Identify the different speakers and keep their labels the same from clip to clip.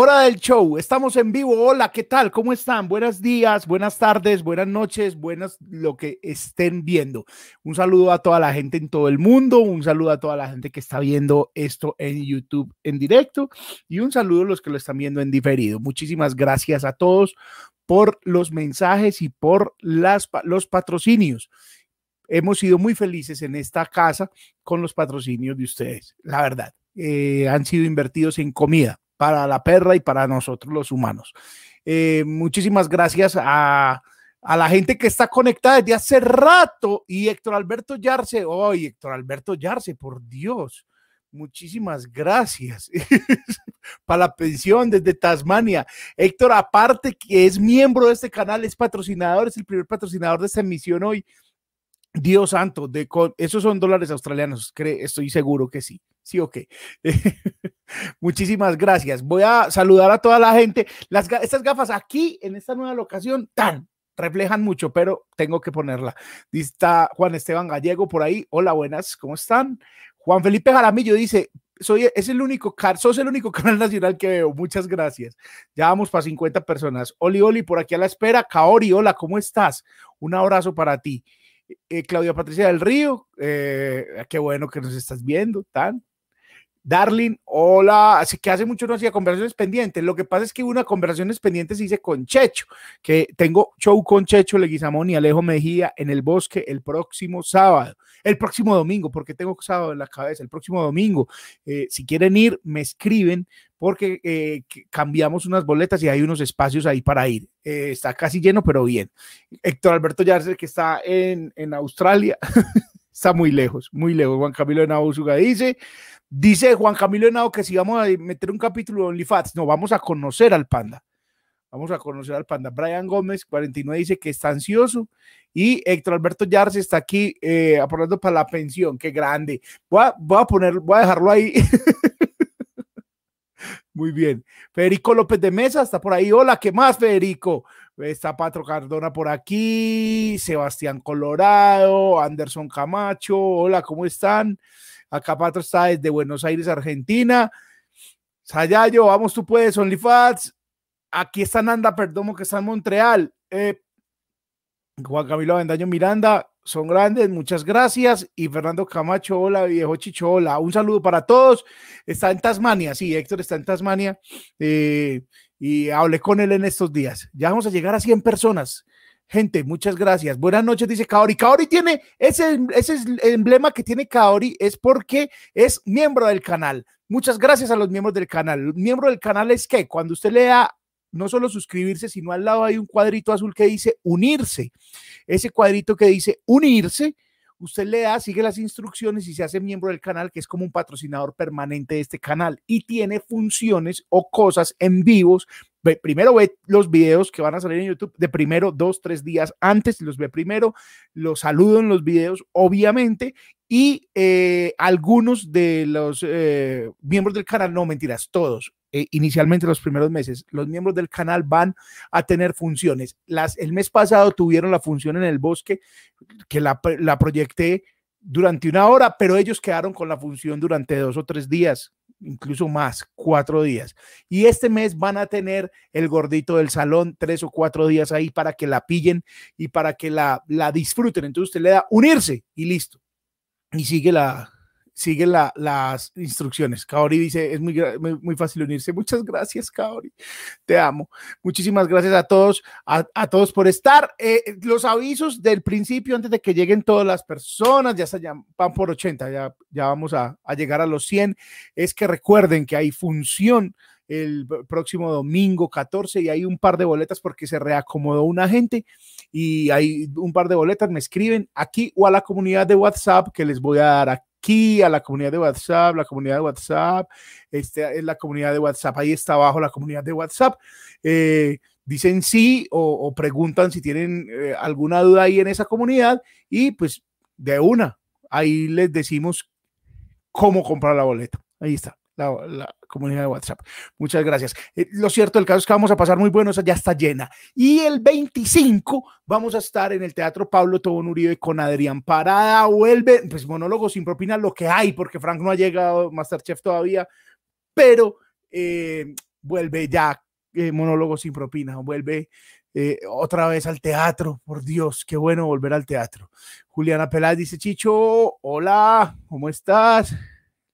Speaker 1: Hora del show, estamos en vivo. Hola, ¿qué tal? ¿Cómo están? Buenos días, buenas tardes, buenas noches, buenas lo que estén viendo. Un saludo a toda la gente en todo el mundo, un saludo a toda la gente que está viendo esto en YouTube en directo y un saludo a los que lo están viendo en diferido. Muchísimas gracias a todos por los mensajes y por los patrocinios. Hemos sido muy felices en esta casa con los patrocinios de ustedes, la verdad. Eh, han sido invertidos en comida para la perra y para nosotros los humanos. Eh, muchísimas gracias a, la gente que está conectada desde hace rato y Héctor Alberto Yarse, oh, Héctor Alberto Yarse, por Dios, muchísimas gracias para la pensión desde Tasmania. Héctor, aparte que es miembro de este canal, es patrocinador, es el primer patrocinador de esta emisión hoy. Dios santo, de, esos son dólares australianos, estoy seguro que sí. Sí, ok. Muchísimas gracias. Voy a saludar a toda la gente. Las, estas gafas aquí, en esta nueva locación, tan reflejan mucho, pero tengo que ponerla. Está Juan Esteban Gallego por ahí. Hola, buenas, ¿cómo están? Juan Felipe Jaramillo dice, soy, es el único, sos el único canal nacional que veo. Muchas gracias. Ya vamos para 50 personas. Oli, Oli, por aquí a la espera. Kaori, hola, ¿cómo estás? Un abrazo para ti. Eh, Claudia Patricia del Río, eh, qué bueno que nos estás viendo, tan. Darling, hola, así que hace mucho no hacía conversaciones pendientes. Lo que pasa es que una conversaciones pendientes hice con Checho, que tengo show con Checho Leguizamón y Alejo Mejía en el bosque el próximo sábado, el próximo domingo, porque tengo sábado en la cabeza, el próximo domingo. Eh, si quieren ir, me escriben porque eh, cambiamos unas boletas y hay unos espacios ahí para ir. Eh, está casi lleno, pero bien. Héctor Alberto Yarcer, que está en, en Australia, está muy lejos, muy lejos. Juan Camilo Nabuzuga dice, Dice Juan Camilo Henao que si vamos a meter un capítulo de OnlyFans, no, vamos a conocer al panda. Vamos a conocer al panda. Brian Gómez, 49, dice que está ansioso. Y Héctor Alberto Yarse está aquí eh, para la pensión. Qué grande. Voy a, voy a poner, voy a dejarlo ahí. Muy bien. Federico López de Mesa está por ahí. Hola, ¿qué más, Federico? Está Patro Cardona por aquí, Sebastián Colorado, Anderson Camacho. Hola, ¿cómo están? Acá Patro está desde Buenos Aires, Argentina. Sayayo, vamos, tú puedes, OnlyFans. Aquí está Nanda Perdomo, que está en Montreal. Eh, Juan Camilo Avendaño Miranda, son grandes, muchas gracias. Y Fernando Camacho, hola, viejo Chicho, hola. Un saludo para todos. Está en Tasmania, sí, Héctor está en Tasmania. Eh, y hablé con él en estos días. Ya vamos a llegar a 100 personas. Gente, muchas gracias. Buenas noches, dice Kaori. Kaori tiene ese, ese emblema que tiene Kaori es porque es miembro del canal. Muchas gracias a los miembros del canal. Miembro del canal es que cuando usted lea no solo suscribirse, sino al lado hay un cuadrito azul que dice unirse. Ese cuadrito que dice unirse, usted le da, sigue las instrucciones y se hace miembro del canal, que es como un patrocinador permanente de este canal y tiene funciones o cosas en vivos primero ve los videos que van a salir en YouTube de primero dos, tres días antes, los ve primero, los saludo en los videos, obviamente, y eh, algunos de los eh, miembros del canal, no mentiras, todos, eh, inicialmente los primeros meses, los miembros del canal van a tener funciones. Las, el mes pasado tuvieron la función en el bosque, que la, la proyecté durante una hora, pero ellos quedaron con la función durante dos o tres días incluso más, cuatro días. Y este mes van a tener el gordito del salón tres o cuatro días ahí para que la pillen y para que la, la disfruten. Entonces usted le da unirse y listo. Y sigue la, sigue las instrucciones. Kaori dice, es muy, muy, fácil unirse. Muchas gracias, Kaori. Te amo. Muchísimas gracias a todos, a, todos por estar. Eh, los avisos del principio, antes de que lleguen todas las personas, ya, se, van por 80, ya, ya vamos a, a llegar a los 100, es que recuerden que hay función el próximo domingo 14 y hay un par de boletas porque se reacomodó una gente y hay un par de boletas, me escriben aquí o a la comunidad de WhatsApp que les voy a dar aquí a la comunidad de WhatsApp, la comunidad de WhatsApp, este, es la comunidad de WhatsApp, ahí está abajo la comunidad de WhatsApp. Eh, dicen sí o, preguntan si tienen eh, alguna duda ahí en esa comunidad y pues de una, ahí les decimos cómo comprar la boleta. Ahí está la, comunidad de WhatsApp. Muchas gracias. Eh, lo cierto, el caso es que vamos a pasar muy bueno, ya está llena. Y el 25 vamos a estar en el Teatro Pablo Tobón Uribe con Adrián Parada. Vuelve, pues monólogo sin propina, lo que hay, porque Frank no ha llegado, Masterchef todavía, pero... Eh, vuelve ya eh, monólogo sin propina, vuelve otra vez al teatro, por Dios, qué bueno volver al teatro. Juliana Peláez dice, Chicho, hola, ¿cómo estás?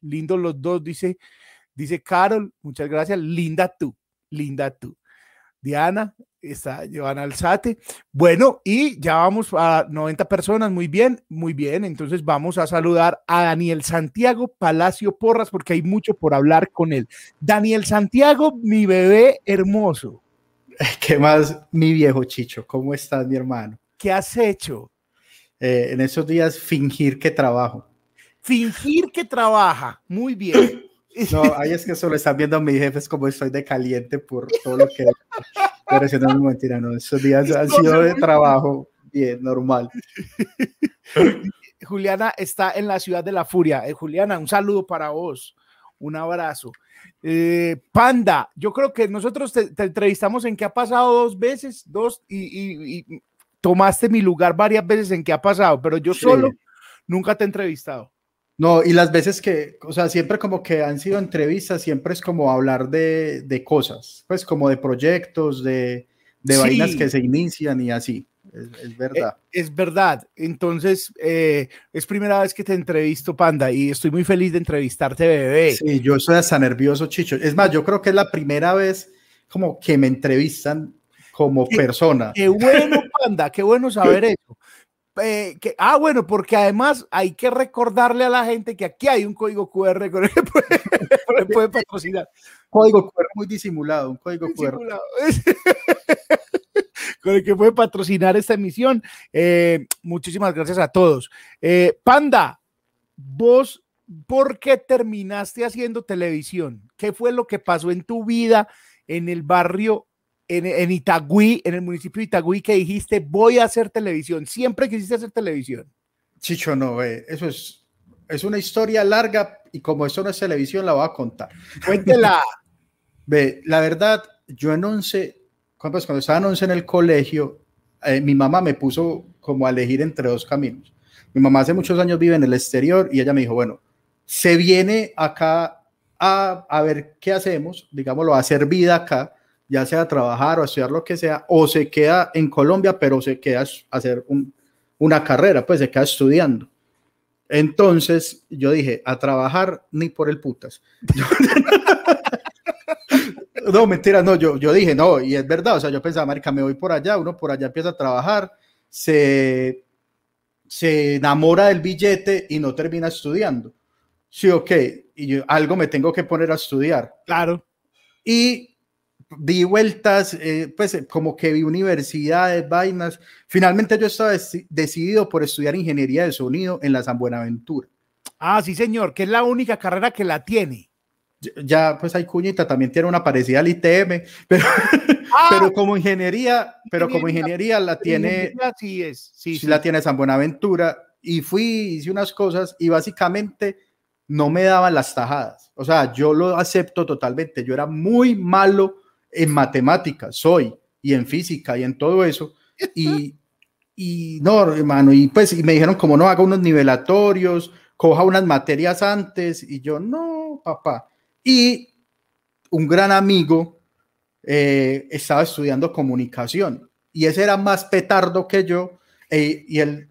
Speaker 1: Lindos los dos, dice, dice Carol, muchas gracias, linda tú, linda tú. Diana, está Joana Alzate. Bueno, y ya vamos a 90 personas, muy bien, muy bien. Entonces vamos a saludar a Daniel Santiago Palacio Porras, porque hay mucho por hablar con él. Daniel Santiago, mi bebé hermoso.
Speaker 2: ¿Qué más, mi viejo Chicho? ¿Cómo estás, mi hermano?
Speaker 1: ¿Qué has hecho?
Speaker 2: Eh, en esos días, fingir que trabajo.
Speaker 1: Fingir que trabaja, muy bien.
Speaker 2: No, ahí es que solo están viendo a mis jefes como estoy de caliente por todo lo que... Pero si no es mentira, no. Esos días han sido de trabajo bien, normal.
Speaker 1: Juliana está en la ciudad de la furia. Eh, Juliana, un saludo para vos. Un abrazo. Eh, Panda, yo creo que nosotros te, entrevistamos en que ha pasado dos veces, dos, y, tomaste mi lugar varias veces en que ha pasado, pero yo solo nunca te he entrevistado.
Speaker 2: No, y las veces que, o sea, siempre como que han sido entrevistas, siempre es como hablar de, de cosas, pues como de proyectos, de, de vainas que se inician y así. Es, verdad.
Speaker 1: Eh, es, verdad. Entonces, eh, es primera vez que te entrevisto, Panda, y estoy muy feliz de entrevistarte, bebé.
Speaker 2: Sí, yo soy hasta nervioso, Chicho. Es más, yo creo que es la primera vez como que me entrevistan como persona.
Speaker 1: Qué bueno, Panda, qué bueno saber eso. Eh, que, ah, bueno, porque además hay que recordarle a la gente que aquí hay un código QR con el que puede, patrocinar.
Speaker 2: Código QR muy disimulado, un código QR.
Speaker 1: con el que puede patrocinar esta emisión. Eh, muchísimas gracias a todos. Eh, Panda, vos, ¿por qué terminaste haciendo televisión? ¿Qué fue lo que pasó en tu vida en el barrio en, Itagüí, en el municipio de Itagüí, que dijiste, voy a hacer televisión? ¿Siempre quisiste hacer televisión?
Speaker 2: Chicho, no, eh, eso es, es una historia larga y como eso no es televisión, la voy a contar.
Speaker 1: Cuéntela.
Speaker 2: Ve, la verdad, yo en 11, cuando, cuando estaba en 11 en el colegio, eh, mi mamá me puso como a elegir entre dos caminos. Mi mamá hace muchos años vive en el exterior y ella me dijo, bueno, se viene acá a, a ver qué hacemos, digámoslo, a hacer vida acá ya sea trabajar o estudiar lo que sea, o se queda en Colombia, pero se queda a hacer una carrera, pues se queda estudiando. Entonces yo dije, a trabajar ni por el putas. no, mentira, no, yo, yo dije, no, y es verdad, o sea, yo pensaba, marica, me voy por allá, uno por allá empieza a trabajar, se, se enamora del billete y no termina estudiando. Sí, ok, y yo algo me tengo que poner a estudiar.
Speaker 1: Claro.
Speaker 2: Y di vueltas, eh, pues eh, como que vi universidades, vainas. Finalmente yo estaba decidido por estudiar ingeniería de sonido en la San Buenaventura.
Speaker 1: Ah, sí, señor, que es la única carrera que la tiene.
Speaker 2: Ya, pues hay cuñita, también tiene una parecida al ITM, pero, ah, pero como ingeniería, pero como ingeniería la tiene,
Speaker 1: sí es, sí,
Speaker 2: sí, la tiene San Buenaventura. Y fui, hice unas cosas y básicamente no me daban las tajadas. O sea, yo lo acepto totalmente. Yo era muy malo en matemáticas, soy, y en física, y en todo eso. Y, y no, hermano, y pues y me dijeron como no, haga unos nivelatorios, coja unas materias antes, y yo, no, papá. Y un gran amigo eh, estaba estudiando comunicación, y ese era más petardo que yo, eh, y él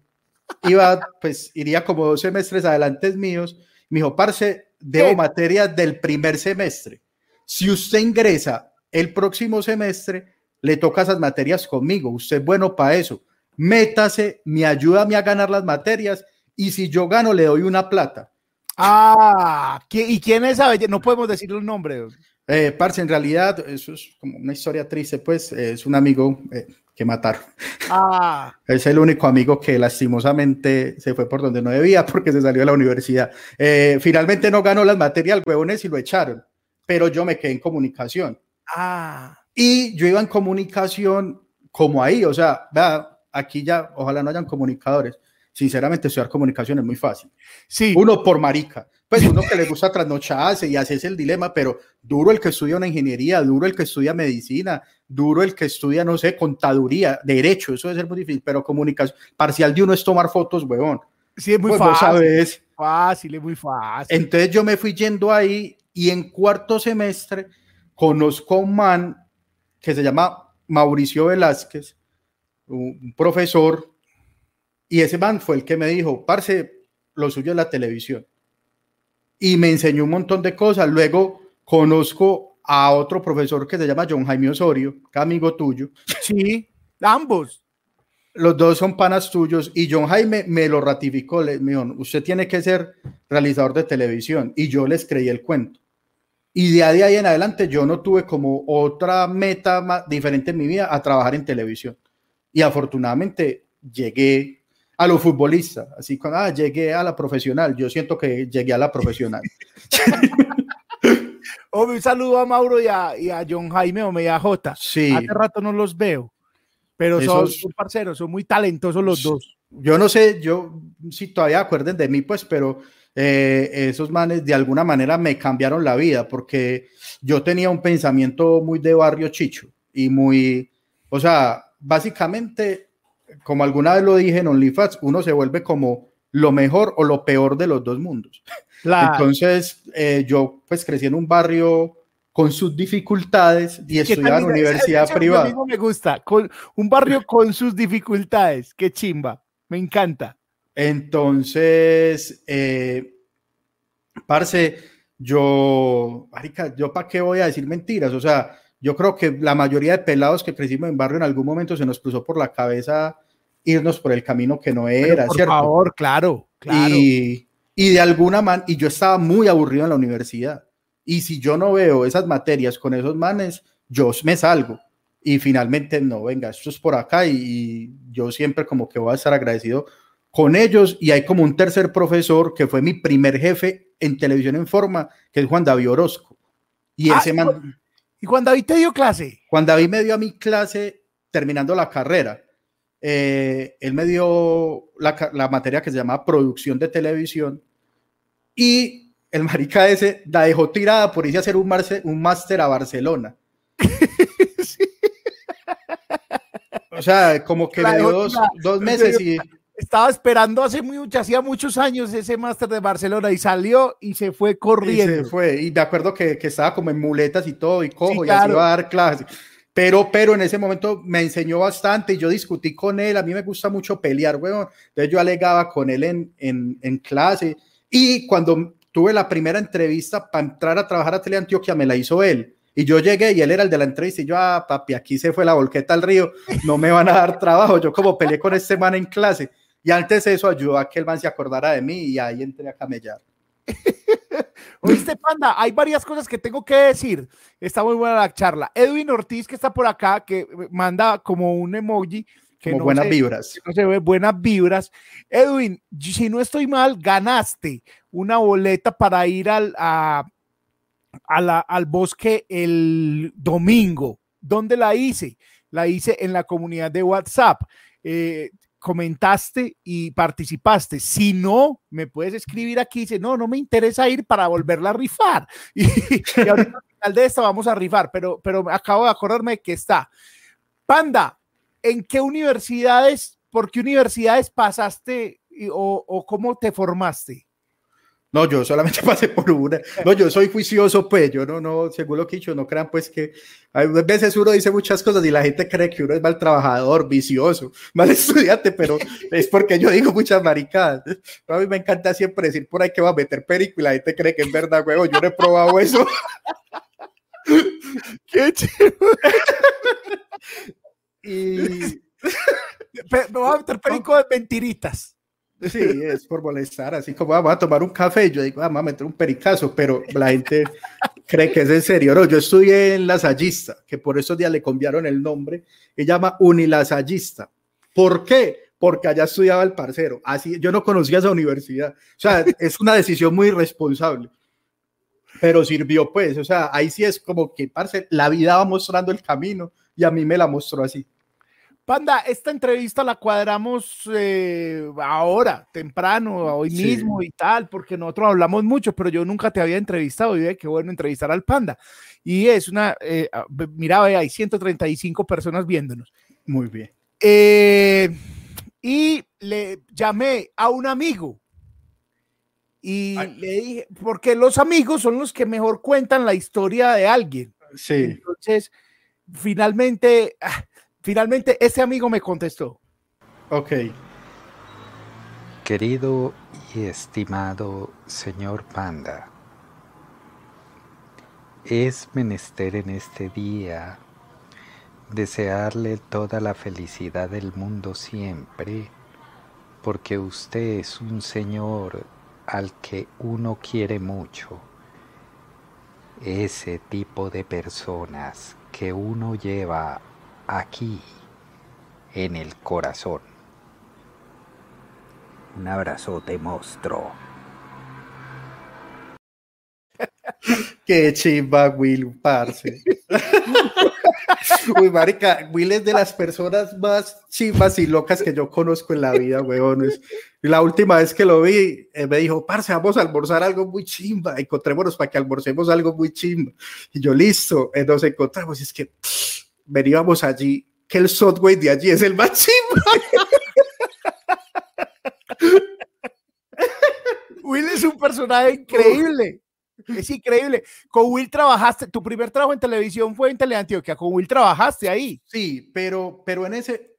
Speaker 2: iba, pues iría como dos semestres adelante míos, me dijo, parce, debo materias del primer semestre. Si usted ingresa el próximo semestre le toca esas materias conmigo. Usted es bueno para eso. Métase, me ayuda a ganar las materias y si yo gano le doy una plata.
Speaker 1: Ah, ¿y quién es esa? No podemos decir un nombre.
Speaker 2: Eh, parce, en realidad, eso es como una historia triste, pues es un amigo eh, que mataron.
Speaker 1: Ah.
Speaker 2: es el único amigo que lastimosamente se fue por donde no debía porque se salió de la universidad. Eh, finalmente no ganó las materias, huevones, y lo echaron, pero yo me quedé en comunicación.
Speaker 1: Ah.
Speaker 2: Y yo iba en comunicación como ahí, o sea, vea, aquí ya, ojalá no hayan comunicadores. Sinceramente, estudiar comunicación es muy fácil.
Speaker 1: Sí.
Speaker 2: Uno por marica. Pues uno que le gusta trasnocharse y hacerse el dilema, pero duro el que estudia una ingeniería, duro el que estudia medicina, duro el que estudia, no sé, contaduría, derecho, eso debe ser muy difícil, pero comunicación, parcial de uno es tomar fotos, huevón.
Speaker 1: Sí, es muy pues, fácil. Sabes. Fácil, es muy fácil.
Speaker 2: Entonces yo me fui yendo ahí y en cuarto semestre conozco a un man que se llama Mauricio Velázquez, un profesor, y ese man fue el que me dijo, parce, lo suyo es la televisión. Y me enseñó un montón de cosas. Luego conozco a otro profesor que se llama John Jaime Osorio, que amigo tuyo.
Speaker 1: Sí, ambos.
Speaker 2: Los dos son panas tuyos y John Jaime me lo ratificó. Le dijo, usted tiene que ser realizador de televisión. Y yo les creí el cuento. Y de ahí en adelante yo no tuve como otra meta diferente en mi vida a trabajar en televisión. Y afortunadamente llegué a lo futbolista, así cuando ah, llegué a la profesional, yo siento que llegué a la profesional.
Speaker 1: un saludo a Mauro y a, y a John Jaime o Media J.
Speaker 2: Sí.
Speaker 1: Hace rato no los veo, pero son, son, parceros, son muy talentosos los dos.
Speaker 2: Yo no sé, yo si todavía acuerden de mí, pues, pero eh, esos manes de alguna manera me cambiaron la vida porque yo tenía un pensamiento muy de barrio chicho y muy, o sea, básicamente, como alguna vez lo dije en OnlyFans, uno se vuelve como lo mejor o lo peor de los dos mundos. Entonces, eh, yo pues crecí en un barrio con sus dificultades y estudiaba en universidad privada.
Speaker 1: me gusta, con un barrio con sus dificultades, qué chimba, me encanta.
Speaker 2: Entonces, eh, parce, yo, marica, yo para qué voy a decir mentiras, o sea, yo creo que la mayoría de pelados que crecimos en barrio en algún momento se nos cruzó por la cabeza irnos por el camino que no era,
Speaker 1: por favor, claro, claro.
Speaker 2: Y, y de alguna manera, y yo estaba muy aburrido en la universidad. Y si yo no veo esas materias con esos manes, yo me salgo. Y finalmente, no, venga, esto es por acá y, y yo siempre como que voy a estar agradecido con ellos y hay como un tercer profesor que fue mi primer jefe en televisión en forma, que es Juan David Orozco. Y
Speaker 1: ah,
Speaker 2: ese man,
Speaker 1: ¿Y Juan David te dio clase?
Speaker 2: Juan David me dio a mi clase terminando la carrera. Eh, él me dio la, la, materia que se llama producción de televisión y el marica ese la dejó tirada por irse a hacer un, un máster a Barcelona. sí. O sea, como que la le dio dos, dos meses y
Speaker 1: estaba esperando hace mucho, hacía muchos años ese máster de Barcelona y salió y se fue corriendo.
Speaker 2: Y se fue, y de acuerdo que, que estaba como en muletas y todo, y cojo, sí, claro. y así iba a dar clases. Pero, pero en ese momento me enseñó bastante y yo discutí con él. A mí me gusta mucho pelear, weón. Entonces yo alegaba con él en, en, en clase. Y cuando tuve la primera entrevista para entrar a trabajar a Teleantioquia, me la hizo él. Y yo llegué y él era el de la entrevista y yo, ah, papi, aquí se fue la volqueta al río, no me van a dar trabajo. Yo como peleé con este man en clase. Y antes eso ayudó a que el man se acordara de mí y ahí entré a camellar.
Speaker 1: Oíste, Panda, hay varias cosas que tengo que decir. Está muy buena la charla. Edwin Ortiz, que está por acá, que manda como un emoji. Que
Speaker 2: como
Speaker 1: no
Speaker 2: buenas
Speaker 1: se,
Speaker 2: vibras.
Speaker 1: No se ve buenas vibras. Edwin, si no estoy mal, ganaste una boleta para ir al, a, a la, al bosque el domingo. ¿Dónde la hice? La hice en la comunidad de WhatsApp. Eh, comentaste y participaste. Si no, me puedes escribir aquí. Dice, no, no me interesa ir para volverla a rifar. Y, y ahorita al final de esta vamos a rifar, pero, pero acabo de acordarme que está. Panda, ¿en qué universidades, por qué universidades pasaste o cómo te formaste?
Speaker 2: No, yo solamente pasé por una. No, yo soy juicioso, pues, yo no, no, según lo que he dicho, no crean, pues, que a veces uno dice muchas cosas y la gente cree que uno es mal trabajador, vicioso, mal estudiante, pero es porque yo digo muchas maricadas. A mí me encanta siempre decir por ahí que va a meter perico y la gente cree que es verdad, huevo, yo no he probado eso.
Speaker 1: Qué chido.
Speaker 2: y...
Speaker 1: Me voy a meter perico de mentiritas.
Speaker 2: Sí, es por molestar, así como vamos a tomar un café, yo digo, vamos a meter un pericazo, pero la gente cree que es en serio. No, yo estudié en Lasallista, que por esos días le cambiaron el nombre, se llama Unilasallista. ¿Por qué? Porque allá estudiaba el parcero. Así, yo no conocía esa universidad. O sea, es una decisión muy irresponsable. Pero sirvió, pues. O sea, ahí sí es como que, parce, la vida va mostrando el camino y a mí me la mostró así.
Speaker 1: Panda, esta entrevista la cuadramos eh, ahora, temprano, hoy sí. mismo y tal, porque nosotros hablamos mucho, pero yo nunca te había entrevistado y de qué bueno entrevistar al Panda. Y es una, eh, mira, hay 135 personas viéndonos.
Speaker 2: Muy bien.
Speaker 1: Eh, y le llamé a un amigo y Ay. le dije, porque los amigos son los que mejor cuentan la historia de alguien.
Speaker 2: Sí.
Speaker 1: Entonces, finalmente, ah, finalmente ese amigo me contestó.
Speaker 2: Ok.
Speaker 3: Querido y estimado señor Panda, es menester en este día desearle toda la felicidad del mundo siempre, porque usted es un señor al que uno quiere mucho. Ese tipo de personas que uno lleva aquí en el corazón. Un abrazote, monstruo.
Speaker 2: Qué chimba, Will, parce. Uy, marica, Will es de las personas más chimbas y locas que yo conozco en la vida, weones. La última vez que lo vi, eh, me dijo, parce, vamos a almorzar algo muy chimba. Encontrémonos para que almorcemos algo muy chimba. Y yo, listo. Eh, nos encontramos. Y es que veníamos allí, que el software de allí es el más chimba.
Speaker 1: Will es un personaje increíble. Es increíble. Con Will trabajaste, tu primer trabajo en televisión fue en Teleantioquia, con Will trabajaste ahí.
Speaker 2: Sí, pero, pero en ese,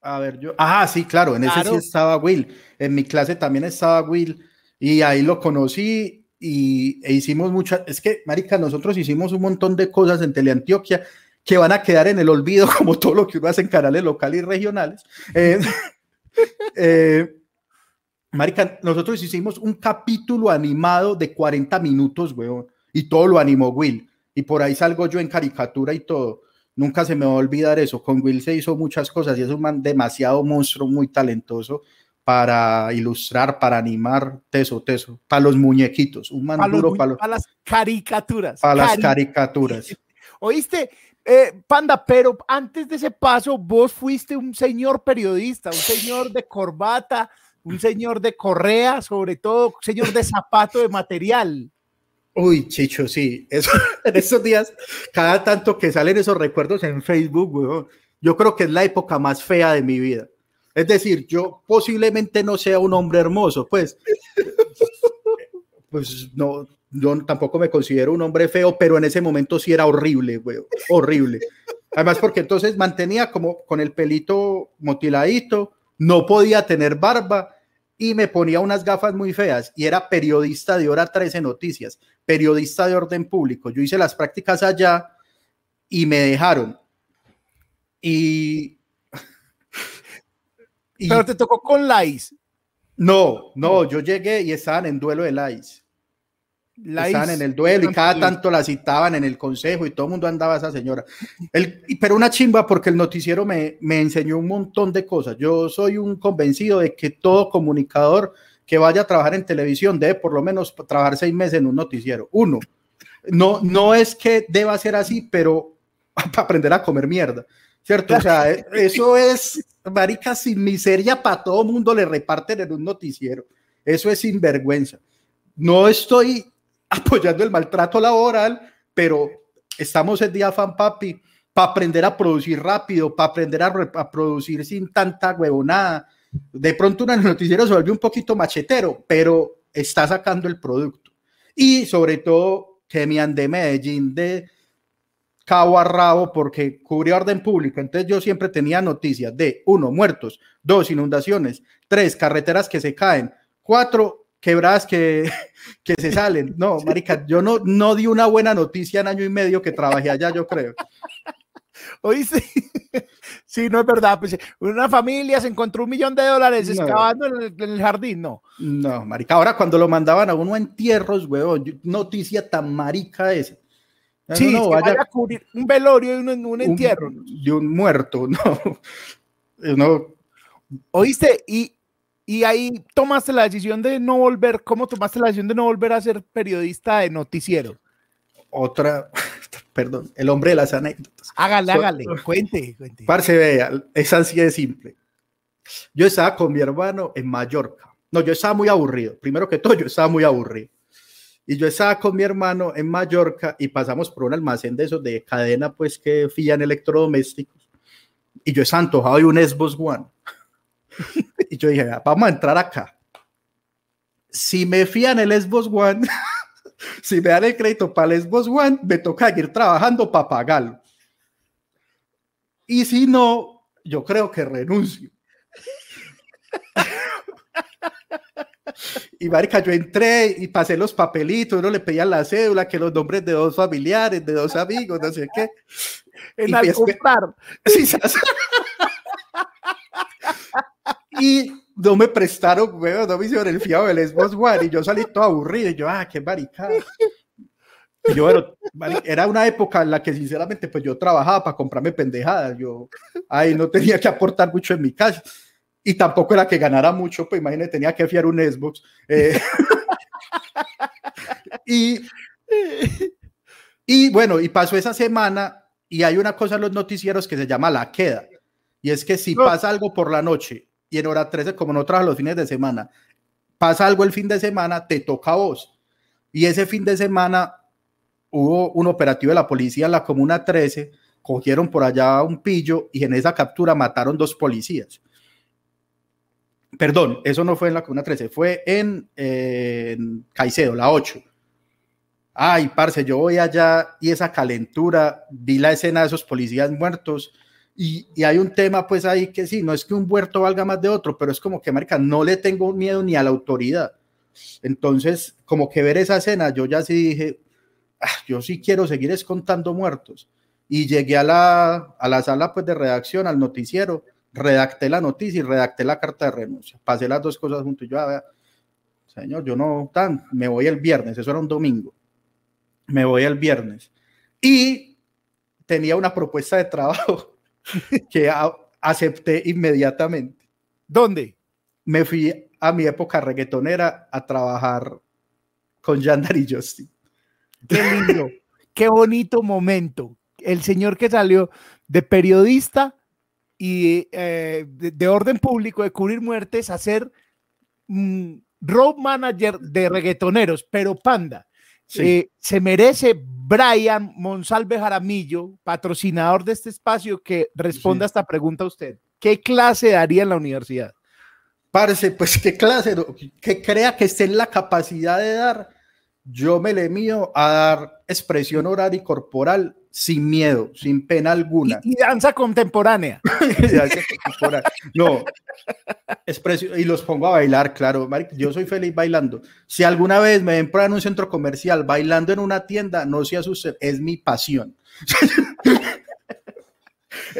Speaker 2: a ver, yo, ah, sí, claro, en ese sí estaba Will. En mi clase también estaba Will y ahí lo conocí y e hicimos muchas, es que, marica, nosotros hicimos un montón de cosas en Teleantioquia que van a quedar en el olvido como todo lo que uno hace en canales locales y regionales. eh, eh Marica, nosotros hicimos un capítulo animado de 40 minutos, weón, y todo lo animó Will. Y por ahí salgo yo en caricatura y todo. Nunca se me va a olvidar eso. Con Will se hizo muchas cosas y es un man demasiado monstruo, muy talentoso para ilustrar, para animar, teso, teso, para los muñequitos, un man
Speaker 1: para,
Speaker 2: duro
Speaker 1: para, las caricaturas.
Speaker 2: Para las caricaturas.
Speaker 1: Oíste, eh, Panda, pero antes de ese paso, vos fuiste un señor periodista, un señor de corbata, un señor de correa, sobre todo, un señor de zapato de material.
Speaker 2: Uy, Chicho, sí. Eso, en esos días, cada tanto que salen esos recuerdos en Facebook, yo creo que es la época más fea de mi vida. Es decir, yo posiblemente no sea un hombre hermoso, pues, pues no, yo tampoco me considero un hombre feo, pero en ese momento sí era horrible, güey, horrible. Además, porque entonces mantenía como con el pelito motiladito, no podía tener barba y me ponía unas gafas muy feas y era periodista de hora 13 noticias, periodista de orden público. Yo hice las prácticas allá y me dejaron. Y,
Speaker 1: Pero te tocó con Lais.
Speaker 2: No, no, yo llegué y estaban en duelo de Lais. Estaban en el duelo y cada tanto la citaban en el consejo y todo el mundo andaba a esa señora. El, pero una chimba porque el noticiero me, me enseñó un montón de cosas. Yo soy un convencido de que todo comunicador que vaya a trabajar en televisión debe por lo menos trabajar seis meses en un noticiero. Uno, no, no es que deba ser así, pero para aprender a comer mierda, ¿cierto? O sea, eso es, marica, sin miseria para todo mundo le reparten en un noticiero. Eso es sinvergüenza. No estoy apoyando el maltrato laboral, pero estamos el día fan papi para aprender a producir rápido, para aprender a, producir sin tanta huevonada. De pronto una noticiero se vuelve un poquito machetero, pero está sacando el producto. Y sobre todo que me de Medellín de cabo a rabo porque cubrió orden público. Entonces yo siempre tenía noticias de uno, muertos, dos, inundaciones, tres, carreteras que se caen, cuatro, quebradas que, que se salen. No, marica, yo no, no di una buena noticia en año y medio que trabajé allá, yo creo.
Speaker 1: Oíste, sí, no es verdad. Pues, una familia se encontró un millón de dólares excavando en el, jardín, no.
Speaker 2: No, marica, ahora cuando lo mandaban a uno a entierros, weón, noticia tan marica esa.
Speaker 1: Sí, no, vaya, a cubrir un velorio y un, un entierro.
Speaker 2: de un muerto, no. no.
Speaker 1: Oíste, y y ahí tomaste la decisión de no volver, ¿cómo tomaste la decisión de no volver a ser periodista de noticiero?
Speaker 2: Otra, perdón, el hombre de las anécdotas.
Speaker 1: Hágale, hágale, cuente, cuente.
Speaker 2: Parce, vea, es así de simple. Yo estaba con mi hermano en Mallorca. No, yo estaba muy aburrido. Primero que todo, yo estaba muy aburrido. Y yo estaba con mi hermano en Mallorca y pasamos por un almacén de esos de cadena, pues que fían electrodomésticos. Y yo estaba antojado de un Xbox One. y yo dije, vamos a entrar acá. Si me fían el Xbox One, si me dan el crédito para Lesbos One, me toca seguir trabajando para pagarlo. Y si no, yo creo que renuncio. Y marica, yo entré y pasé los papelitos, uno le pedía la cédula, que los nombres de dos familiares, de dos amigos, no sé qué.
Speaker 1: En
Speaker 2: Y
Speaker 1: algún bar.
Speaker 2: Sí. Y no me prestaron, weón, no me hicieron el fiado del Xbox One y yo salí todo aburrido y yo, ah, qué maricada. Y yo, bueno, era una época en la que sinceramente pues yo trabajaba para comprarme pendejadas, yo ahí no tenía que aportar mucho en mi casa y tampoco era que ganara mucho, pues imagínate, tenía que fiar un Xbox. eh. y, y bueno, y pasó esa semana y hay una cosa en los noticieros que se llama la queda. Y es que si
Speaker 1: No.
Speaker 2: pasa algo por la noche y en hora 13, como no trabajo los fines de semana, pasa algo el fin de semana, te toca a vos. Y ese fin de semana hubo un operativo de la policía en la Comuna 13, cogieron por allá un pillo y en esa captura mataron dos policías. Perdón, eso no fue en la Comuna 13, fue en, eh, Caicedo, la 8. Ay, parce, yo voy allá y esa calentura, vi la escena de esos policías muertos y, y hay un tema pues ahí que sí, no es que un muerto valga más de otro, pero es como que, marica, no le tengo miedo ni a la autoridad. Entonces, como que ver esa escena, yo ya sí dije, "Ah, yo sí quiero seguir es contando muertos. Y llegué a la, a la sala pues de redacción, al noticiero, redacté la noticia y redacté la carta de renuncia. Pasé las dos cosas juntos. Yo, "Ah, señor, yo no, tan, me voy el viernes, eso era un domingo. Me voy el viernes. Y tenía una propuesta de trabajo que a- acepté inmediatamente.
Speaker 1: ¿Dónde?
Speaker 2: Me fui a mi época reggaetonera a trabajar con Yandar y Justin.
Speaker 1: Qué lindo, qué bonito momento. El señor que salió de periodista y eh, de, de orden público, de cubrir muertes, a ser mm, road manager de reggaetoneros, pero panda.
Speaker 2: Sí.
Speaker 1: Eh, se merece Brian Monsalve Jaramillo, patrocinador de este espacio, que responda
Speaker 2: Sí.
Speaker 1: a esta pregunta a usted. ¿Qué clase daría en la universidad?
Speaker 2: Parce, pues qué clase, que crea que esté en la capacidad de dar, yo me le mío a dar expresión oral y corporal sin miedo, sin pena alguna.
Speaker 1: Y, y danza contemporánea.
Speaker 2: No, expresión, y los pongo a bailar, claro, yo soy feliz bailando. Si alguna vez me ven por en un centro comercial bailando en una tienda, no se asusten, es mi pasión.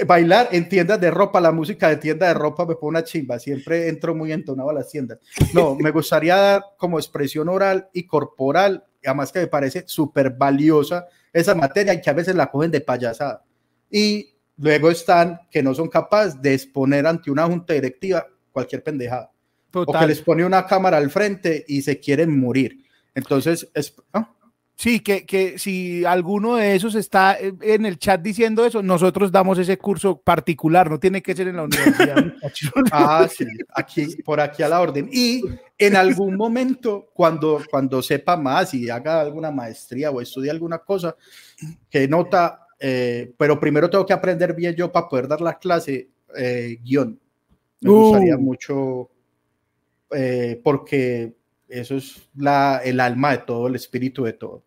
Speaker 2: Bailar en tiendas de ropa, la música de tienda de ropa me pone una chimba, siempre entro muy entonado a las tiendas. No, me gustaría dar como expresión oral y corporal, además que me parece súper valiosa esa materia y que a veces la cogen de payasada. Y luego están que no son capaces de exponer ante una junta directiva cualquier pendejada. O que
Speaker 1: Total.
Speaker 2: les pone una cámara al frente y se quieren morir. Entonces, es, ¿ah?
Speaker 1: Sí, que, que si alguno de esos está eh, en el chat diciendo eso, nosotros damos ese curso particular, no tiene que ser en la universidad.
Speaker 2: Ah, sí, aquí, por aquí a la orden. Y en algún momento, cuando, cuando sepa más y haga alguna maestría o estudie alguna cosa, que nota, eh, pero primero tengo que aprender bien yo para poder dar la clase, eh, guion. Me
Speaker 1: Uh.
Speaker 2: gustaría mucho, eh, porque eso es la, el alma de todo, el espíritu de todo.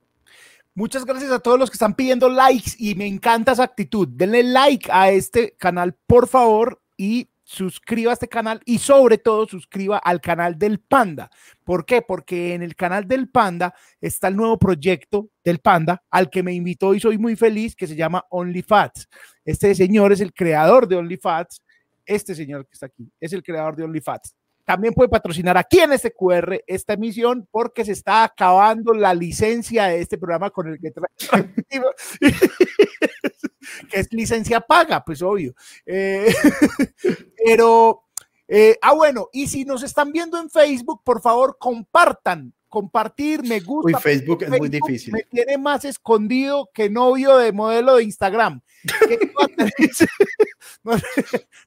Speaker 1: Muchas gracias a todos los que están pidiendo likes y me encanta esa actitud. Denle like a este canal, por favor, y suscriba a este canal y sobre todo suscriba al canal del Panda. ¿Por qué? Porque en el canal del Panda está el nuevo proyecto del Panda al que me invitó y soy muy feliz que se llama OnlyFats. Este señor es el creador de OnlyFats. Este señor que está aquí es el creador de OnlyFats. También puede patrocinar aquí en este QR esta emisión porque se está acabando la licencia de este programa con el que que es licencia paga, pues obvio. Eh, pero, eh, ah, bueno, y si nos están viendo en Facebook, por favor, compartan, compartir, me gusta.
Speaker 2: Uy, Facebook es muy difícil.
Speaker 1: Me tiene más escondido que novio de modelo de Instagram. ¿No,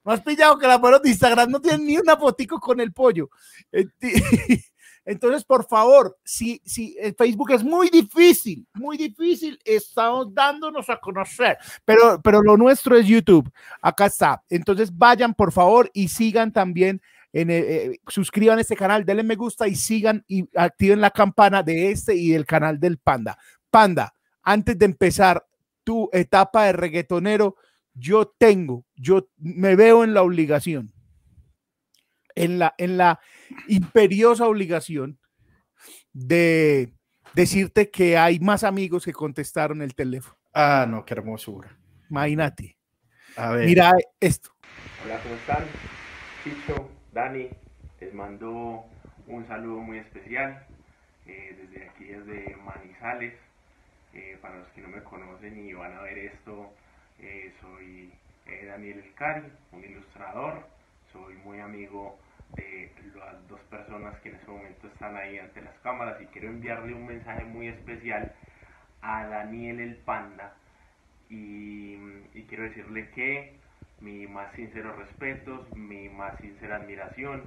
Speaker 1: has pillado que la modelo de Instagram no tiene ni una fotico con el pollo? Enti- Entonces, por favor, si, si el Facebook es muy difícil, muy difícil, estamos dándonos a conocer, pero, pero lo nuestro es YouTube. Acá está. Entonces, vayan, por favor, y sigan también En, eh, suscriban este canal, denle me gusta y sigan y activen la campana de este y del canal del Panda. Panda, antes de empezar tu etapa de reggaetonero, yo tengo, yo me veo en la obligación, en la, en la imperiosa obligación de decirte que hay más amigos que contestaron el teléfono.
Speaker 2: Ah, no, qué hermosura.
Speaker 1: Imagínate. A ver. Mira esto.
Speaker 4: Hola, ¿cómo están? Chicho, Dani, les mando un saludo muy especial eh, desde aquí, desde Manizales. Eh, para los que no me conocen y van a ver esto, eh, soy Daniel Elcari, un ilustrador. Soy muy amigo de las dos personas que en este momento están ahí ante las cámaras y quiero enviarle un mensaje muy especial a Daniel el Panda y, quiero decirle que mi más sincero respeto, mi más sincera admiración,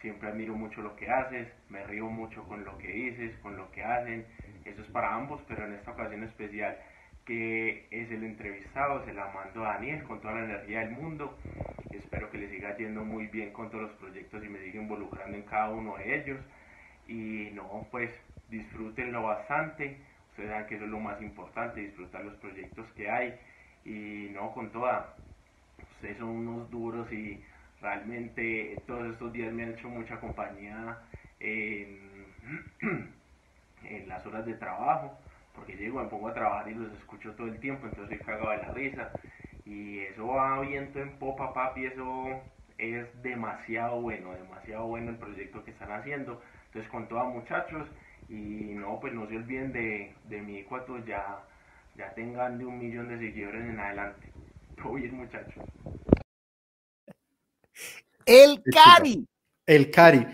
Speaker 4: siempre admiro mucho lo que haces, me río mucho con lo que dices, con lo que hacen, eso es para ambos, pero en esta ocasión especial que es el entrevistado, se la mando a Daniel con toda la energía del mundo, espero que le siga yendo muy bien con todos los proyectos y me siga involucrando en cada uno de ellos. Y no, pues disfrútenlo bastante. Ustedes saben que eso es lo más importante, disfrutar los proyectos que hay. Y no con toda. Son unos duros y realmente todos estos días me han hecho mucha compañía en, las horas de trabajo, porque llego, me pongo a trabajar y los escucho todo el tiempo, entonces soy cagado de la risa. Y eso va viento en popa, papi, eso es demasiado bueno, demasiado bueno el proyecto que están haciendo. Entonces, con toda muchachos, y no, pues no se olviden de, de mi cuando ya, ya tengan de un millón de seguidores en adelante. Todo bien, muchachos.
Speaker 1: El Cari.
Speaker 2: El Cari.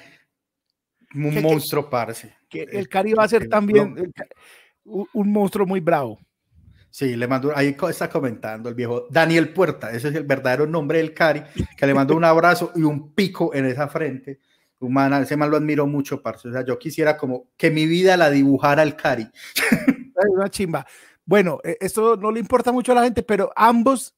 Speaker 2: Un monstruo, parce.
Speaker 1: Que el Cari va a ser también un, monstruo muy bravo.
Speaker 2: Sí, le mando, ahí está comentando el viejo Daniel Puerta, ese es el verdadero nombre del Cari, que le mando un abrazo y un pico en esa frente humana, ese man lo admiro mucho, parce. O sea, yo quisiera como que mi vida la dibujara el Cari.
Speaker 1: Una chimba. Bueno, e, esto no le importa mucho a la gente, pero ambos,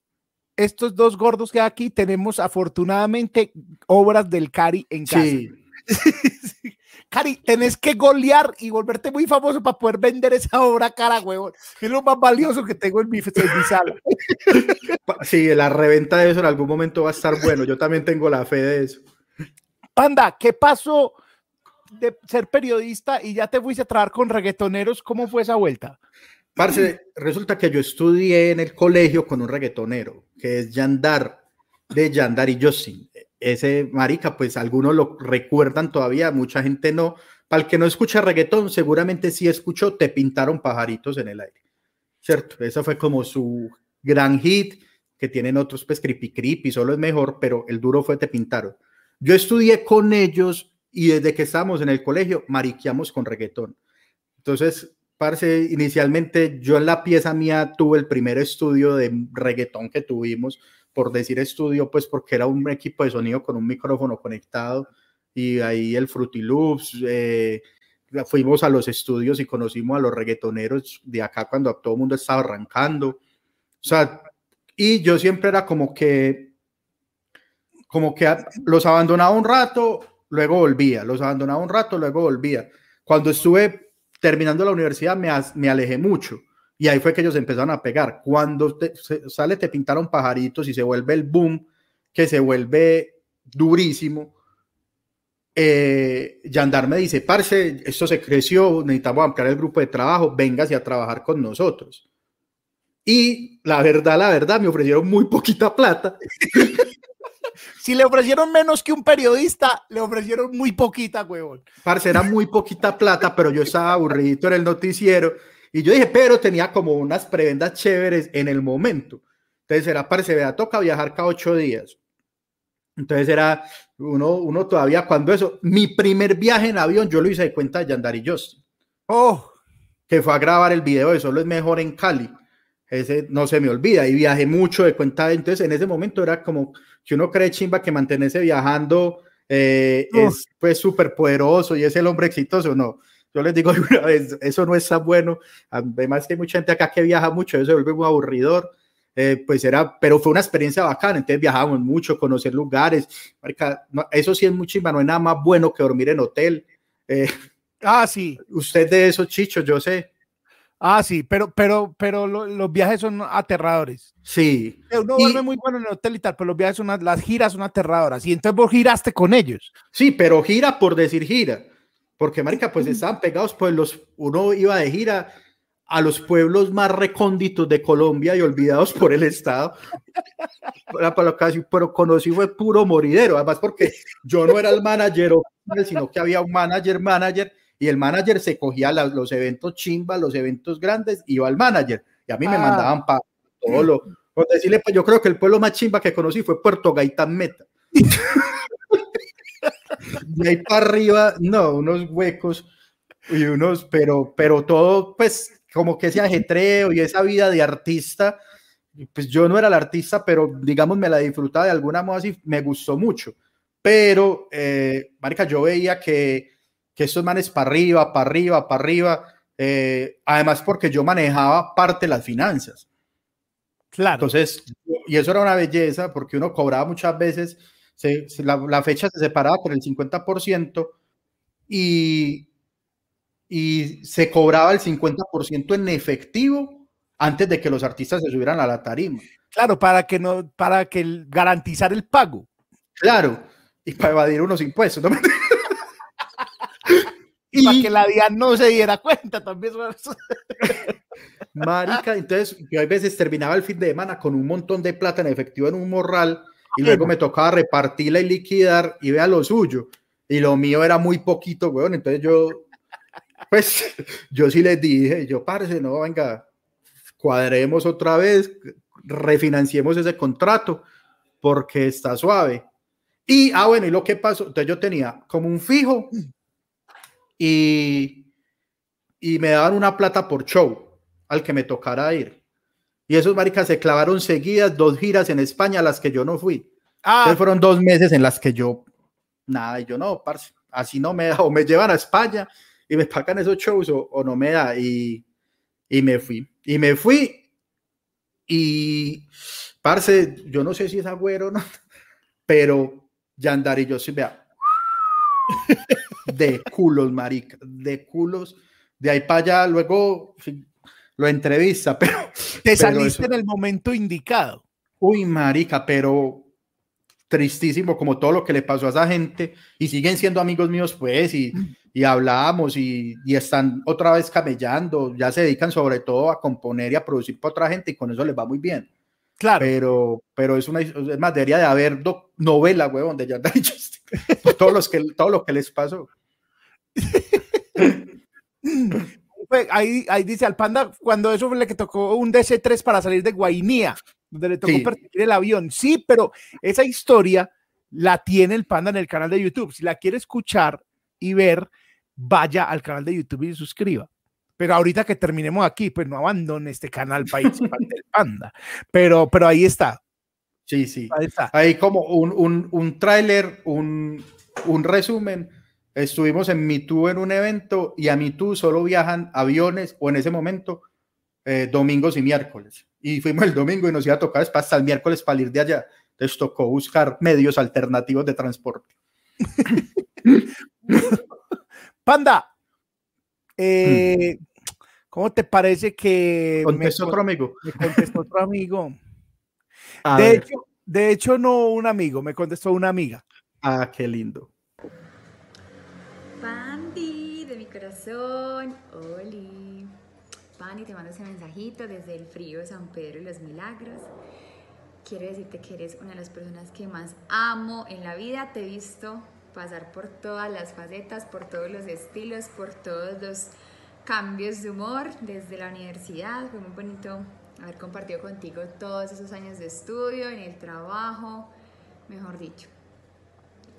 Speaker 1: estos dos gordos que hay aquí, tenemos afortunadamente obras del Cari en casa. Sí. Cari, tenés que golear y volverte muy famoso para poder vender esa obra cara, huevón. Es lo más valioso que tengo en mi, en mi sala.
Speaker 2: Sí, la reventa de eso en algún momento va a estar bueno. Yo también tengo la fe de eso.
Speaker 1: Panda, ¿qué pasó de ser periodista y ya te fuiste a trabajar con reggaetoneros? ¿Cómo fue esa vuelta?
Speaker 2: Parce, resulta que yo estudié en el colegio con un reggaetonero, que es Yandar, de Yandar y Justin. Ese marica, pues algunos lo recuerdan todavía, mucha gente no. Para el que no escucha reggaetón, seguramente sí escuchó Te pintaron pajaritos en el aire. ¿Cierto? Esa fue como su gran hit, que tienen otros, pues creepy creepy, solo es mejor, pero el duro fue Te pintaron. Yo estudié con ellos y desde que estábamos en el colegio mariqueamos con reggaetón. Entonces, parce, inicialmente yo en la pieza mía tuve el primer estudio de reggaetón que tuvimos, por decir estudio, pues porque era un equipo de sonido con un micrófono conectado y ahí el Fruity Loops. Eh, fuimos a los estudios y conocimos a los reggaetoneros de acá cuando todo el mundo estaba arrancando. O sea, y yo siempre era como que como que los abandonaba un rato, luego volvía, los abandonaba un rato, luego volvía. Cuando estuve terminando la universidad me, alejé mucho y ahí fue que ellos empezaron a pegar. Cuando sale te pintaron pajaritos y se vuelve el boom, que se vuelve durísimo. Eh, Yandar me dice, parce, esto se creció, necesitamos ampliar el grupo de trabajo, véngase a trabajar con nosotros. Y la verdad, la verdad, me ofrecieron muy poquita plata.
Speaker 1: Si le ofrecieron menos que un periodista, le ofrecieron muy poquita, huevón.
Speaker 2: Parce, era muy poquita plata, pero yo estaba aburrido en el noticiero. Y yo dije, pero tenía como unas prebendas chéveres en el momento. Entonces era, parce, vea, toca viajar cada ocho días. Entonces era uno, uno todavía cuando eso, mi primer viaje en avión, yo lo hice de cuenta de Yandari y
Speaker 1: Oh.
Speaker 2: Que fue a grabar el video de Solo es Mejor en Cali. Ese no se me olvida y viajé mucho de cuenta. Entonces en ese momento era como que uno cree chimba que mantenerse viajando eh, es pues súper poderoso y es el hombre exitoso, no. Yo les digo una vez, eso no está bueno. Además que hay mucha gente acá que viaja mucho, eso se vuelve muy aburridor. eh, pues era, pero fue una experiencia bacana, entonces viajábamos mucho, conocer lugares, eso sí es muy chimba, no hay nada más bueno que dormir en hotel. Eh,
Speaker 1: ah, sí.
Speaker 2: Usted de esos chichos, yo sé.
Speaker 1: Ah, sí, pero, pero, pero los viajes son aterradores.
Speaker 2: Sí.
Speaker 1: Uno duerme muy bueno en el hotel y tal, pero los viajes son, las giras son aterradoras. Y entonces vos giraste con ellos.
Speaker 2: Sí, pero gira por decir gira. Porque, marica, pues estaban pegados, pues los, uno iba de gira a los pueblos más recónditos de Colombia y olvidados por el Estado. Pero conocí fue puro moridero, además porque yo no era el manager, sino que había un manager, manager, y el manager se cogía los eventos chimba, los eventos grandes, iba al manager, y a mí me ah. mandaban para todo lo... Por decirle, pues yo creo que el pueblo más chimba que conocí fue Puerto Gaitán Meta. y ahí para arriba, no, unos huecos y unos, pero, pero todo, pues, como que ese ajetreo y esa vida de artista, pues yo no era el artista, pero digamos me la disfrutaba de alguna modo así, me gustó mucho. Pero, eh, Marica, yo veía que que estos manes para arriba, para arriba, para arriba, eh, además porque yo manejaba parte de las finanzas.
Speaker 1: Claro.
Speaker 2: Entonces, y eso era una belleza porque uno cobraba muchas veces, la, fecha se separaba por el 50% y, y se cobraba el 50% en efectivo antes de que los artistas se subieran a la tarima.
Speaker 1: Claro, para que no, para que garantizar el pago.
Speaker 2: Claro, y para evadir unos impuestos. ¿no?
Speaker 1: y para que la DIAN no se diera cuenta también.
Speaker 2: Marica, entonces yo a veces terminaba el fin de semana con un montón de plata en efectivo en un morral y luego me tocaba repartirla y liquidar y vea lo suyo. Y lo mío era muy poquito, weón. Entonces yo, pues, yo sí les dije, yo, parce, no, venga, cuadremos otra vez, refinanciemos ese contrato porque está suave. Y, ah, bueno, y lo que pasó, entonces yo tenía como un fijo y, y me daban una plata por show al que me tocara ir. Y esos maricas se clavaron seguidas dos giras en España a las que yo no fui. Ah. fueron dos meses en las que yo, nada, y yo no, parce, así no me da, o me llevan a España y me pagan esos shows o, no me da. Y, y me fui. Y me fui. Y, parce, yo no sé si es agüero o no, pero Yandar y yo sí, vea, de culos, marica, de culos. De ahí para allá, luego lo entrevista, pero...
Speaker 1: Te saliste en el momento indicado.
Speaker 2: Uy, marica, pero tristísimo como todo lo que le pasó a esa gente y siguen siendo amigos míos pues y, y hablamos y, y, están otra vez camellando, ya se dedican sobre todo a componer y a producir para otra gente y con eso les va muy bien.
Speaker 1: Claro.
Speaker 2: Pero, pero es una es materia de haber novela, huevón, de Yandar todo, los que, todo lo que les pasó.
Speaker 1: ahí, ahí dice al panda, cuando eso le que tocó un DC-3 para salir de Guainía, donde le tocó perseguir el avión. Sí, pero esa historia la tiene el panda en el canal de YouTube. Si la quiere escuchar y ver, vaya al canal de YouTube y suscriba. Pero ahorita que terminemos aquí, pues no abandone este canal país del panda. Pero, pero ahí está.
Speaker 2: Sí, sí. Ahí está. Ahí como un, un, un tráiler, un, un resumen. Estuvimos en MeToo en un evento y a MeToo solo viajan aviones o en ese momento eh, domingos y miércoles. Y fuimos el domingo y nos iba a tocar hasta el miércoles para ir de allá. Entonces tocó buscar medios alternativos de transporte.
Speaker 1: Panda, eh, hmm. ¿Cómo te parece que...
Speaker 2: Contestó otro amigo.
Speaker 1: Me contestó otro amigo. De, hecho, de hecho, no un amigo, me contestó una amiga.
Speaker 2: Ah, qué lindo.
Speaker 5: Pandi, de mi corazón. Oli. Pandi, te mando ese mensajito desde el frío de San Pedro y los Milagros. Quiero decirte que eres una de las personas que más amo en la vida. Te he visto pasar por todas las facetas, por todos los estilos, por todos los cambios de humor desde la universidad. Fue muy bonito haber compartido contigo todos esos años de estudio, en el trabajo, mejor dicho.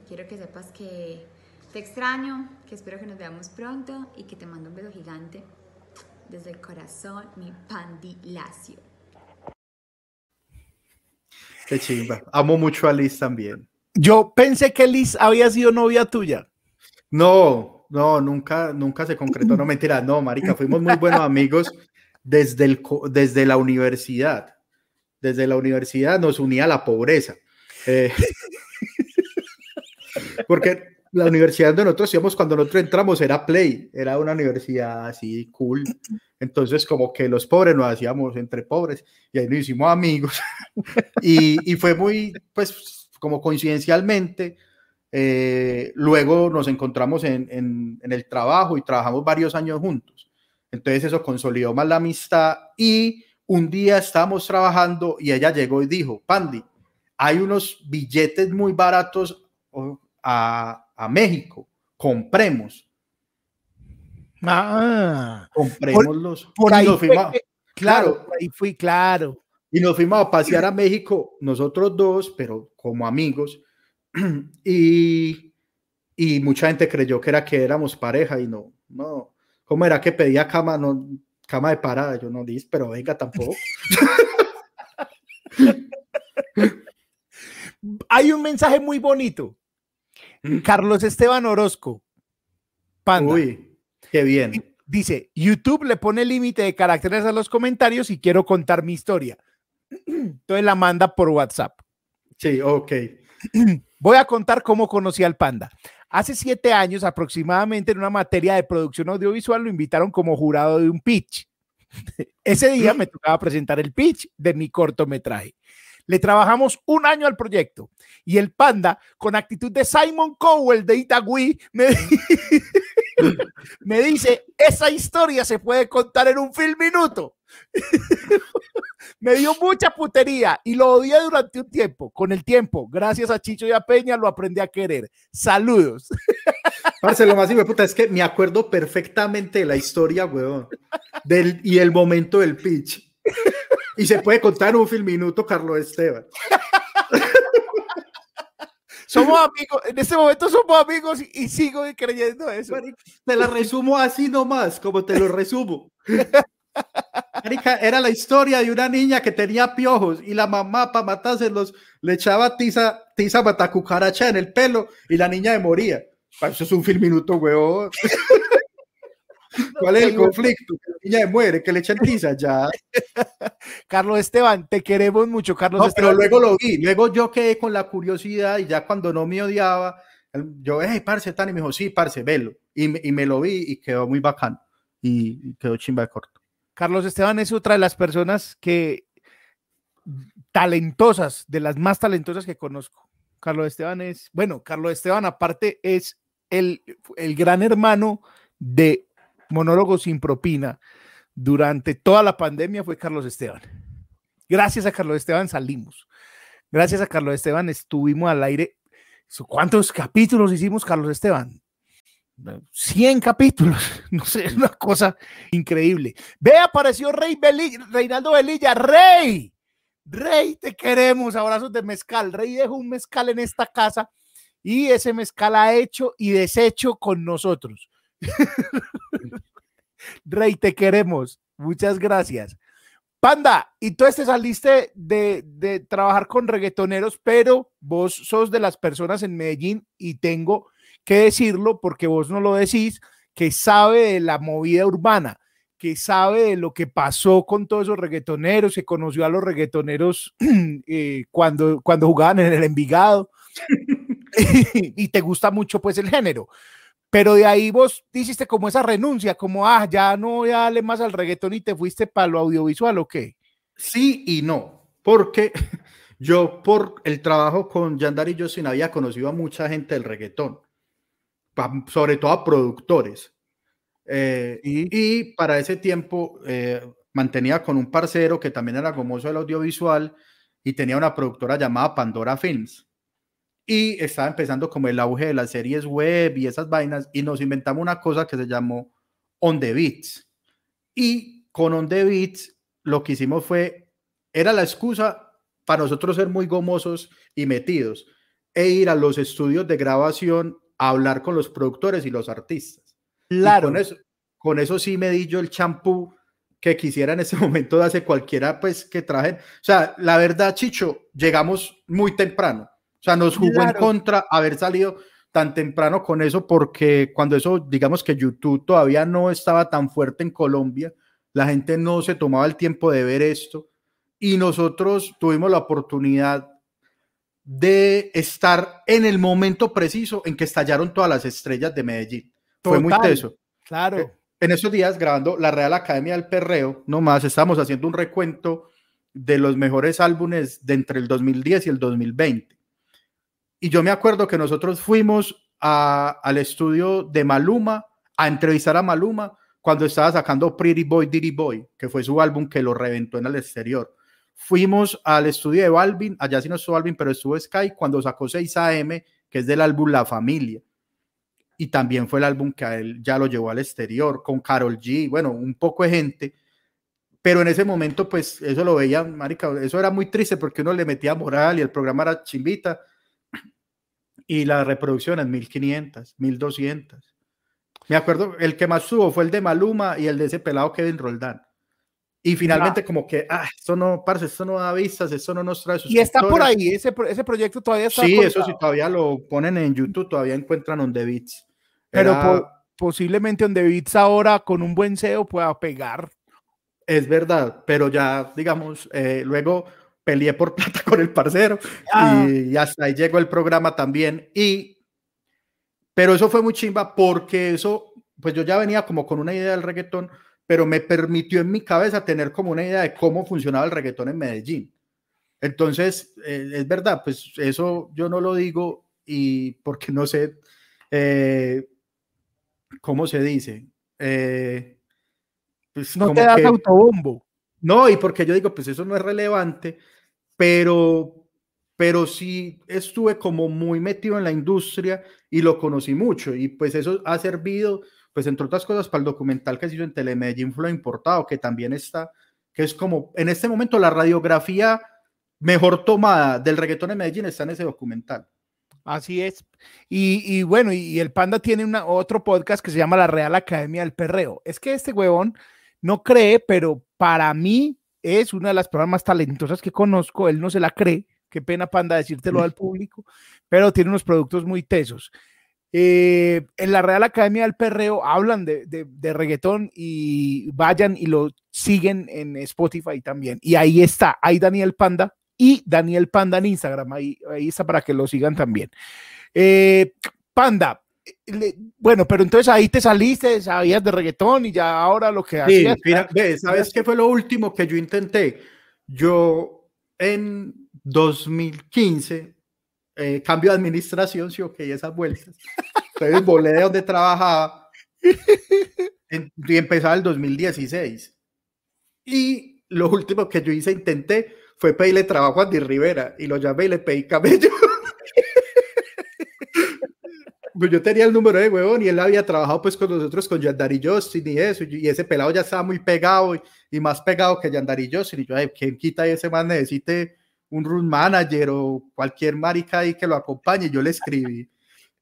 Speaker 5: Quiero que sepas que te extraño, que espero que nos veamos pronto y que te mando un beso gigante desde el corazón, mi pandilacio.
Speaker 2: Qué chimba. Amo mucho a Liz también.
Speaker 1: Yo pensé que Liz había sido novia tuya.
Speaker 2: No, no, nunca, nunca se concretó, no mentira, no, marica, fuimos muy buenos amigos desde, el, desde la universidad. desde la universidad nos unía la pobreza. Eh, porque la universidad donde nosotros íbamos cuando nosotros entramos era Play, era una universidad así cool. Entonces, como que los pobres nos hacíamos entre pobres y ahí nos hicimos amigos. y, y, fue muy, pues, como coincidencialmente. Eh, luego nos encontramos en, en, en, el trabajo y trabajamos varios años juntos. Entonces, eso consolidó más la amistad. Y un día estábamos trabajando y ella llegó y dijo: Pandi, hay unos billetes muy baratos a, a México, compremos.
Speaker 1: Ah,
Speaker 2: comprémoslos.
Speaker 1: Por, por ahí fuimos, claro, ahí fui claro.
Speaker 2: Y nos fuimos a pasear a México, nosotros dos, pero como amigos. Y, y mucha gente creyó que era que éramos pareja y no, no. ¿Cómo era que pedía cama? No, cama de parada. Yo no dije, pero venga tampoco.
Speaker 1: Hay un mensaje muy bonito Carlos Esteban Orozco.
Speaker 2: Panda. Uy, qué bien.
Speaker 1: Dice, YouTube le pone límite de caracteres a los comentarios y quiero contar mi historia. Entonces la manda por WhatsApp.
Speaker 2: Sí, ok.
Speaker 1: Voy a contar cómo conocí al panda. Hace siete años aproximadamente en una materia de producción audiovisual lo invitaron como jurado de un pitch. Ese día me tocaba presentar el pitch de mi cortometraje. Le trabajamos un año al proyecto y el panda, con actitud de Simon Cowell de Itagüí, me, me dice, esa historia se puede contar en un film minuto. me dio mucha putería y lo odié durante un tiempo. Con el tiempo, gracias a Chicho y a Peña, lo aprendí a querer. Saludos.
Speaker 2: Parce, lo más puta es que me acuerdo perfectamente de la historia, weón, del, y el momento del pitch. Y se puede contar en un film minuto, Carlos Esteban.
Speaker 1: Somos amigos, en este momento somos amigos y, sigo creyendo eso.
Speaker 2: Te la resumo así nomás, como te lo resumo. era la historia de una niña que tenía piojos y la mamá para matárselos le echaba tiza, tiza matacucaracha en el pelo y la niña moría. Eso es un film minuto, weón. ¿Cuál es el conflicto? Que la niña muere, que le echen tiza ya.
Speaker 1: Carlos Esteban, te queremos mucho, Carlos no,
Speaker 2: Pero luego lo vi, luego yo quedé con la curiosidad y ya cuando no me odiaba, yo, hey, parce, Tani, me dijo, sí, parce, velo. Y, y me lo vi y quedó muy bacán. Y, quedó chimba de corto.
Speaker 1: Carlos Esteban es otra de las personas que talentosas, de las más talentosas que conozco. Carlos Esteban es, bueno, Carlos Esteban aparte es el, el gran hermano de monólogo sin propina durante toda la pandemia fue Carlos Esteban. Gracias a Carlos Esteban salimos. Gracias a Carlos Esteban estuvimos al aire. ¿Cuántos capítulos hicimos, Carlos Esteban? 100 capítulos, no sé, es una cosa increíble. Ve, apareció Rey Reinaldo Velilla, Rey, Rey, te queremos, abrazos de mezcal. Rey dejó un mezcal en esta casa y ese mezcal ha hecho y deshecho con nosotros. Rey, te queremos. Muchas gracias. Panda, y tú este saliste de, de, trabajar con reggaetoneros, pero vos sos de las personas en Medellín y tengo que decirlo porque vos no lo decís, que sabe de la movida urbana, que sabe de lo que pasó con todos esos reggaetoneros, que conoció a los reggaetoneros eh, cuando, cuando jugaban en el Envigado y te gusta mucho pues el género. Pero de ahí vos hiciste como esa renuncia, como, ah, ya no voy a darle más al reggaetón y te fuiste para lo audiovisual o qué?
Speaker 2: Sí y no, porque yo por el trabajo con Yandar y Josin había conocido a mucha gente del reggaetón, sobre todo a productores. Eh, ¿Y? para ese tiempo eh, mantenía con un parcero que también era gomoso del audiovisual y tenía una productora llamada Pandora Films y estaba empezando como el auge de las series web y esas vainas y nos inventamos una cosa que se llamó On the Beats. Y con On the Beats lo que hicimos fue, era la excusa para nosotros ser muy gomosos y metidos e ir a los estudios de grabación a hablar con los productores y los artistas.
Speaker 1: Claro.
Speaker 2: con eso, con eso sí me di yo el champú que quisiera en ese momento de hace cualquiera pues que traje. O sea, la verdad, Chicho, llegamos muy temprano sea, nos jugó en contra haber salido tan temprano con eso porque cuando eso, digamos que YouTube todavía no estaba tan fuerte en Colombia, la gente no se tomaba el tiempo de ver esto y nosotros tuvimos la oportunidad de estar en el momento preciso en que estallaron todas las estrellas de Medellín. Fue muy teso.
Speaker 1: Claro.
Speaker 2: Eh, en esos días grabando la Real Academia del Perreo, nomás estamos haciendo un recuento de los mejores álbumes de entre el 2010 y el 2020. Y yo me acuerdo que nosotros fuimos al estudio de Maluma a entrevistar a Maluma cuando estaba sacando Pretty Boy, Diddy Boy, que fue su álbum que lo reventó en el exterior. Fuimos al estudio de Balvin, allá sí no estuvo Balvin, pero estuvo Sky cuando sacó 6AM, que es del álbum La Familia. Y también fue el álbum que a él ya lo llevó al exterior, con Carol G, bueno, un poco de gente. Pero en ese momento, pues eso lo veía, marica, eso era muy triste porque uno le metía moral y el programa era chimbita. Y la reproducción es 1500, 1200. Me acuerdo, el que más subo fue el de Maluma y el de ese pelado Kevin Roldán. Y finalmente como que, ah, esto no, parce, esto no da vistas, esto no nos trae
Speaker 1: Y está por ahí, ese, ese proyecto todavía está.
Speaker 2: Sí, eso sí, todavía lo ponen en YouTube, todavía encuentran on the beats.
Speaker 1: Pero posiblemente on the beats ahora con un buen SEO pueda pegar.
Speaker 2: Es verdad, pero ya, digamos, eh, luego peleé por plata con el parcero ah. y hasta ahí llegó el programa también. Y, pero eso fue muy chimba porque eso, pues yo ya venía como con una idea del reggaetón pero me permitió en mi cabeza tener como una idea de cómo funcionaba el reggaetón en Medellín. Entonces, eh, es verdad, pues eso yo no lo digo y porque no sé eh, cómo se dice. Eh,
Speaker 1: pues no te das autobombo.
Speaker 2: No, y porque yo digo, pues eso no es relevante, pero, pero sí estuve como muy metido en la industria y lo conocí mucho y pues eso ha servido pues entre otras cosas para el documental que se hizo en Telemedellín Flow Importado, que también está, que es como en este momento la radiografía mejor tomada del reggaetón en Medellín está en ese documental.
Speaker 1: Así es. Y, bueno, y, el Panda tiene una, otro podcast que se llama La Real Academia del Perreo. Es que este huevón no cree, pero para mí es una de las personas más talentosas que conozco. Él no se la cree. Qué pena, Panda, decírtelo al público, pero tiene unos productos muy tesos. Eh, en la Real Academia del Perreo hablan de, de, reggaetón y vayan y lo siguen en Spotify también. Y ahí está, hay Daniel Panda y Daniel Panda en Instagram. Ahí, ahí está para que lo sigan también. Eh, Panda, bueno, pero entonces ahí te saliste, sabías de reggaetón y ya ahora lo que
Speaker 2: hacías. ¿sabes qué fue lo último que yo intenté? Yo en 2015 eh, cambio de administración, sí, ok, esas vueltas. Entonces volé de donde trabajaba y empezaba el 2016. Y lo último que yo hice, intenté, fue pedirle trabajo a Andy Rivera y lo llamé y le pedí cabello. pues yo tenía el número de huevón y él había trabajado pues con nosotros con Yandari Justin y eso, y ese pelado ya estaba muy pegado y, más pegado que Yandari Justin. Y yo, ay, ¿quién quita ese man necesite un room manager o cualquier marica ahí que lo acompañe, yo le escribí.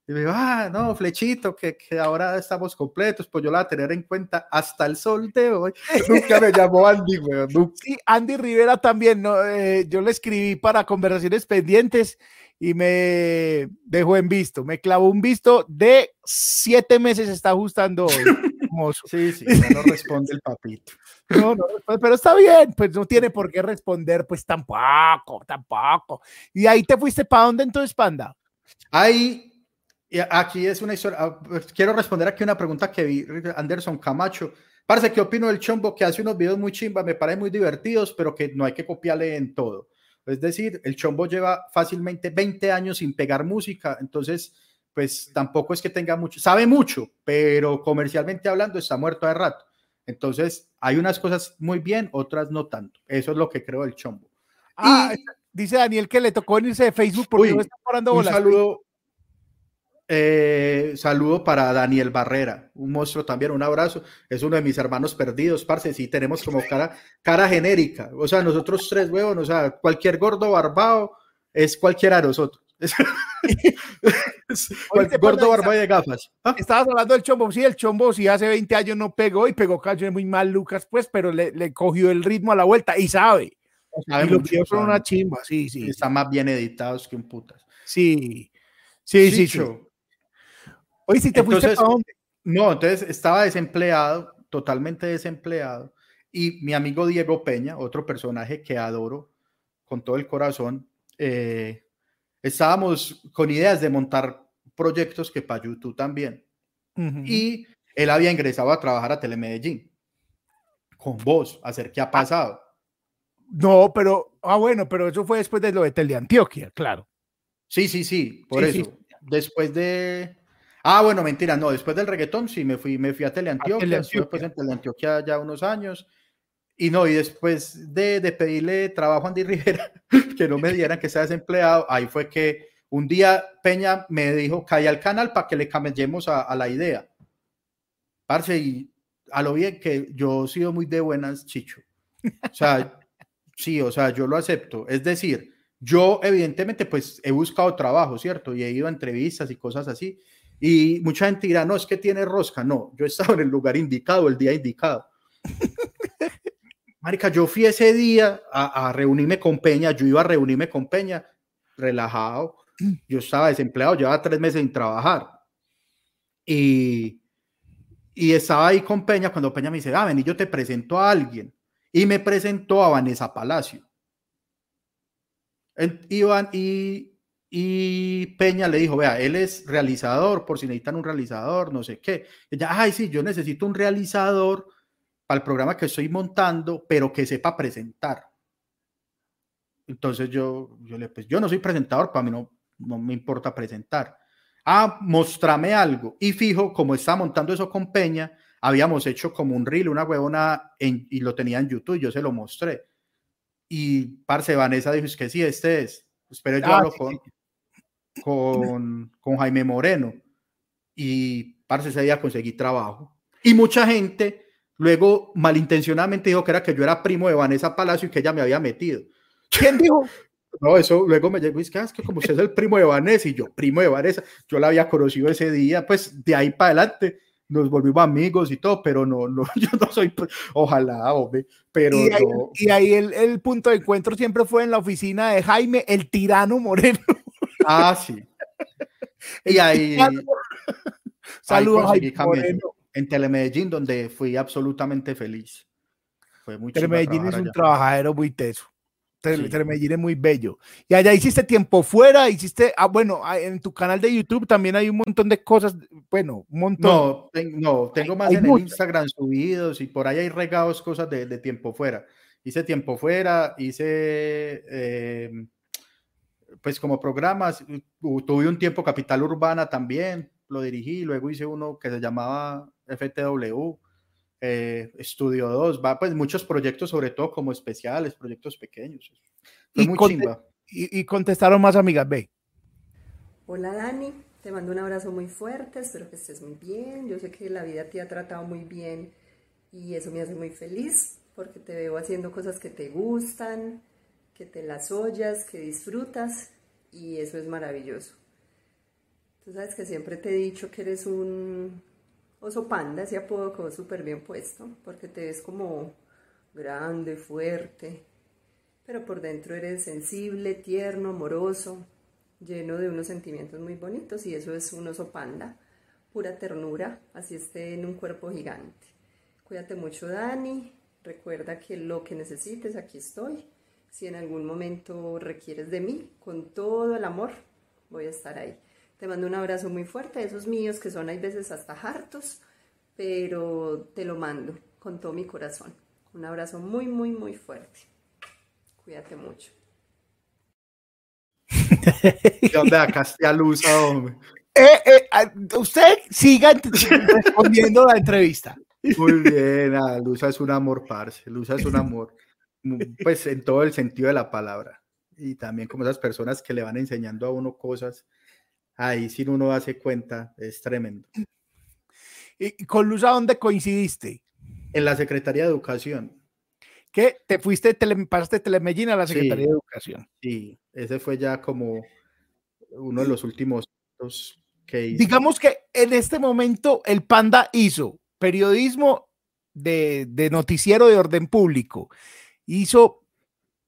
Speaker 2: Y me dijo, ah, no, flechito, que, que, ahora estamos completos, pues yo la voy a tener en cuenta hasta el sol de hoy. Nunca me llamó Andy, güey.
Speaker 1: Sí, Andy Rivera también, ¿no? Eh, yo le escribí para conversaciones pendientes y me dejó en visto, me clavó un visto de siete meses, está ajustando hoy.
Speaker 2: Sí, sí, no responde el papito.
Speaker 1: No, no, pero está bien, pues no tiene por qué responder, pues tampoco, tampoco. Y ahí te fuiste para dónde entonces, Panda?
Speaker 2: Ahí, aquí es una historia. Ah, pues, quiero responder aquí una pregunta que vi, Anderson Camacho. Parece que opino del Chombo que hace unos videos muy chimba, me parecen muy divertidos, pero que no hay que copiarle en todo. Es decir, el Chombo lleva fácilmente 20 años sin pegar música, entonces, pues tampoco es que tenga mucho, sabe mucho, pero comercialmente hablando está muerto de rato. Entonces, hay unas cosas muy bien, otras no tanto. Eso es lo que creo del chombo.
Speaker 1: Ah, dice Daniel que le tocó irse de Facebook porque no está parando
Speaker 2: bolas. Un saludo, eh, saludo para Daniel Barrera, un monstruo también, un abrazo. Es uno de mis hermanos perdidos, parce. Sí, tenemos como cara, cara genérica. O sea, nosotros tres huevos, o sea, cualquier gordo barbado es cualquiera de nosotros. gordo barba de gafas.
Speaker 1: ¿Ah? Estabas hablando del chombo. Sí, el chombo sí hace 20 años no pegó y pegó canciones muy mal, Lucas, pues, pero le, cogió el ritmo a la vuelta y sabe.
Speaker 2: y los videos son una chimba, sí, sí. Están más bien editados que un putas.
Speaker 1: Sí, sí, sí. sí, Oye, si te fuiste
Speaker 2: No, entonces estaba desempleado, totalmente desempleado. Y mi amigo Diego Peña, otro personaje que adoro con todo el corazón, eh, estábamos con ideas de montar proyectos que para YouTube también. Y él había ingresado a trabajar a Telemedellín con vos, a ver qué ha ah. pasado.
Speaker 1: no, pero, ah, bueno, pero eso fue después de lo de Teleantioquia, claro.
Speaker 2: Sí, sí, sí, por eso. Después de. Ah, bueno, mentira, no, después del reggaetón sí me fui, me fui a Teleantioquia, después en Teleantioquia ya unos años. Y no, y después de, de pedirle trabajo a Andy Rivera, que no me dieran que sea desempleado, ahí fue que un día Peña me dijo, cae al canal para que le cambiemos a, a, la idea. Parce, y a lo bien que yo he sido muy de buenas, Chicho. O sea, sí, o sea, yo lo acepto. Es decir, yo evidentemente pues he buscado trabajo, ¿cierto? Y he ido a entrevistas y cosas así. Y mucha gente dirá, no, es que tiene rosca. No, yo he estado en el lugar indicado, el día indicado. Marica, yo fui ese día a, reunirme con Peña, yo iba a reunirme con Peña, relajado, yo estaba desempleado, llevaba tres meses sin trabajar. Y, y estaba ahí con Peña cuando Peña me dice, ah, ven, y yo te presento a alguien. Y me presentó a Vanessa Palacio. Iván y, y Peña le dijo, vea, él es realizador, por si necesitan un realizador, no sé qué. Ella, ay, sí, yo necesito un realizador al programa que estoy montando, pero que sepa presentar. Entonces yo, yo le, pues yo no soy presentador, para mí no, no me importa presentar. Ah, mostrame algo. Y fijo, como estaba montando eso con Peña, habíamos hecho como un reel, una huevona, y lo tenía en YouTube, yo se lo mostré. Y Parce Vanessa dijo, es que sí, este es. Espero yo ah, hablo con, con, con, Jaime Moreno. Y Parce ese día conseguí trabajo. Y mucha gente Luego, malintencionadamente dijo que era que yo era primo de Vanessa Palacio y que ella me había metido.
Speaker 1: ¿Quién dijo?
Speaker 2: No, eso luego me llegó y dice, ah, es que como usted es el primo de Vanessa y yo, primo de Vanessa, yo la había conocido ese día, pues de ahí para adelante nos volvimos amigos y todo, pero no, no, yo no soy, ojalá, hombre, pero
Speaker 1: y ahí, y ahí el, el, punto de encuentro siempre fue en la oficina de Jaime, el tirano Moreno.
Speaker 2: Ah, sí. Y ahí...
Speaker 1: Saludos, Jaime Moreno
Speaker 2: en Telemedellín, donde fui absolutamente feliz. Fue muy
Speaker 1: Telemedellín es un trabajadero muy teso. Telemedellín es muy bello. Y allá hiciste tiempo fuera, hiciste, ah, bueno, ah, en tu canal de YouTube también hay un montón de cosas, bueno, un montón.
Speaker 2: No, no tengo más en el Instagram subidos y por ahí hay regados cosas de, de tiempo fuera. Hice tiempo fuera, hice, em, pues como programas, tuve un tiempo Capital Urbana también, lo dirigí, luego hice uno que se llamaba FTW, eh, Estudio 2, va pues muchos proyectos, sobre todo como especiales, proyectos pequeños.
Speaker 1: y, muy chimba. Y, contestaron más amigas, ve.
Speaker 6: Hola Dani, te mando un abrazo muy fuerte, espero que estés muy bien. Yo sé que la vida te ha tratado muy bien y eso me hace muy feliz porque te veo haciendo cosas que te gustan, que te las oyas, que disfrutas y eso es maravilloso. Tú sabes que siempre te he dicho que eres un oso panda, ese apodo como súper bien puesto, porque te ves como grande, fuerte, pero por dentro eres sensible, tierno, amoroso, lleno de unos sentimientos muy bonitos y eso es un oso panda, pura ternura, así esté en un cuerpo gigante. Cuídate mucho Dani, recuerda que lo que necesites aquí estoy. Si en algún momento requieres de mí, con todo el amor, voy a estar ahí. Te mando un abrazo muy fuerte, esos míos que son hay veces hasta hartos, pero te lo mando con todo mi corazón. Un abrazo muy, muy, muy fuerte. Cuídate mucho.
Speaker 2: ¿Dónde acá está luz, hombre?
Speaker 1: Eh, eh, usted siga respondiendo la entrevista.
Speaker 2: Muy bien, ah, Luza es un amor, parce. Luza es un amor, pues en todo el sentido de la palabra. Y también como esas personas que le van enseñando a uno cosas ahí si uno hace cuenta, es tremendo.
Speaker 1: ¿Y con Luz a dónde coincidiste?
Speaker 2: En la Secretaría de Educación.
Speaker 1: ¿Qué? ¿Te fuiste, tele, pasaste de Telemedellín a la Secretaría de Educación?
Speaker 2: Sí, ese fue ya como uno de los últimos que hice.
Speaker 1: Digamos que en este momento el Panda hizo periodismo de, de noticiero de orden público, hizo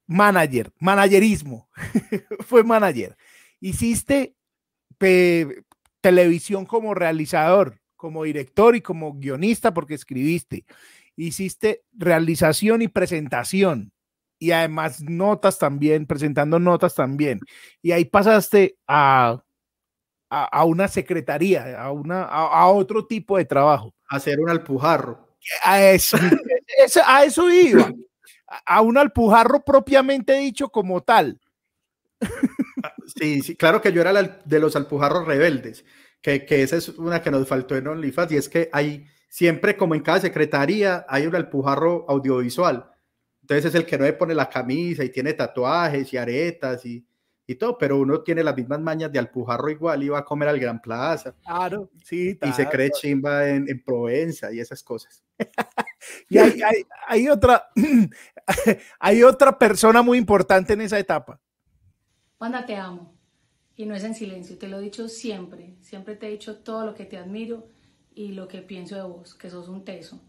Speaker 1: manager, managerismo, fue manager. Hiciste televisión como realizador, como director y como guionista porque escribiste. hiciste realización y presentación y además notas también, presentando notas también. Y ahí pasaste a, a, una secretaría, a, una, a, otro tipo de trabajo.
Speaker 2: Hacer un alpujarro.
Speaker 1: A eso, a eso iba. A un alpujarro propiamente dicho como tal.
Speaker 2: Sí, sí, claro que yo era de los alpujarros rebeldes, que, que, esa es una que nos faltó en OnlyFans, y es que hay siempre, como en cada secretaría, hay un alpujarro audiovisual. Entonces es el que no le pone la camisa y tiene tatuajes y aretas y, y todo, pero uno tiene las mismas mañas de alpujarro igual y va a comer al Gran Plaza.
Speaker 1: Claro, sí.
Speaker 2: Y se cree chimba en, en Provenza y esas cosas.
Speaker 1: Y hay, hay, hay, otra, hay otra persona muy importante en esa etapa.
Speaker 7: Panda, te amo. Y no es en silencio, te lo he dicho siempre. Siempre te he dicho todo lo que te admiro y lo que pienso de vos, que sos un teso.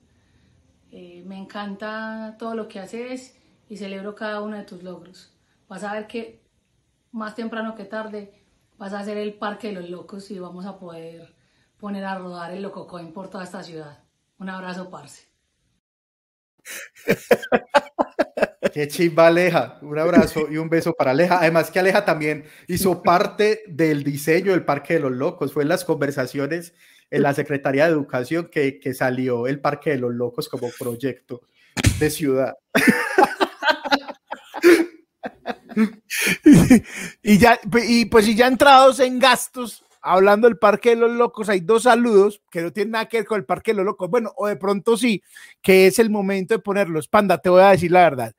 Speaker 7: Eh, me encanta todo lo que haces y celebro cada uno de tus logros. Vas a ver que más temprano que tarde vas a hacer el Parque de los Locos y vamos a poder poner a rodar el Lococoin por toda esta ciudad. Un abrazo, parce.
Speaker 2: Qué chimba Aleja, un abrazo y un beso para Aleja. Además que Aleja también hizo parte del diseño del Parque de los Locos, fue en las conversaciones en la Secretaría de Educación que, que salió el Parque de los Locos como proyecto de ciudad.
Speaker 1: y ya, y pues y ya entrados en gastos, hablando del Parque de los Locos, hay dos saludos que no tienen nada que ver con el Parque de los Locos. Bueno, o de pronto sí, que es el momento de ponerlos. Panda, te voy a decir la verdad.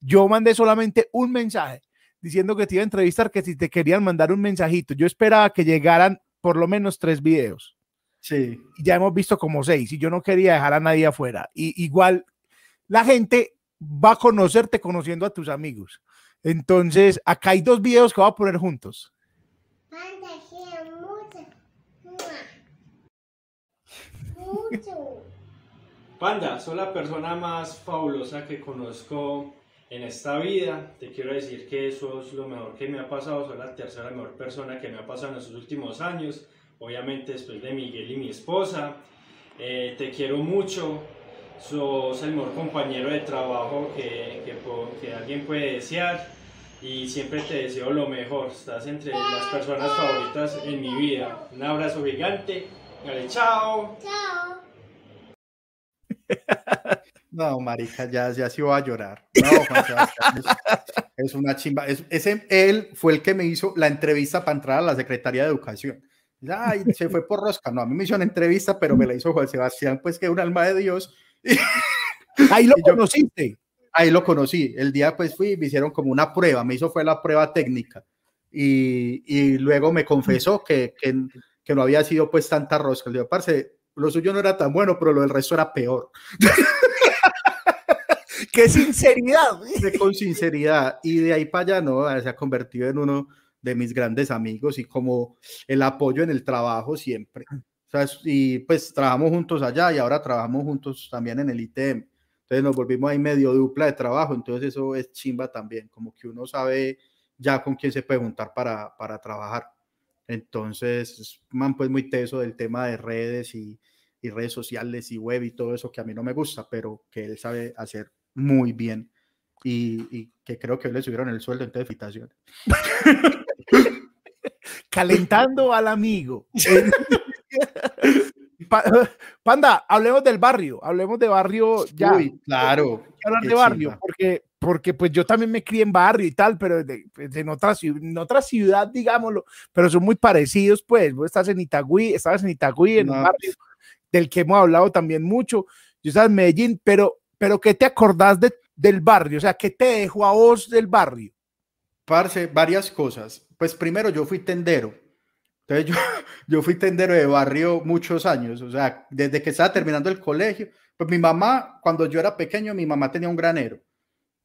Speaker 1: Yo mandé solamente un mensaje diciendo que te iba a entrevistar, que si te querían mandar un mensajito. Yo esperaba que llegaran por lo menos tres videos.
Speaker 2: Sí.
Speaker 1: Ya hemos visto como seis y yo no quería dejar a nadie afuera. Y igual la gente va a conocerte conociendo a tus amigos. Entonces, acá hay dos videos que voy a poner juntos.
Speaker 8: Panda, sos la persona más fabulosa que conozco en esta vida. Te quiero decir que eso es lo mejor que me ha pasado. Sos la tercera mejor persona que me ha pasado en estos últimos años obviamente después de Miguel y mi esposa. Eh, te quiero mucho, sos el mejor compañero de trabajo que, que, alguien puede desear y siempre te deseo lo mejor. Estás entre las personas favoritas en mi vida. Un abrazo gigante. Dale, chao. Chao.
Speaker 2: No, marica, ya, ya sí voy a llorar. No, es, una chimba. ese, él fue el que me hizo la entrevista para entrar a la Secretaría de Educación. Ay, se fue por rosca. No, a mí me hizo una entrevista, pero me la hizo Juan Sebastián, pues que es un alma de Dios.
Speaker 1: Ahí lo conociste.
Speaker 2: Ahí lo conocí. El día pues fui, me hicieron como una prueba, me hizo fue la prueba técnica. Y, y luego me confesó que, que, que, no había sido pues tanta rosca. Le digo, parce, lo suyo no era tan bueno, pero lo del resto era peor.
Speaker 1: ¡Qué sinceridad!
Speaker 2: con sinceridad. Y de ahí para allá, no, se ha convertido en uno de mis grandes amigos y como el apoyo en el trabajo siempre. y pues trabajamos juntos allá y ahora trabajamos juntos también en el ITM. Entonces nos volvimos ahí medio dupla de trabajo, entonces eso es chimba también, como que uno sabe ya con quién se puede juntar para, para trabajar. Entonces, man, pues muy teso del tema de redes y, y redes sociales y web y todo eso que a mí no me gusta, pero que él sabe hacer muy bien y, que creo que le subieron el sueldo, entonces felicitaciones.
Speaker 1: Calentando al amigo. Panda, hablemos del barrio, hablemos de barrio ya.
Speaker 2: claro.
Speaker 1: hablar de barrio, porque, porque pues yo también me crié en barrio y tal, pero pues, en, otra, en otra ciudad, digámoslo, pero son muy parecidos, pues. Vos estás en Itagüí, estabas en Itagüí, en un barrio del que hemos hablado también mucho. Yo estaba en Medellín, pero, pero ¿qué te acordás de del barrio? O sea, ¿qué te dejó a vos del barrio?
Speaker 2: Parce, varias cosas. Pues primero yo fui tendero. Entonces yo, yo fui tendero de barrio muchos años. O sea, desde que estaba terminando el colegio. Pues mi mamá, cuando yo era pequeño, mi mamá tenía un granero.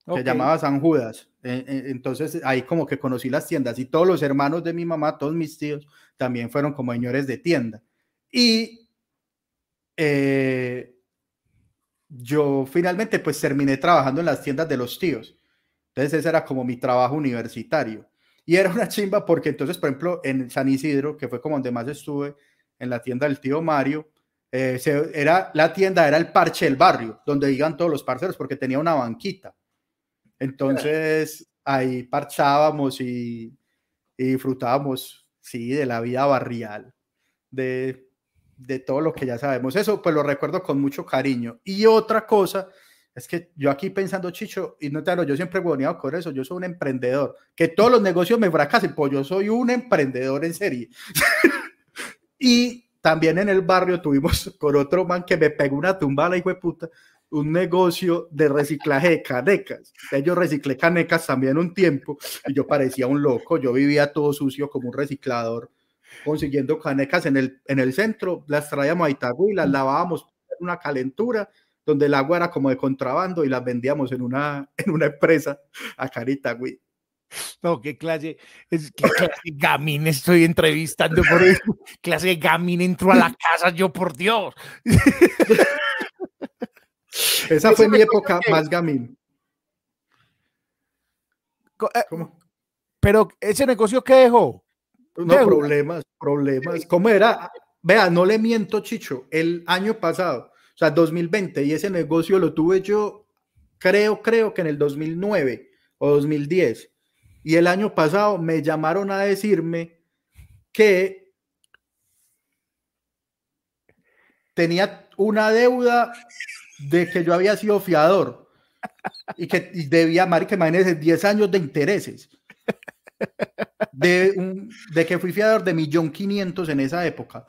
Speaker 2: Se llamaba San Judas. E, e, entonces ahí como que conocí las tiendas y todos los hermanos de mi mamá, todos mis tíos, también fueron como señores de tienda. Y eh, yo finalmente pues terminé trabajando en las tiendas de los tíos. Entonces ese era como mi trabajo universitario. Y era una chimba porque entonces, por ejemplo, en San Isidro, que fue como donde más estuve, en la tienda del tío Mario, eh, se- era, la tienda era el parche del barrio, donde iban todos los parceros, porque tenía una banquita. Entonces ahí parchábamos y, y disfrutábamos, sí, de la vida barrial, de, de todo lo que ya sabemos. Eso pues lo recuerdo con mucho cariño. Y otra cosa es que yo aquí pensando, Chicho, y no te hablo, yo siempre he huevoneado con eso, yo soy un emprendedor. Que todos los negocios me fracasen, pues yo soy un emprendedor en serie. y también en el barrio tuvimos con otro man que me pegó una tumbada, hijo de puta, un negocio de reciclaje de canecas. Yo reciclé canecas también un tiempo y yo parecía un loco, yo vivía todo sucio como un reciclador, consiguiendo canecas en el, en el centro, las traíamos a Itagüí, las lavábamos en una calentura donde el agua era como de contrabando y las vendíamos en una, en una empresa acá en Itagüí.
Speaker 1: No, qué clase, es, qué clase de gamín estoy entrevistando por eso. Clase de gamín entró a la casa, yo por Dios.
Speaker 2: Esa fue mi época
Speaker 1: que-
Speaker 2: más gamín.
Speaker 1: Eh,
Speaker 2: ¿Cómo?
Speaker 1: Pero ese negocio que dejó.
Speaker 2: No, problemas, problemas. ¿Cómo era? Vea, no le miento, Chicho. El año pasado, o sea, 2020, y ese negocio lo tuve yo, creo, creo que en el 2009 o 2010. Y el año pasado me llamaron a decirme que tenía una deuda de que yo había sido fiador y que y debía, marica, imagínese, 10 años de intereses. De, un- de que fui fiador de millón quinientos en esa época.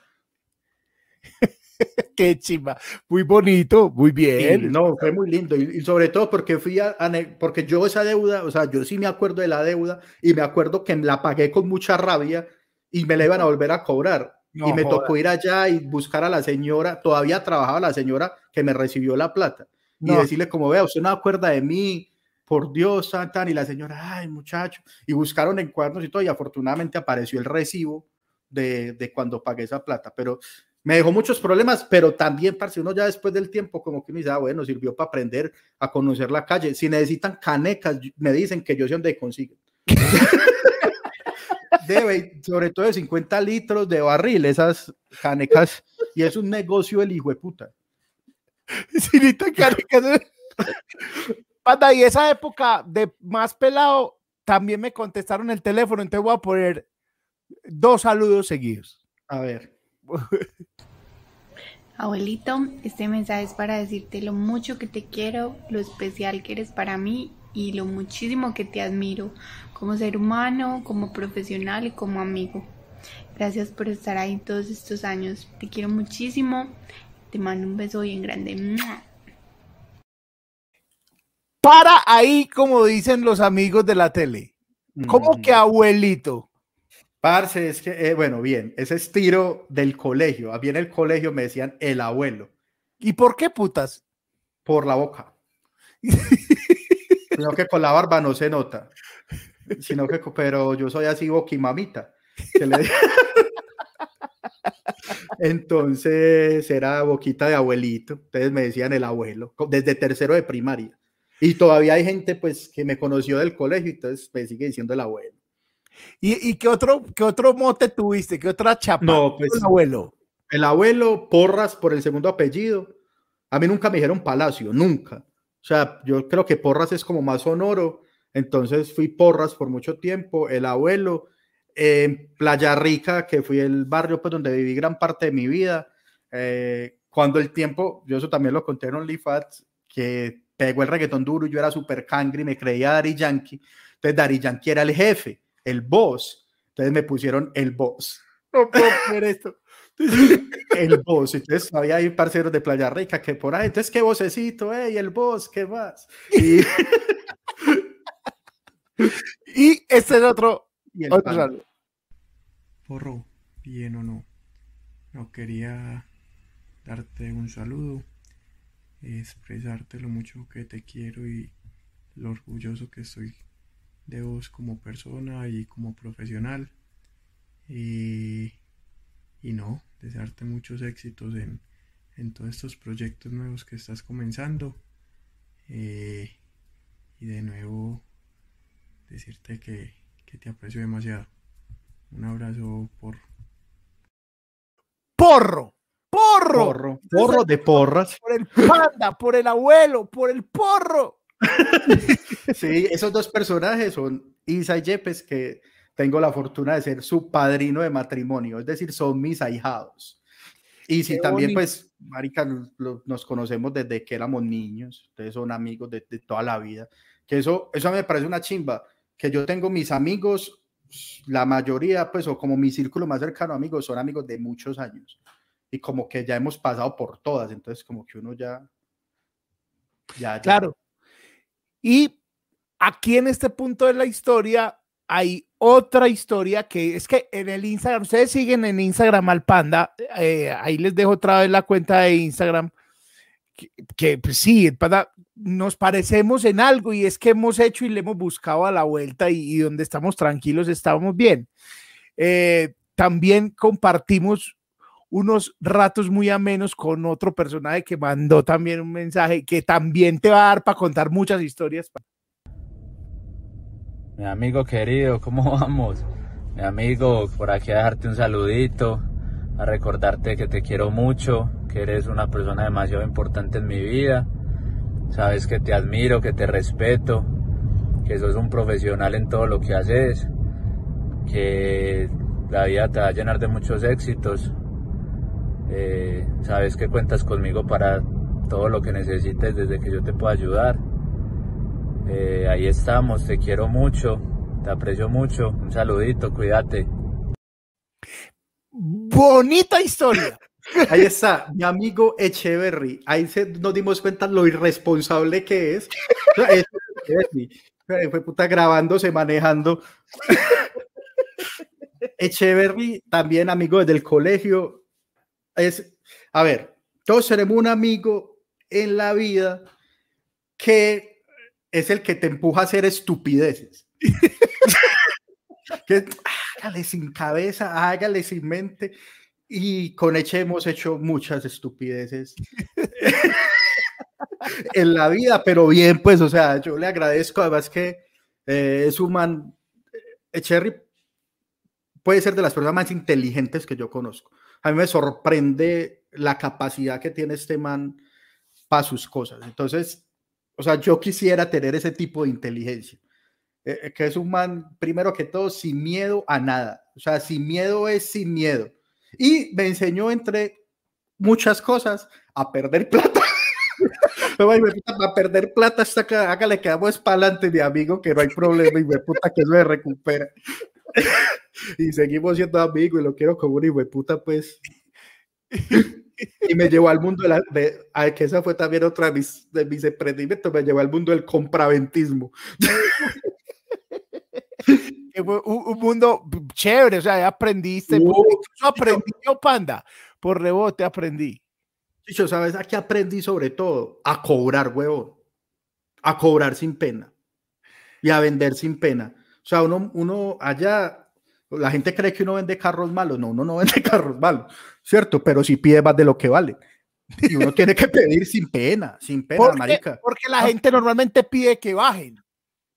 Speaker 1: Qué chimba. Muy bonito, muy bien.
Speaker 2: no, fue muy lindo. Y, y sobre todo porque fui a, porque yo esa deuda, o sea, yo sí me acuerdo de la deuda y me acuerdo que la pagué con mucha rabia y me la iban a volver a cobrar.
Speaker 1: No
Speaker 2: y me
Speaker 1: jodas.
Speaker 2: tocó ir allá y buscar a la señora, todavía trabajaba la señora que me recibió la plata y
Speaker 1: No.
Speaker 2: decirle como vea, usted no acuerda de mí, por Dios, tan, tan", y la señora, ay muchacho, y buscaron en cuadernos y todo y afortunadamente apareció el recibo de, de cuando pagué esa plata, pero me dejó muchos problemas, pero también, parce, uno ya después del tiempo como que me dice, ah, bueno, sirvió para aprender a conocer la calle, si necesitan canecas, me dicen que yo sé dónde consiguen. Debe, sobre todo de 50 litros de barril, esas canecas, y es un negocio el hijo de puta.
Speaker 1: Sinita Caricas. Panda, y esa época de más pelado, también me contestaron el teléfono, entonces voy a poner dos saludos seguidos.
Speaker 2: A ver.
Speaker 9: Abuelito, este mensaje es para decirte lo mucho que te quiero, lo especial que eres para mí y lo muchísimo que te admiro como ser humano, como profesional y como amigo. Gracias por estar ahí todos estos años. Te quiero muchísimo. Te mando un beso bien grande.
Speaker 1: Para ahí, como dicen los amigos de la tele. ¿Cómo
Speaker 2: Mm.
Speaker 1: que abuelito?
Speaker 2: Parce, es que, eh, bueno, bien, ese es tiro del colegio. A mí en el colegio me decían el abuelo,
Speaker 1: ¿Y por qué putas?
Speaker 2: por la boca. sino que con la barba no se nota. Sino que, pero yo soy así boquimamita. que le- Entonces era boquita de abuelito. Entonces me decían el abuelo, desde tercero de primaria. Y todavía hay gente pues que me conoció del colegio, entonces me sigue diciendo el abuelo.
Speaker 1: ¿Y, y qué, otro, qué otro mote tuviste? ¿Qué otra chapa?
Speaker 2: No, pues
Speaker 1: El abuelo.
Speaker 2: El abuelo, Porras por el segundo apellido. A mí nunca me dijeron Palacio, nunca. O sea, yo creo que Porras es como más sonoro. Entonces fui Porras por mucho tiempo. El abuelo, en Playa Rica, que fui el barrio pues, donde viví gran parte de mi vida. eh, cuando el tiempo, yo eso también lo conté en OnlyFans, que pegó el reggaetón duro, yo era súper cangre y me creía Daddy Yankee. Entonces Daddy Yankee era el jefe, el boss. Entonces me pusieron el boss
Speaker 1: No puedo creer esto.
Speaker 2: el boss. Entonces había ahí parceros de Playa Rica que por ahí, entonces qué vocecito, ey, el boss, ¿qué más? Y,
Speaker 1: Y este es otro.
Speaker 2: y el
Speaker 1: otro
Speaker 2: pan.
Speaker 1: saludo.
Speaker 10: Porro, bien o no. No quería darte un saludo, expresarte lo mucho que te quiero y lo orgulloso que estoy de vos como persona y como profesional. Y, y no, desearte muchos éxitos en, en todos estos proyectos nuevos que estás comenzando. Eh, y de nuevo decirte que, que te aprecio demasiado. Un abrazo por
Speaker 1: Porro. Porro. porro.
Speaker 2: Porro, porro de porras.
Speaker 1: Por el panda, por el abuelo, por el porro.
Speaker 2: Sí, esos dos personajes son Isa y Yepes, que tengo la fortuna de ser su padrino de matrimonio, es decir, son mis ahijados. Y sí,
Speaker 1: Qué
Speaker 2: también,
Speaker 1: bonito.
Speaker 2: pues, Marica, nos, lo- nos conocemos desde que éramos niños, ustedes son amigos de, de toda la vida. Que eso, eso me parece una chimba, que yo tengo mis amigos, la mayoría, pues, o como mi círculo más cercano, amigos, son amigos de muchos años. Y como que ya hemos pasado por todas, entonces como que uno ya... ya,
Speaker 1: Claro. Y aquí en este punto de la historia hay otra historia que es que en el Instagram, ustedes siguen en Instagram al panda, eh, ahí les dejo otra vez la cuenta de Instagram, que, pues sí, nos parecemos en algo y es que hemos hecho y le hemos buscado a la vuelta y, donde estamos tranquilos estamos bien. Eh, también compartimos unos ratos muy amenos con otro personaje que mandó también un mensaje que también te va a dar para contar muchas historias.
Speaker 11: Mi amigo querido, ¿cómo vamos? Mi amigo, por aquí a dejarte un saludito, a recordarte que te quiero mucho, que eres una persona demasiado importante en mi vida. Sabes que te admiro, que te respeto, que sos un profesional en todo lo que haces, que la vida te va a llenar de muchos éxitos. Eh, sabes que cuentas conmigo para todo lo que necesites desde que yo te pueda ayudar. Eh, ahí estamos, te quiero mucho, te aprecio mucho. Un saludito, cuídate.
Speaker 1: Bonita historia.
Speaker 2: Ahí está, mi amigo Echeverry. Ahí se, nos dimos cuenta lo irresponsable que es. Eh, Fue puta grabándose, manejando. Echeverry, también amigo desde el colegio. Es, a ver, todos tenemos un amigo en la vida que es el que te empuja a hacer estupideces. que hágale sin cabeza, hágale sin mente. Y con Eche hemos hecho muchas estupideces en la vida, pero bien, pues, o sea, yo le agradezco, además que eh, es un man, Echerry puede ser de las personas más inteligentes que yo conozco. A mí me sorprende la capacidad que tiene este man para sus cosas. Entonces, o sea, yo quisiera tener ese tipo de inteligencia. Eh, eh, que es un man, primero que todo, sin miedo a nada. O sea, sin miedo es sin miedo. Y me enseñó, entre muchas cosas, a perder plata. Para perder plata hasta que hágale que damos para adelante, mi amigo, que no hay problema, y me puta que se recupera. y seguimos siendo amigos y lo quiero como un hijo de puta, pues. y me llevó al mundo de la, de, a que esa fue también otra de mis, de mis emprendimientos, me llevó al mundo del compraventismo.
Speaker 1: Un, un mundo chévere, o sea, ya aprendiste.
Speaker 2: Uh,
Speaker 1: incluso aprendí yo, panda, por rebote aprendí.
Speaker 2: Chicho, ¿sabes a qué aprendí sobre todo? A cobrar, huevón. A cobrar sin pena. Y a vender sin pena. O sea, uno, uno allá, la gente cree que uno vende carros malos. No, uno no vende carros malos, ¿cierto? Pero sí pide más de lo que vale. Y uno tiene que pedir sin pena, sin pena,
Speaker 1: Porque,
Speaker 2: marica.
Speaker 1: porque la gente normalmente pide que bajen.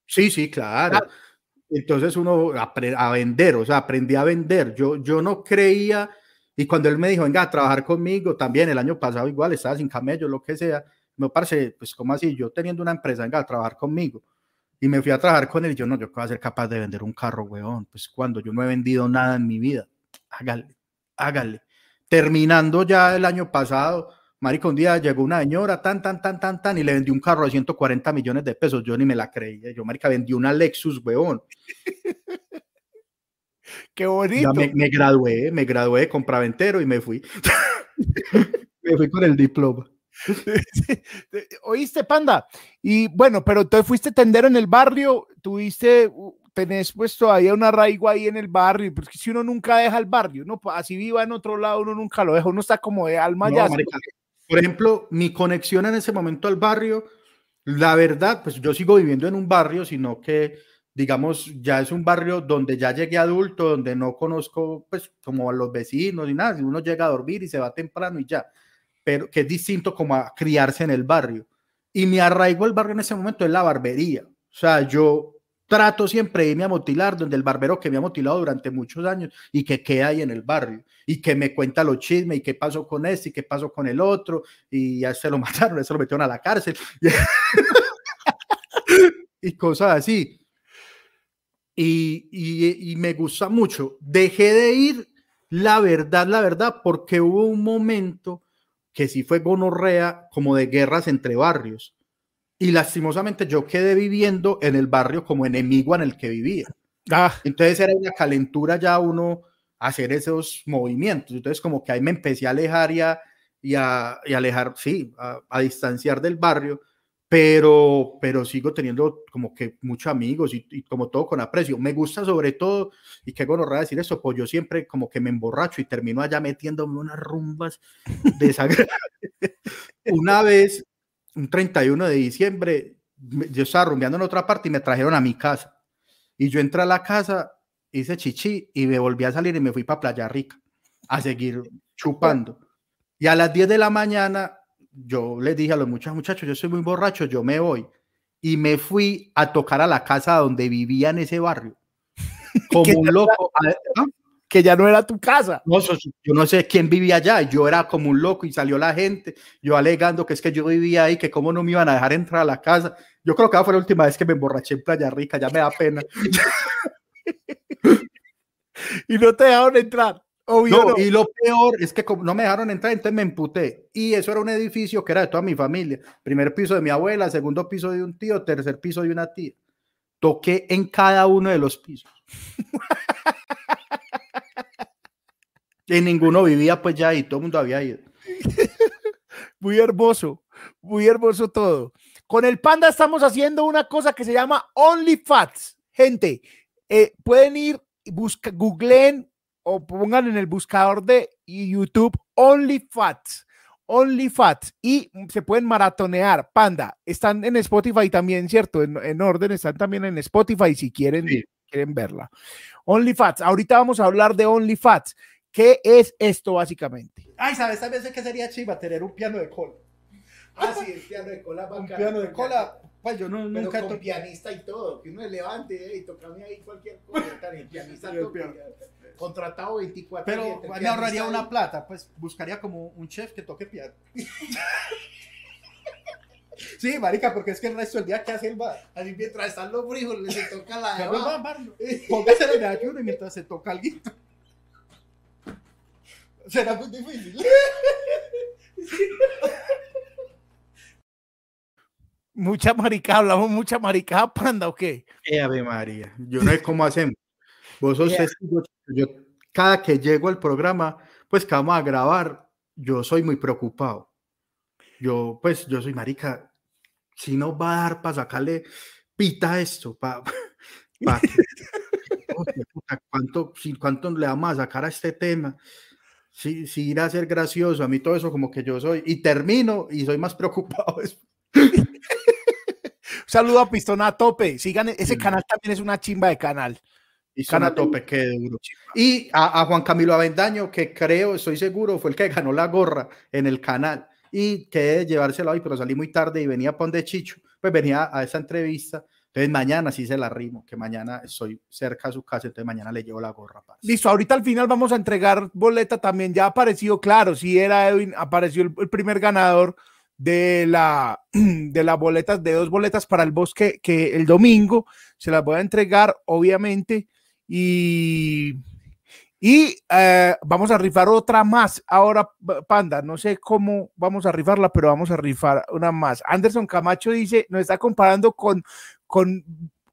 Speaker 2: Sí, sí, claro.
Speaker 1: Claro.
Speaker 2: Entonces uno apre- a vender, o sea, aprendí a vender. Yo, yo no creía, y cuando él me dijo, venga a trabajar conmigo, también el año pasado igual estaba sin camello, lo que sea, me parece, pues, como así? Yo teniendo una empresa, venga a trabajar conmigo. Y me fui a trabajar con él y yo no, yo voy a ser capaz de vender un carro, weón. Pues cuando yo no he vendido nada en mi vida, hágale, hágale. Terminando ya el año pasado, marico, un día llegó una señora, tan, tan, tan, tan, tan, y le vendí un carro de 140 millones de pesos. Yo ni me la creía. Yo, marica, vendí una Lexus, weón.
Speaker 1: Qué bonito.
Speaker 2: me, me gradué, me gradué de compraventero y me fui. me fui con el diploma.
Speaker 1: Oíste, panda. Y bueno, pero entonces fuiste tendero en el barrio, tuviste, tenés pues todavía un arraigo ahí en el barrio, porque si uno nunca deja el barrio, no, así viva en otro lado, uno nunca lo deja, uno está como de alma
Speaker 2: No,
Speaker 1: ya.
Speaker 2: marica, Por ejemplo, mi conexión en ese momento al barrio, la verdad, pues yo sigo viviendo en un barrio, sino que, digamos, ya es un barrio donde ya llegué adulto, donde no conozco, pues, como a los vecinos y nada, uno llega a dormir y se va temprano y ya, pero que es distinto como a criarse en el barrio. Y mi arraigo al barrio en ese momento es la barbería. O sea, yo trato siempre de irme a motilar donde el barbero que me ha motilado durante muchos años y que queda ahí en el barrio y que me cuenta los chismes y qué pasó con este y qué pasó con el otro y ya se lo mataron, se lo metieron a la cárcel y cosas así. Y, y, y me gusta mucho. Dejé de ir, la verdad, la verdad, porque hubo un momento que sí fue gonorrea como de guerras entre barrios y lastimosamente yo quedé viviendo en el barrio como enemigo en el que vivía.
Speaker 1: Ah.
Speaker 2: Entonces era una calentura ya uno hacer esos movimientos. Entonces como que ahí me empecé a alejar y a, y a, y alejar, sí, a, a, distanciar del barrio, pero, pero sigo teniendo como que muchos amigos y, y, como todo con aprecio. Me gusta sobre todo, y qué gonorrea decir eso, pues yo siempre como que me emborracho y termino allá metiéndome unas rumbas desagradables. una vez un 31 de diciembre, yo estaba rumbeando en otra parte y me trajeron a mi casa. Y yo entré a la casa, hice chichi y me volví a salir y me fui para Playa Rica a seguir chupando. Y a las 10 de la mañana yo les dije a los muchachos, muchachos, yo soy muy borracho, yo me voy. Y me fui a tocar a la casa donde vivía en ese barrio. Como un loco. ¿Ah?
Speaker 1: Que ya no era tu casa.
Speaker 2: No, yo no sé quién vivía allá, yo era como un loco y salió la gente, yo alegando que es que yo vivía ahí, que cómo no me iban a dejar entrar a la casa. Yo creo que fue la última vez que me emborraché en Playa Rica, ya me da pena.
Speaker 1: y no te dejaron entrar. Obvio
Speaker 2: no, no. Y lo peor es que no me dejaron entrar, entonces me emputé. Y eso era un edificio que era de toda mi familia. Primer piso de mi abuela, segundo piso de un tío, tercer piso de una tía. Toqué en cada uno de los pisos. Y ninguno vivía pues ya y todo el mundo había ido.
Speaker 1: Muy hermoso, muy hermoso todo. Con el Panda estamos haciendo una cosa que se llama OnlyFats. Gente, eh, pueden ir, busca, googleen o pongan en el buscador de YouTube OnlyFats. OnlyFats y se pueden maratonear. Panda, están en Spotify también, ¿cierto? En, en orden, están también en Spotify si quieren, sí. quieren verla. OnlyFats, ahorita vamos a hablar de OnlyFats. ¿Qué es esto básicamente?
Speaker 2: Ay, ¿sabes? ¿Sabes qué sería chiva? Tener un piano de cola.
Speaker 1: Ah, sí, el piano de cola.
Speaker 2: un piano de cola. Pues yo no,
Speaker 1: Pero
Speaker 2: nunca
Speaker 1: con
Speaker 2: to-
Speaker 1: pianista y todo, que uno se levante eh, y tocame ahí cualquier cosa. El pianista
Speaker 2: el
Speaker 1: toca,
Speaker 2: piano.
Speaker 1: contratado 24
Speaker 2: Pero me
Speaker 1: pianista
Speaker 2: ahorraría una plata, pues buscaría como un chef que toque piano. Sí, marica, porque es que el resto del día que hace el bar.
Speaker 1: Así mientras están los frijoles, se toca la
Speaker 2: Póngase el ayuno y mientras se toca algo. Será muy difícil.
Speaker 1: Mucha maricada, hablamos mucha maricada, panda, ¿o qué?
Speaker 2: Eh, Ave María, yo no sé cómo hacemos. Vos sos
Speaker 1: Yeah.
Speaker 2: testigo, yo cada que llego al programa, pues que vamos a grabar, yo soy muy preocupado. Yo, pues, yo soy marica, si no va a dar para sacarle pita a esto, para ¿cuánto, si, ¿cuánto le vamos a sacar a este tema? Si, si irá a ser gracioso, a mí todo eso como que yo soy, y termino y soy más preocupado.
Speaker 1: Saludo a Pistona a tope. Sigan, ese canal también es una chimba de canal.
Speaker 2: Y a tope, qué duro. Y a, a Juan Camilo Avendaño, que creo, estoy seguro, fue el que ganó la gorra en el canal. Y de llevársela hoy, pero salí muy tarde y venía para donde Chicho. Pues venía a esa entrevista. Entonces mañana sí se la rimo, que mañana estoy cerca a su casa, entonces mañana le llevo la gorra. parce.
Speaker 1: Listo, ahorita al final vamos a entregar boleta también. Ya apareció, claro, sí era Edwin, apareció el, primer ganador de la de las boletas, de dos boletas para el bosque que el domingo se las voy a entregar, obviamente. Y, y eh, vamos a rifar otra más. Ahora, Panda, no sé cómo vamos a rifarla, pero vamos a rifar una más. Anderson Camacho dice, nos está comparando con, con,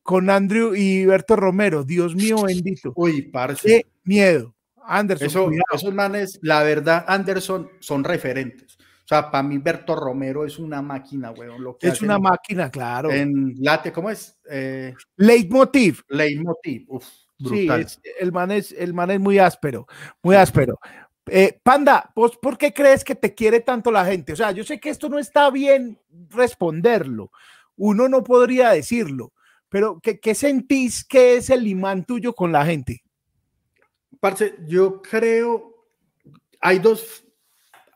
Speaker 1: con Andrew y Berto Romero. Dios mío bendito.
Speaker 2: Uy, parce.
Speaker 1: Qué miedo. Anderson,
Speaker 2: Eso, esos manes, la verdad, Anderson, son referentes. O sea, para mí Berto Romero es una máquina, weón. Lo que
Speaker 1: es una
Speaker 2: en-
Speaker 1: máquina, claro.
Speaker 2: En late, ¿cómo es? Eh,
Speaker 1: Leitmotiv.
Speaker 2: Leitmotiv. Uf,
Speaker 1: Sí,
Speaker 2: brutal.
Speaker 1: es- el, man es, el man es muy áspero, muy áspero. Eh, Panda, ¿vos por qué crees que te quiere tanto la gente? O sea, yo sé que esto no está bien responderlo. Uno no podría decirlo, pero ¿qué, qué sentís que es el imán tuyo con la gente?
Speaker 2: Parce, yo creo, hay dos,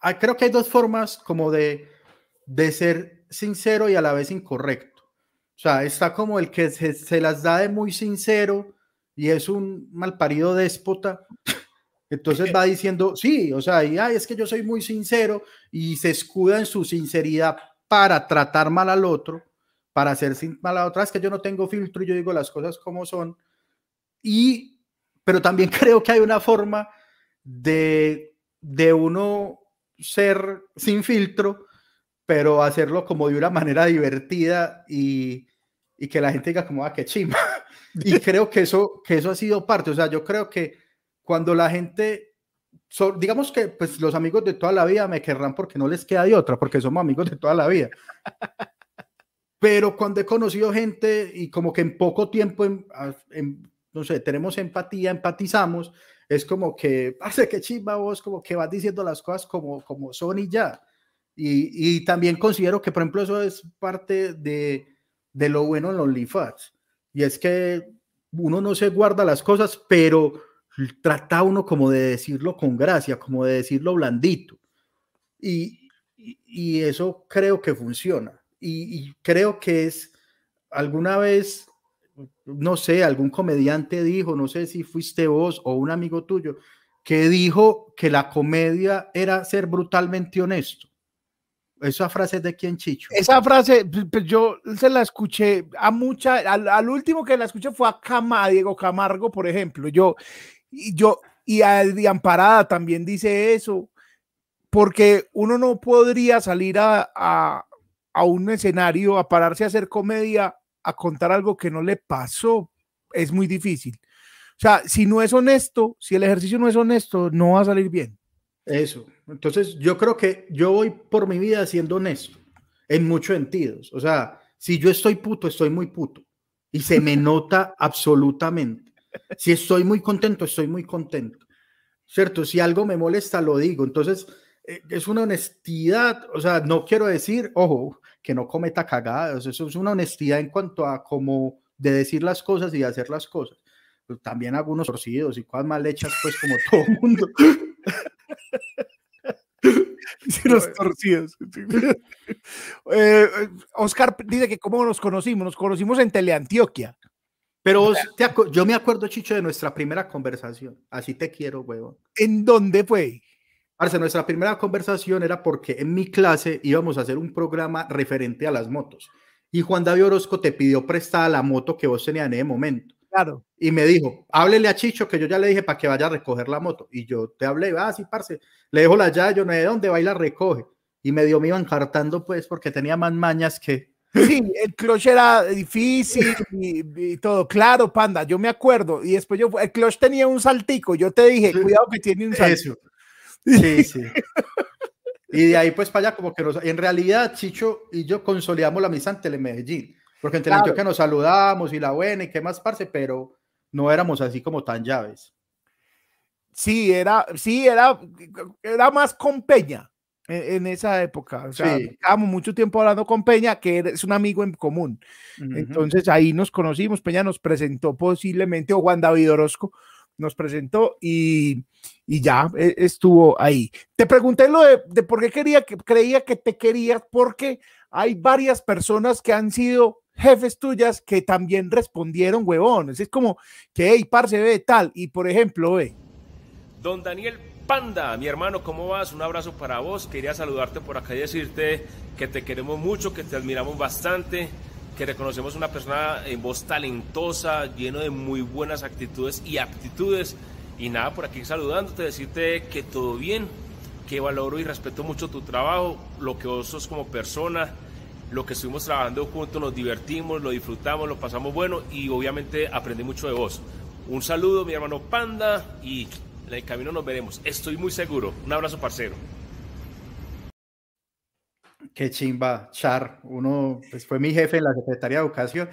Speaker 2: hay- creo que hay dos formas como de, de ser sincero y a la vez incorrecto. O sea, está como el que se, se las da de muy sincero y es un malparido déspota. Entonces va diciendo, sí, o sea, y, es que yo soy muy sincero y se escuda en su sinceridad para tratar mal al otro, para hacer sin- mal a otra. Es que yo no tengo filtro y yo digo las cosas como son. Y, pero también creo que hay una forma de, de uno ser sin filtro, pero hacerlo como de una manera divertida y, y que la gente diga como, ah, qué chimba. Y creo que eso, que eso ha sido parte. O sea, yo creo que cuando la gente, so- digamos que pues los amigos de toda la vida me querrán porque no les queda de otra, porque somos amigos de toda la vida. Pero cuando he conocido gente y como que en poco tiempo, en- en- no sé, tenemos empatía, empatizamos, es como que, hace que chimba vos, como que vas diciendo las cosas como, como son y ya. Y, y también considero que, por ejemplo, eso es parte de, de lo bueno en los OnlyFans. Y es que uno no se guarda las cosas, pero trata uno como de decirlo con gracia, como de decirlo blandito. Y, y- y eso creo que funciona. Y, creo que es, alguna vez, no sé, algún comediante dijo, no sé si fuiste vos o un amigo tuyo, que dijo que la comedia era ser brutalmente honesto. Esa frase es de quién, Chicho.
Speaker 1: Esa frase, pues, yo se la escuché a mucha, al, último que la escuché fue a, Cama, a Diego Camargo, por ejemplo. Yo, y yo, y a Eddie Amparada también dice eso, porque uno no podría salir a, a un escenario, a pararse a hacer comedia, a contar algo que no le pasó. Es muy difícil. O sea, si no es honesto, si el ejercicio no es honesto, no va a salir bien.
Speaker 2: Eso. Entonces, yo creo que yo voy por mi vida siendo honesto en muchos sentidos. O sea, si yo estoy puto, estoy muy puto. Y se me nota absolutamente. Si estoy muy contento, estoy muy contento. ¿Cierto? Si algo me molesta, lo digo. Entonces, eh, es una honestidad. O sea, no quiero decir, ojo, que no cometa cagadas. Eso es una honestidad en cuanto a cómo de decir las cosas y de hacer las cosas. Pero también algunos torcidos y cosas mal hechas, pues como todo mundo.
Speaker 1: Sí, los torcidos. Eh, eh, Oscar dice que cómo nos conocimos, nos conocimos en Teleantioquia.
Speaker 2: Pero yo me acuerdo, Chicho, de nuestra primera conversación. Así te quiero, huevón.
Speaker 1: ¿En dónde fue?
Speaker 2: Parce, nuestra primera conversación era porque en mi clase íbamos a hacer un programa referente a las motos. Y Juan David Orozco te pidió prestada la moto que vos tenías en ese momento.
Speaker 1: Claro.
Speaker 2: Y me dijo, háblele a Chicho que yo ya le dije para que vaya a recoger la moto. Y yo te hablé, ah, sí, parce, le dejo la llave, yo no sé de dónde va y la recoge. Y me dio, me iban cartando, pues, porque tenía más mañas que...
Speaker 1: Sí, el clutch era difícil y, y todo. Claro, panda, yo me acuerdo. Y después yo, el clutch tenía un saltico. Yo te dije, cuidado que tiene un saltico.
Speaker 2: Eso. Sí, sí. Y de ahí, pues, para allá, como que nos, en realidad, Chicho y yo consolidamos la amistad en Telemedellín. Porque en
Speaker 1: Claro.
Speaker 2: Teleantioquia nos saludamos y la buena y qué más, parce, pero no éramos así como tan llaves.
Speaker 1: Sí, era, sí, era, era más con Peña en, en esa época. O sea,
Speaker 2: Sí.
Speaker 1: estábamos mucho tiempo hablando con Peña, que es un amigo en común. Entonces ahí nos conocimos, Peña nos presentó posiblemente, o Juan David Orozco nos presentó y, y ya eh, estuvo ahí. Te pregunté lo de, de por qué quería que creía que te querías, porque hay varias personas que han sido jefes tuyas que también respondieron huevones. Es como que, hey, parce, ve tal. Y por ejemplo, ve.
Speaker 12: Don Daniel Panda, mi hermano, ¿cómo vas? Un abrazo para vos. Quería saludarte por acá y decirte que te queremos mucho, que te admiramos bastante, que reconocemos una persona en voz talentosa, lleno de muy buenas actitudes y aptitudes. Y nada, por aquí saludándote, decirte que todo bien, que valoro y respeto mucho tu trabajo, lo que vos sos como persona, lo que estuvimos trabajando juntos, nos divertimos, lo disfrutamos, lo pasamos bueno y obviamente aprendí mucho de vos. Un saludo, mi hermano Panda, y en el camino nos veremos. Estoy muy seguro. Un abrazo, parcero.
Speaker 2: Qué chimba, Char. Uno, pues fue mi jefe en la Secretaría de Educación.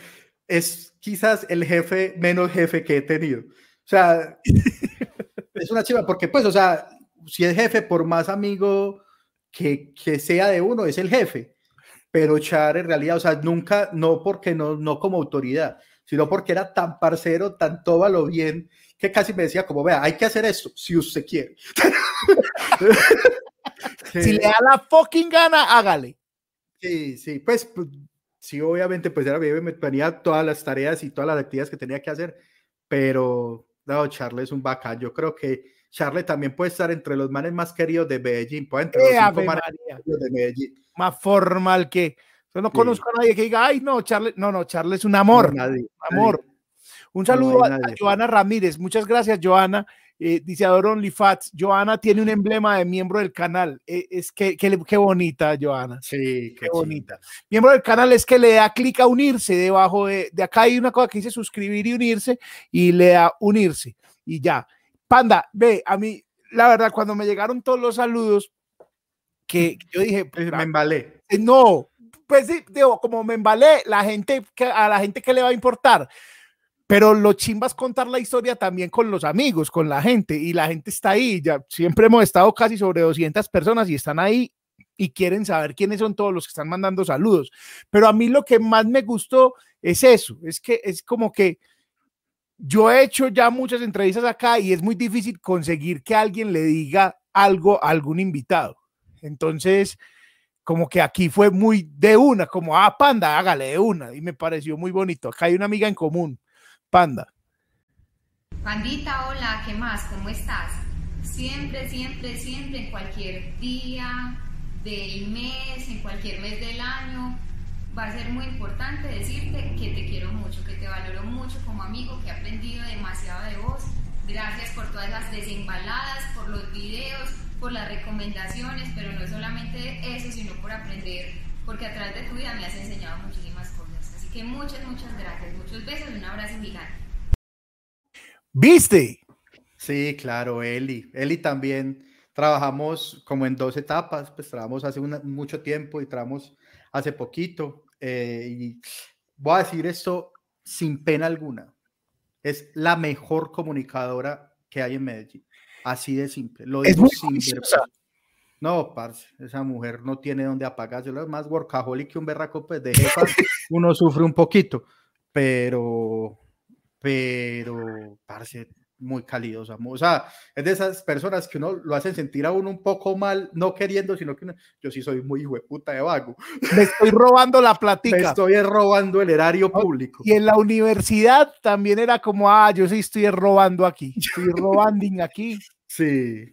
Speaker 2: Es quizás el jefe menos jefe que he tenido. O sea, es una chimba porque, pues, o sea, si es jefe, por más amigo que, que sea de uno, es el jefe. Pero Char en realidad, o sea, nunca, no porque no, no como autoridad, sino porque era tan parcero, tan tóbalo bien, que casi me decía como, vea, hay que hacer esto, si usted quiere.
Speaker 1: Si le da la fucking gana, hágale.
Speaker 2: Sí, sí, pues, pues, sí, obviamente, pues era bebé, me tenía todas las tareas y todas las actividades que tenía que hacer, pero no, Charles es un bacán. Yo creo que Charles también puede estar entre los manes más queridos de Medellín, puede entre los
Speaker 1: Eh,
Speaker 2: cinco
Speaker 1: Ave
Speaker 2: manes más queridos de Medellín.
Speaker 1: Más formal que. Yo no
Speaker 2: Sí.
Speaker 1: conozco a nadie que diga, ay, no, Charles. No, no, Charles es un amor.
Speaker 2: No, nadie,
Speaker 1: amor. Un
Speaker 2: No hay
Speaker 1: saludo a, a
Speaker 2: nadie.
Speaker 1: Joana Ramírez. Muchas gracias, Joana. Eh, dice Adoro OnlyFats. Joana tiene un emblema de miembro del canal. Eh, es que, que- qué bonita, Joana.
Speaker 2: Sí,
Speaker 1: Qué bonita. Miembro del canal es que le da clic a unirse. Debajo de, de acá hay una cosa que dice suscribir y unirse y le da unirse. Y ya. Panda, ve, a mí, la verdad, cuando me llegaron todos los saludos, que yo dije,
Speaker 2: Pues me embalé.
Speaker 1: eh, No, pues sí, digo, como me embalé, la gente, a la gente que le va a importar. Pero lo chimba es contar la historia también con los amigos, con la gente, y la gente está ahí. Ya siempre hemos estado casi sobre 200 personas y están ahí y quieren saber quiénes son todos los que están mandando saludos. Pero a mí lo que más me gustó es eso, es que es como que yo he hecho ya muchas entrevistas acá y es muy difícil conseguir que alguien le diga algo a algún invitado. Entonces, como que aquí fue muy de una, como, ah, panda, hágale de una. Y me pareció muy bonito. Acá hay una amiga en común, panda.
Speaker 5: Pandita, hola, ¿qué más? ¿Cómo estás? Siempre, siempre, siempre, en cualquier día del mes, en cualquier mes del año, va a ser muy importante decirte que te quiero mucho, que te valoro mucho como amigo, que he aprendido demasiado de vos. Gracias por todas las desembaladas, por los videos, por las recomendaciones, pero no solamente eso, sino por aprender, porque a través de tu vida me has enseñado muchísimas que muchas, muchas gracias, muchos besos y un abrazo gigante.
Speaker 1: ¿Viste?
Speaker 2: Sí, claro, Eli. Eli también trabajamos como en dos etapas, pues trabajamos hace una- mucho tiempo y trabajamos hace poquito. eh, y voy a decir esto sin pena alguna. Es la mejor comunicadora que hay en Medellín. Así de simple. Lo
Speaker 1: Es
Speaker 2: digo
Speaker 1: muy
Speaker 2: sin. No, parce, esa mujer no tiene dónde apagarse. Es más workaholic que un berraco, pues de jefa, uno sufre un poquito, pero, pero, parce, muy calidosa. O sea, es de esas personas que uno lo hacen sentir a uno un poco mal, no queriendo, sino que uno- yo sí soy muy hijueputa de vago.
Speaker 1: Me estoy robando la
Speaker 2: Me
Speaker 1: platica.
Speaker 2: estoy robando el erario público.
Speaker 1: Y en la universidad también era como, ah, yo sí estoy robando aquí, estoy robando aquí.
Speaker 2: Sí.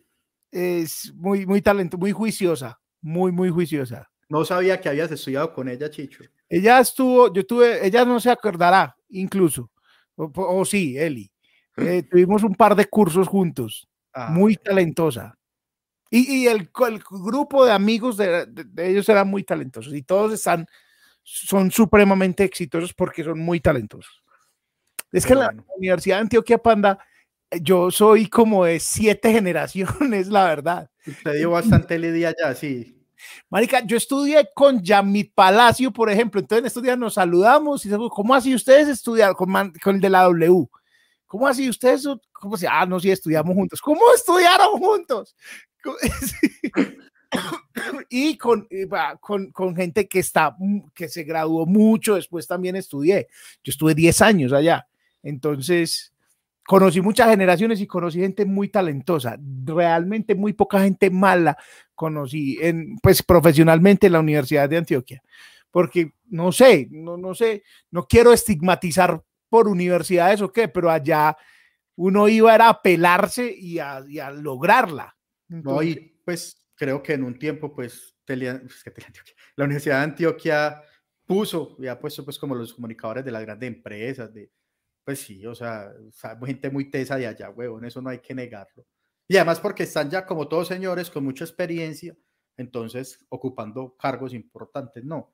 Speaker 1: Es muy, muy talento, muy juiciosa, muy, muy juiciosa.
Speaker 2: No sabía que habías estudiado con ella, Chicho.
Speaker 1: Ella estuvo, yo tuve, ella no se acordará, incluso, o, o sí, Eli. Eh, tuvimos un par de cursos juntos,
Speaker 2: Ah,
Speaker 1: muy talentosa. Y, y el, el grupo de amigos de, de- de ellos eran muy talentosos y todos están, son supremamente exitosos porque son muy talentosos. Es que la. Universidad de Antioquia Panda, yo soy como de siete generaciones, la verdad.
Speaker 2: Te dio bastante lidia ya, sí.
Speaker 1: Marica, yo estudié con Yamit Palacio, por ejemplo. Entonces, en estos días nos saludamos y decimos, ¿cómo así ustedes estudiaron con, man- con el de la W? ¿Cómo así ustedes? ¿Cómo se? Ah, no, sí, estudiamos juntos. ¿Cómo estudiaron juntos? Y con, con, con gente que está, mm, que se graduó mucho, después también estudié. Yo estuve 10 años allá. Entonces, conocí muchas generaciones y conocí gente muy talentosa, realmente muy poca gente mala conocí en, pues profesionalmente en la Universidad de Antioquia, porque no sé, no, no sé, no quiero estigmatizar por universidades o qué, pero allá uno iba era a pelarse y a, y a lograrla.
Speaker 2: No,
Speaker 1: Entonces,
Speaker 2: y pues creo que en un tiempo, pues, pues, que la Universidad de Antioquia puso y ha puesto pues como los comunicadores de las grandes empresas, de, pues sí, o sea, gente muy tesa de allá, huevón, eso no hay que negarlo. Y además porque están ya como todos señores con mucha experiencia, entonces ocupando cargos importantes, ¿no?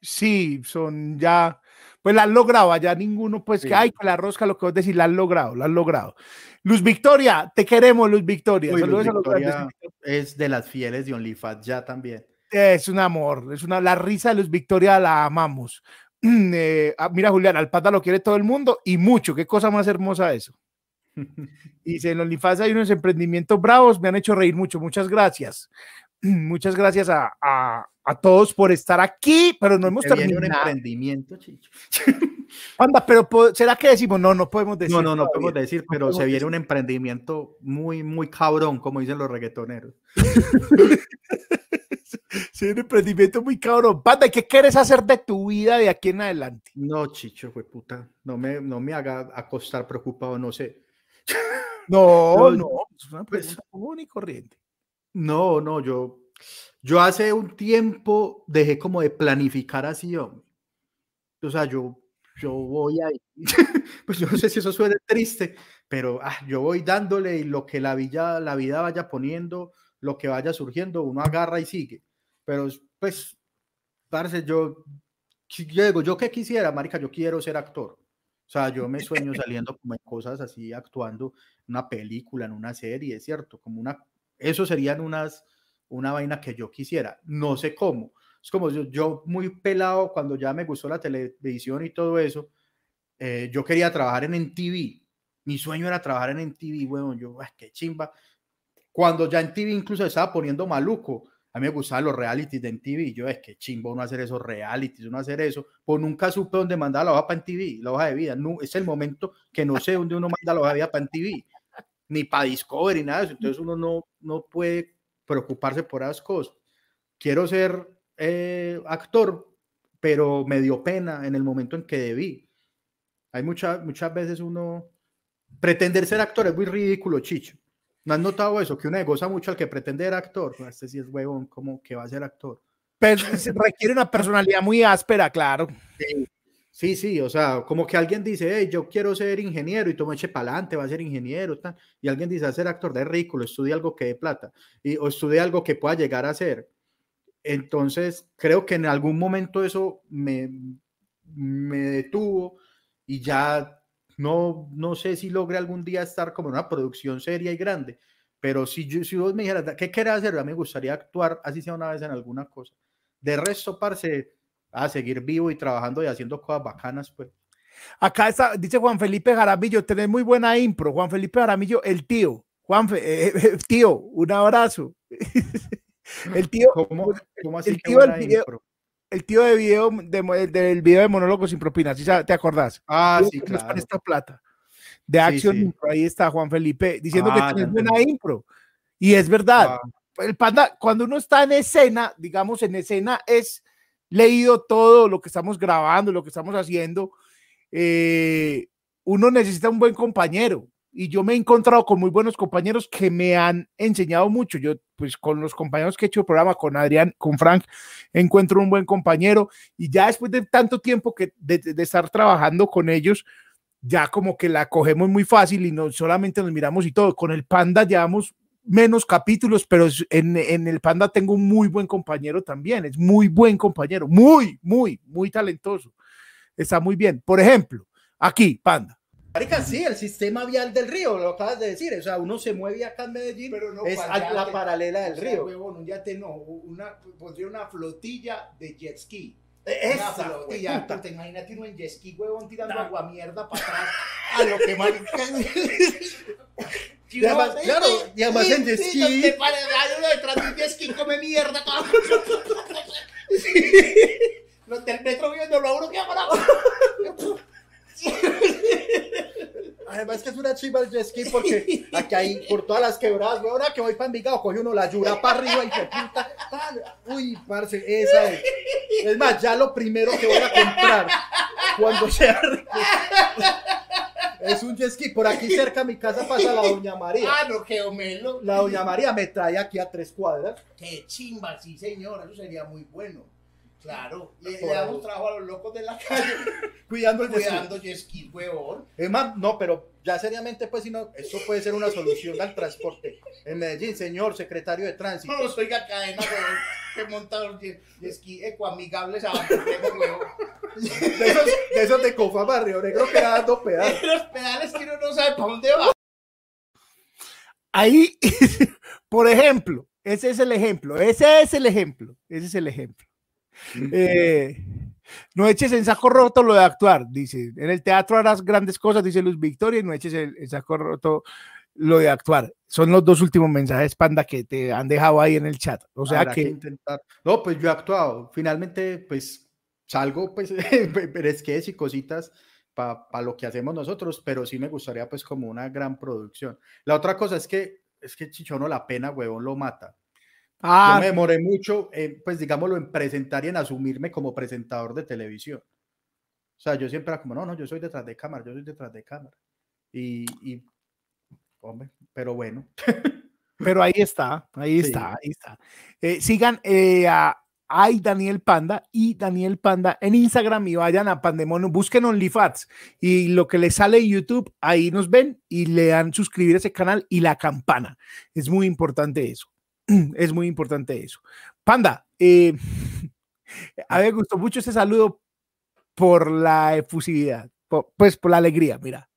Speaker 1: Sí, son ya, pues la han logrado, allá ninguno, pues
Speaker 2: Sí.
Speaker 1: que hay que la rosca, lo que vos decís, la han logrado, la han logrado. Luz Victoria, te queremos, Luz Victoria.
Speaker 2: Uy, Luz Victoria es de las fieles de OnlyFans ya también.
Speaker 1: Es un amor, es una, la risa de Luz Victoria la amamos. Eh, ah, mira, Julián, al pata lo quiere todo el mundo y mucho, qué cosa más hermosa eso. Dice, en OnlyFans hay unos emprendimientos bravos, me han hecho reír mucho, muchas gracias. Muchas gracias a, a- a todos por estar aquí, pero no hemos
Speaker 2: viene un
Speaker 1: terminado.
Speaker 2: emprendimiento, Chicho.
Speaker 1: Anda, pero ¿será que decimos? No, no podemos decir.
Speaker 2: No, no, no
Speaker 1: todavía.
Speaker 2: podemos decir,
Speaker 1: No
Speaker 2: pero
Speaker 1: podemos
Speaker 2: se viene
Speaker 1: decir.
Speaker 2: un emprendimiento muy, muy cabrón, como dicen los reggaetoneros.
Speaker 1: Sí, un emprendimiento muy cabrón. Panda, ¿qué quieres hacer de tu vida de aquí en adelante?
Speaker 2: No, chicho, fue puta. No me, no me haga acostar preocupado, no sé.
Speaker 1: No, no, es una pues común y corriente.
Speaker 2: No, no, yo, yo hace un tiempo dejé como de planificar así, hombre. O sea, yo, yo voy ahí. pues yo no sé si eso suena triste, pero ah, yo voy dándole y lo que la vida, la vida vaya poniendo, lo que vaya surgiendo, uno agarra y sigue. Pero pues, parece yo, yo digo, yo que quisiera, marica, yo quiero ser actor. O sea, yo me sueño saliendo como en cosas así, actuando en una película, en una serie, ¿cierto? Como una, eso serían unas, una vaina que yo quisiera. No sé cómo. Es como yo, yo muy pelado cuando ya me gustó la televisión y todo eso. Eh, yo quería trabajar en NTV. Mi sueño era trabajar en NTV, bueno, yo, ay, qué chimba. Cuando ya en TV incluso estaba poniendo maluco, a mí me gustaban los realities de NTV. Yo, es que chimbo uno hacer esos realities, uno hacer eso. Pues nunca supe dónde mandar la hoja para NTV, la hoja de vida. No, es el momento que no sé dónde uno manda la hoja de vida para NTV, ni para Discovery, nada de eso. Entonces uno no, no puede preocuparse por esas cosas. Quiero ser eh, actor, pero me dio pena en el momento en que debí. Hay muchas muchas veces uno pretender ser actor es muy ridículo, Chicho. ¿No has notado eso? Que uno goza mucho al que pretende ser actor. Este sí es huevón, como que va a ser actor.
Speaker 1: Pero requiere una personalidad muy áspera, claro.
Speaker 2: Sí, sí, o sea, como que alguien dice, hey, yo quiero ser ingeniero y toma eche para adelante, va a ser ingeniero, y alguien dice, a ser actor de ridículo, estudia algo que dé plata, y, o estudie algo que pueda llegar a ser. Entonces, creo que en algún momento eso me, me detuvo y ya no, no sé si logre algún día estar como en una producción seria y grande, pero si, yo, si vos me dijeras, ¿qué querés hacer? A mí me gustaría actuar, así sea una vez en alguna cosa. De resto, parce, a seguir vivo y trabajando y haciendo cosas bacanas, pues.
Speaker 1: Acá está, dice Juan Felipe Jaramillo, tenés muy buena impro. Juan Felipe Jaramillo, el tío. Juan, eh, eh, tío, un abrazo. el tío,
Speaker 2: ¿Cómo, cómo así
Speaker 1: el tío del video, el tío de video de, del video de monólogos sin propinas, ¿te acordás?
Speaker 2: Ah, sí, claro.
Speaker 1: Con esta plata. De Action sí, ahí está Juan Felipe diciendo
Speaker 2: Ah,
Speaker 1: que tenés buena impro. Y es verdad.
Speaker 2: Ah.
Speaker 1: El panda, cuando uno está en escena, digamos, en escena es leído todo lo que estamos grabando, lo que estamos haciendo. eh, uno necesita un buen compañero. Y yo me he encontrado con muy buenos compañeros que me han enseñado mucho. Yo, pues, con los compañeros que he hecho el programa, con Adrián, con Frank, encuentro un buen compañero. Y ya después de tanto tiempo que de, estar trabajando con ellos, ya como que la cogemos muy fácil y no solamente nos miramos y todo. Con el Panda llevamos menos capítulos, pero en, en, el Panda tengo un muy buen compañero también. Es muy buen compañero, muy, muy, muy talentoso. Está muy bien. Por ejemplo, aquí, Panda.
Speaker 2: Marica, sí, el sistema vial del río, lo acabas de decir. O sea, uno se mueve acá en Medellín,
Speaker 1: no
Speaker 2: es
Speaker 1: para
Speaker 2: a la paralela del
Speaker 1: o sea,
Speaker 2: río.
Speaker 1: huevón, un yate no, una, pondría una flotilla de jet ski.
Speaker 2: Esa,
Speaker 1: una flotilla,
Speaker 2: hueputa.
Speaker 1: te imaginas uno en jet ski, huevón, tirando agua mierda para atrás a lo que marica.
Speaker 2: Y además, claro, y además en jet ski.
Speaker 1: Te pare, hay uno detrás de un jet ski come mierda. Los del metro viéndolo a uno que haga
Speaker 2: Además que es una chiva el jet ski porque aquí hay por todas las quebradas, güey, ahora que voy para Envigado, coge uno la yura para arriba y se puta. Uy, parce, esa es. Es más, ya lo primero que voy a comprar cuando sea rico es un jet ski. Por aquí cerca a mi casa pasa la Doña María.
Speaker 1: Ah, no, que homelo.
Speaker 2: La Doña María me trae aquí a tres cuadras.
Speaker 1: Qué chimba, sí, señor, eso sería muy bueno. Claro, y le
Speaker 2: Por
Speaker 1: damos trabajo a los locos de la calle,
Speaker 2: Cuidando el jet ski.
Speaker 1: cuidando jet ski, huevón.
Speaker 2: Es más, no, pero ya seriamente, pues, si no, esto puede ser una solución al transporte. En Medellín, señor secretario de tránsito.
Speaker 1: No los oiga cadena, huevón, que monta los jet ski ecoamigables a huevón.
Speaker 2: De esos, de esos de Cofa Barrio Negro que dando pedazos.
Speaker 1: Los pedales que uno no sabe para dónde va. Ahí, por ejemplo, ese es el ejemplo, ese es el ejemplo, ese es el ejemplo. Eh, no eches en saco roto lo de actuar, dice. En el teatro harás grandes cosas, dice Luz Victoria, y no eches en, saco roto lo de actuar. Son los dos últimos mensajes, Panda, que te han dejado ahí en el chat. O sea
Speaker 2: Habrá
Speaker 1: que,
Speaker 2: intentar. No, pues yo he actuado. Finalmente, pues salgo, pues, pero es que y cositas para lo que hacemos nosotros, pero sí me gustaría, pues, como una gran producción. La otra cosa es que, es que Chichono, la pena, huevón, lo mata.
Speaker 1: Ah,
Speaker 2: Yo me demoré mucho, en, pues digámoslo, en presentar y en asumirme como presentador de televisión. O sea, yo siempre era como, no, no, yo soy detrás de cámara, yo soy detrás de cámara. Y, y hombre, pero bueno.
Speaker 1: pero ahí está, ahí
Speaker 2: Sí.
Speaker 1: está, ahí está. Eh, sigan eh, a Daniel Panda y Daniel Panda en Instagram y vayan a Pandemonium, busquen OnlyFats y lo que les sale en YouTube, ahí nos ven y le dan suscribir a ese canal y la campana. Es muy importante eso. Es muy importante eso. Panda, eh, a mí me gustó mucho ese saludo por la efusividad, por- pues por la alegría, mira.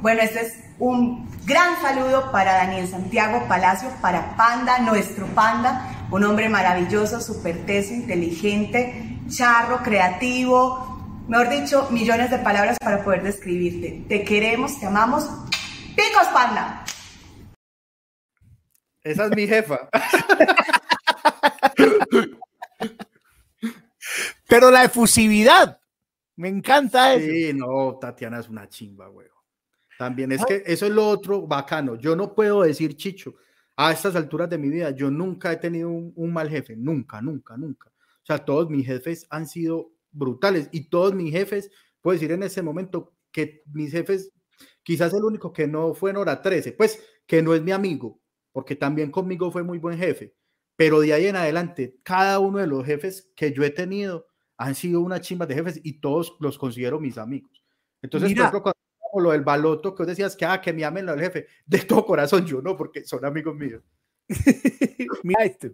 Speaker 13: Bueno, este es un gran saludo para Daniel Santiago Palacio, para Panda, nuestro Panda, un hombre maravilloso, súper teso, inteligente, charro, creativo, mejor dicho, millones de palabras para poder describirte. Te queremos, te amamos. ¡Picos, Panda!
Speaker 2: Esa es mi jefa.
Speaker 1: Pero la efusividad, me encanta eso.
Speaker 2: Sí, no, Tatiana es una chimba, güey. También es que eso es lo otro bacano. Yo no puedo decir, Chicho, a estas alturas de mi vida, yo nunca he tenido un, un mal jefe, nunca, nunca, nunca. O sea, todos mis jefes han sido brutales y todos mis jefes, puedo decir en ese momento que mis jefes, quizás el único que no fue en hora 13, pues que no es mi amigo, porque también conmigo fue muy buen jefe, pero de ahí en adelante, cada uno de los jefes que yo he tenido han sido una chimba de jefes y todos los considero mis amigos. Entonces,
Speaker 1: Mira.
Speaker 2: por ejemplo, cuando hablamos lo del baloto, que vos decías que, ah, que me amen al jefe, de todo corazón yo no, porque son amigos míos.
Speaker 1: Mira este.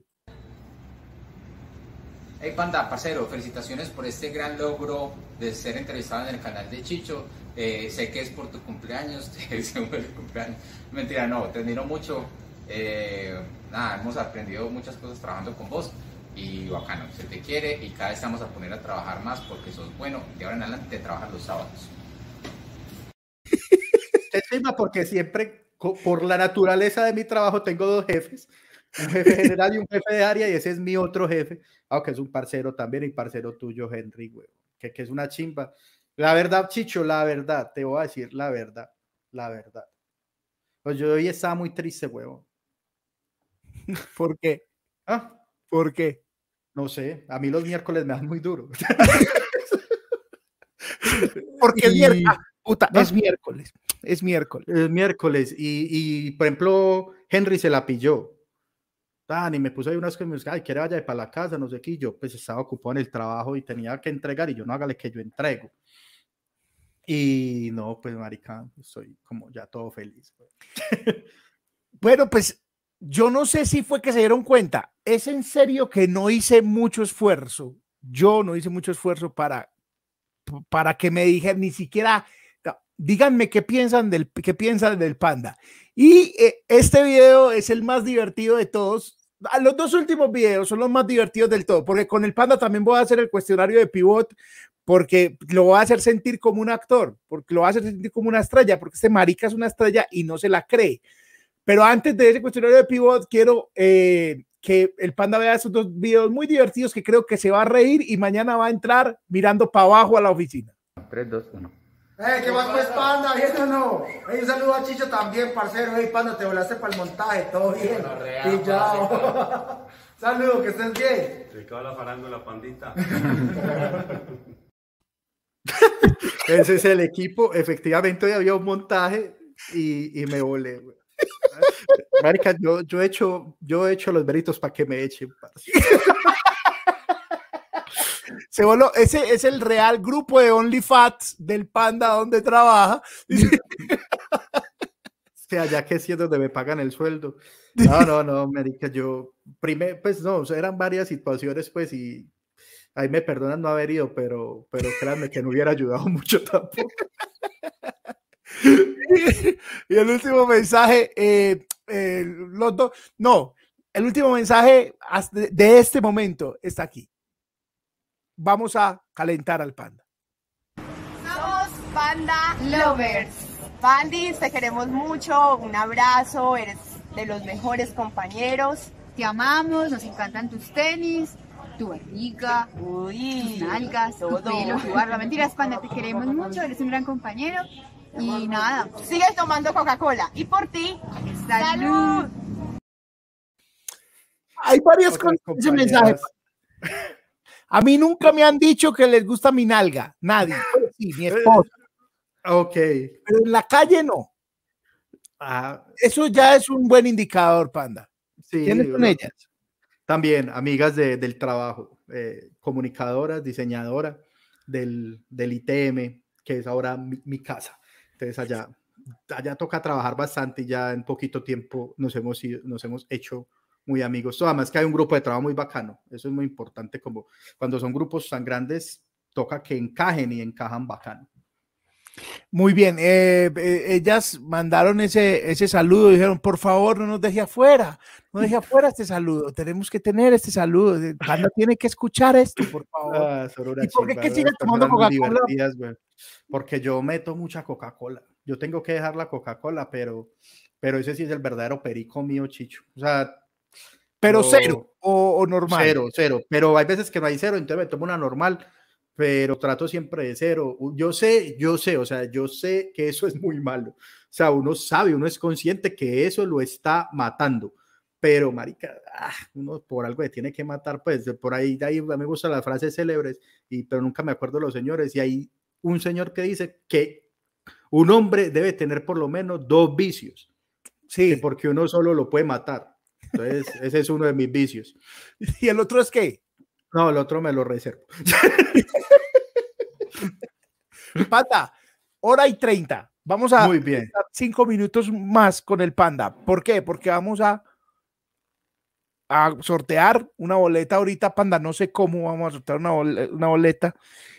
Speaker 14: Hey Panda, parcero, felicitaciones por este gran logro de ser entrevistado en el canal de Chicho. Eh, sé que es por tu cumpleaños, te deseo un feliz cumpleaños. Mentira, no, te admiro mucho. Eh, nada, hemos aprendido muchas cosas trabajando con vos y bacano, se te quiere y cada vez estamos a poner a trabajar más porque sos bueno. De ahora en adelante trabajas los sábados.
Speaker 2: Qué chimba, porque siempre, por la naturaleza de mi trabajo, tengo dos jefes. Un jefe general y un jefe de área, y ese es mi otro jefe, aunque es un parcero también, y parcero tuyo, Henry, güey, que, que es una chimba. La verdad, Chicho, la verdad, te voy a decir la verdad, la verdad. Pues yo hoy estaba muy triste, huevo.
Speaker 1: ¿Por qué?
Speaker 2: ¿Ah?
Speaker 1: ¿Por qué?
Speaker 2: No sé, a mí los miércoles me dan muy duro.
Speaker 1: Porque es
Speaker 2: Y-
Speaker 1: miércoles. Ah, puta,
Speaker 2: ¿No?
Speaker 1: es miércoles. Es miércoles.
Speaker 2: Es miércoles y, y, por ejemplo, Henry se la pilló. Tan, y me puso ahí unas me dice, ay, quiere vaya para la casa, no sé qué. y yo pues estaba ocupado en el trabajo y tenía que entregar y yo no hágale que yo entrego. Y no, pues marica, soy como ya todo feliz. güey.
Speaker 1: Bueno, pues yo no sé si fue que se dieron cuenta. Es en serio que no hice mucho esfuerzo. Yo no hice mucho esfuerzo para, para que me dijeran ni siquiera, díganme qué piensan del, qué piensan del panda. Y eh, este video es el más divertido de todos. Ah, Los dos últimos videos son los más divertidos del todo, porque con el panda también voy a hacer el cuestionario de pivot, porque lo voy a hacer sentir como un actor, porque lo voy a hacer sentir como una estrella, porque este marica es una estrella y no se la cree. Pero antes de ese cuestionario de pivot, quiero eh, que el panda vea esos dos videos muy divertidos que creo que se va a reír y mañana va a entrar mirando para abajo a la oficina.
Speaker 14: 3, 2, 1.
Speaker 15: Eh, ¿qué más pues, panda? ¿Bien o no? Ey, un saludo a Chicho también, parcero. Ey, panda, te volaste para el montaje, todo bien. Pillao. Saludo, que estés bien.
Speaker 16: Ricardo la farándula, pandita.
Speaker 2: Ese es el equipo. Efectivamente, hoy había un montaje y, y me volé. güey. Marica, yo, yo, he hecho, yo he hecho los veritos para que me echen.
Speaker 1: Se voló, ese es el real grupo de OnlyFats del panda donde trabaja.
Speaker 2: O sea, ya que sí es donde me pagan el sueldo. No, no, no, Marica, yo, primero, pues no, eran varias situaciones, pues, y ahí me perdonan no haber ido, pero, pero créanme que no hubiera ayudado mucho tampoco.
Speaker 1: y el último mensaje, eh, eh, los dos, no, el último mensaje de- este momento está aquí. Vamos a calentar al panda.
Speaker 13: Somos Panda Lovers. Pandis, te queremos mucho. Un abrazo. Eres de los mejores compañeros.
Speaker 5: Te amamos, nos encantan tus tenis, tu barriga, tus nalgas, tu
Speaker 13: todo.
Speaker 5: pelo, tu barba. Mentiras, panda, te queremos mucho, eres un gran compañero. Y nada,
Speaker 13: Sigue tomando Coca-Cola. Y por ti,
Speaker 5: salud.
Speaker 1: hay varias cosas en ese mensaje. A mí nunca me han dicho que les gusta mi nalga, nadie. Sí, mi esposa.
Speaker 2: Ok.
Speaker 1: Pero en la calle no.
Speaker 2: Ah,
Speaker 1: Eso ya es un buen indicador, Panda.
Speaker 2: sí,
Speaker 1: ¿Quiénes son ellas?
Speaker 2: También amigas de- del trabajo, eh, comunicadoras, diseñadoras del, del ITM, que es ahora mi, mi casa. Entonces allá, allá toca trabajar bastante y ya en poquito tiempo nos hemos, ido- nos hemos hecho muy amigos. Además que hay un grupo de trabajo muy bacano. Eso es muy importante, como cuando son grupos tan grandes, toca que encajen y encajan bacano.
Speaker 1: Muy bien, eh, eh, ellas mandaron ese, ese saludo, dijeron, por favor, no nos deje afuera, no deje afuera este saludo, tenemos que tener este saludo, Panda tiene que escuchar esto, por favor.
Speaker 2: Ah,
Speaker 1: ¿Y por qué que tomando Coca-Cola?
Speaker 2: Porque yo meto mucha Coca-Cola. Yo tengo que dejar la Coca-Cola, pero, pero ese sí es el verdadero perico mío, Chicho. O sea,
Speaker 1: Pero cero o, o normal.
Speaker 2: Cero, cero. Pero hay veces que no hay cero, entonces me tomo una normal, pero trato siempre de cero. Yo sé, yo sé, o sea, yo sé que eso es muy malo. O sea, uno sabe, uno es consciente que eso lo está matando. Pero, marica, ah, uno por algo tiene que matar, pues, de por ahí, de ahí me gustan las frases célebres, y, pero nunca me acuerdo los señores. Y hay un señor que dice que un hombre debe tener por lo menos dos vicios.
Speaker 1: Sí.
Speaker 2: porque uno solo lo puede matar. Entonces, ese es uno de mis vicios.
Speaker 1: ¿Y el otro es qué?
Speaker 2: No, el otro me lo reservo.
Speaker 1: Panda, hora y treinta. Vamos a
Speaker 2: Muy bien.
Speaker 1: cinco minutos más con el Panda. ¿Por qué? Porque vamos a, a sortear una boleta ahorita, Panda. No sé cómo vamos a sortear una, bol- una boleta.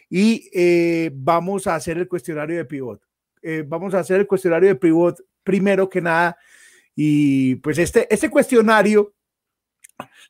Speaker 1: Y eh, vamos a hacer el cuestionario de pivot. Eh, vamos a hacer el cuestionario de pivot primero que nada. Y pues este, este cuestionario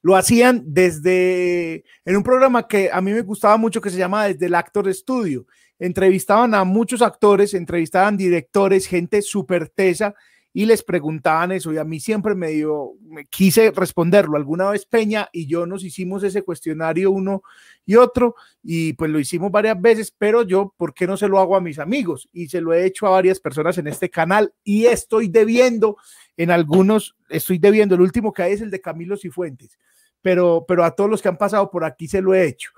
Speaker 1: lo hacían desde en un programa que a mí me gustaba mucho que se llama desde el Actor Studio. Entrevistaban a muchos actores, entrevistaban directores, gente súper tesa y les preguntaban eso. Y a mí siempre me dio, me quise responderlo. Alguna vez Peña y yo nos hicimos ese cuestionario uno y otro y pues lo hicimos varias veces, pero yo, ¿por qué no se lo hago a mis amigos? Y se lo he hecho a varias personas en este canal y estoy debiendo en algunos, estoy debiendo. El último que hay es el de Camilo Cifuentes, pero, pero a todos los que han pasado por aquí se lo he hecho.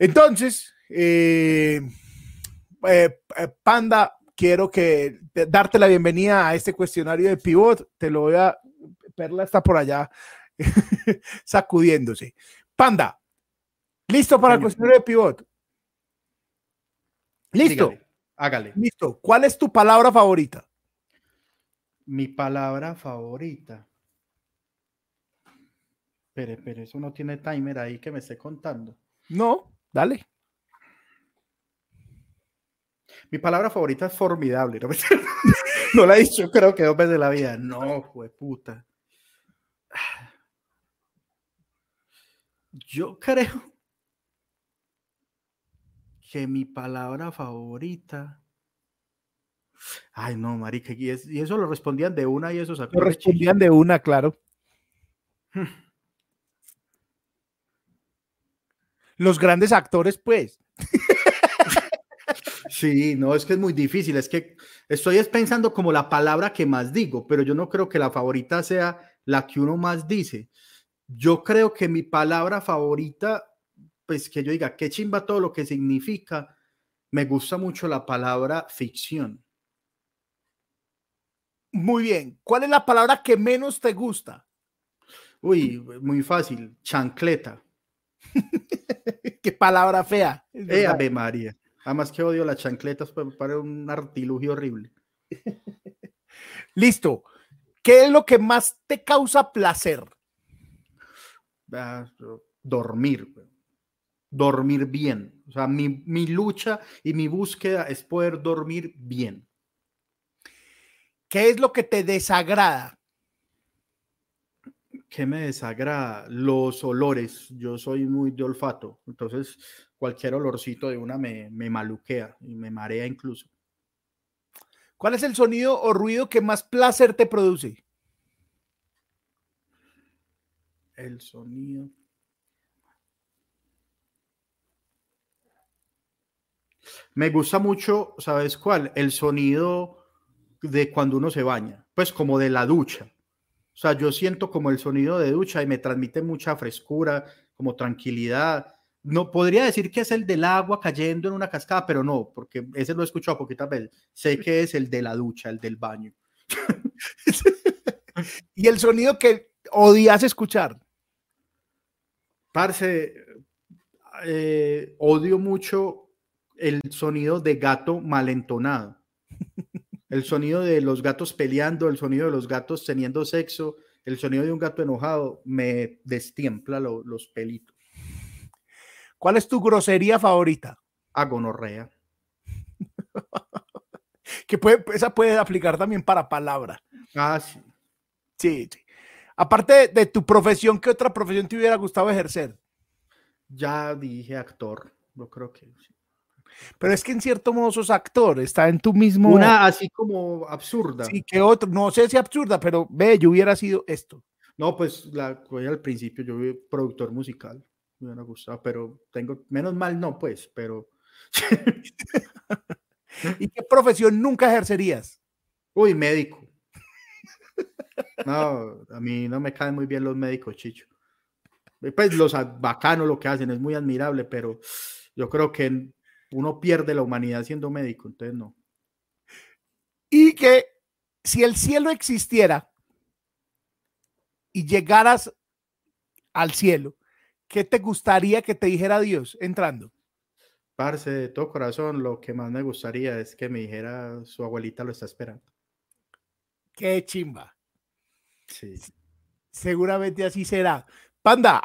Speaker 1: Entonces, eh, eh, eh, Panda, quiero que te- darte la bienvenida a este cuestionario de pivot. Te lo voy a. Perla está por allá sacudiéndose. Panda, ¿listo para el cuestionario de pivot? ¿Listo?
Speaker 2: Hágale.
Speaker 1: Listo. ¿Cuál es tu palabra favorita?
Speaker 2: Mi palabra favorita. Pero, pero eso no tiene timer ahí que me esté contando.
Speaker 1: No, dale.
Speaker 2: Mi palabra favorita es formidable. No, No la he dicho, creo que dos veces en la vida. No, puta. Yo creo que mi palabra favorita. Ay, no, marica, y, es- y eso lo respondían de una y esos
Speaker 1: Lo
Speaker 2: actores
Speaker 1: respondían de una, claro. Los grandes actores, pues.
Speaker 2: Sí, no, es que es muy difícil. Es que estoy es pensando como la palabra que más digo, pero yo no creo que la favorita sea la que uno más dice. Yo creo que mi palabra favorita, pues que yo diga, qué chimba todo lo que significa, me gusta mucho la palabra ficción.
Speaker 1: Muy bien. ¿Cuál es la palabra que menos te gusta?
Speaker 2: Uy, muy fácil, chancleta.
Speaker 1: Qué palabra fea.
Speaker 2: Eh. Ave María. Además que odio las chancletas, pues, para un artilugio horrible.
Speaker 1: Listo. ¿Qué es lo que más te causa placer?
Speaker 2: Ah, dormir, dormir bien. O sea, mi, mi lucha y mi búsqueda es poder dormir bien.
Speaker 1: ¿Qué es lo que te desagrada?
Speaker 2: ¿Qué me desagrada? Los olores. Yo soy muy de olfato. Entonces, cualquier olorcito de una me, me maluquea y me marea incluso.
Speaker 1: ¿Cuál es el sonido o ruido que más placer te produce?
Speaker 2: El sonido. Me gusta mucho, ¿sabes cuál? El sonido de cuando uno se baña, pues como de la ducha. O sea, yo siento como el sonido de ducha y me transmite mucha frescura, como tranquilidad. No podría decir que es el del agua cayendo en una cascada, pero no, porque ese lo he escuchado poquitas veces. Sé que es el de la ducha, el del baño.
Speaker 1: y el sonido que odias escuchar.
Speaker 2: Parce, eh, odio mucho el sonido de gato malentonado. El sonido de los gatos peleando, el sonido de los gatos teniendo sexo, el sonido de un gato enojado me destiempla los pelitos.
Speaker 1: ¿Cuál es tu grosería favorita?
Speaker 2: Agonorrea.
Speaker 1: que puede, esa puede aplicar también para palabra.
Speaker 2: Ah, sí.
Speaker 1: Sí, sí. Aparte de, tu profesión, ¿qué otra profesión te hubiera gustado ejercer?
Speaker 2: Ya dije actor, yo creo que sí.
Speaker 1: Pero es que en cierto modo sos actor, está en tu mismo.
Speaker 2: Una así como absurda.
Speaker 1: Sí, que otro, no sé si absurda, pero ve, yo hubiera sido esto.
Speaker 2: No, pues la al principio, yo fui productor musical, me hubiera gustado, pero tengo, menos mal no, pues, pero.
Speaker 1: ¿Y qué profesión nunca ejercerías?
Speaker 2: Uy, médico. No, a mí no me caen muy bien los médicos, Chicho. Pues los bacanos lo que hacen es muy admirable, pero yo creo que uno pierde la humanidad siendo médico, entonces no.
Speaker 1: Y que si el cielo existiera y llegaras al cielo, ¿qué te gustaría que te dijera Dios entrando?
Speaker 2: Parce, de todo corazón, lo que más me gustaría es que me dijera su abuelita lo está esperando.
Speaker 1: Qué chimba.
Speaker 2: Sí.
Speaker 1: Seguramente así será. Panda,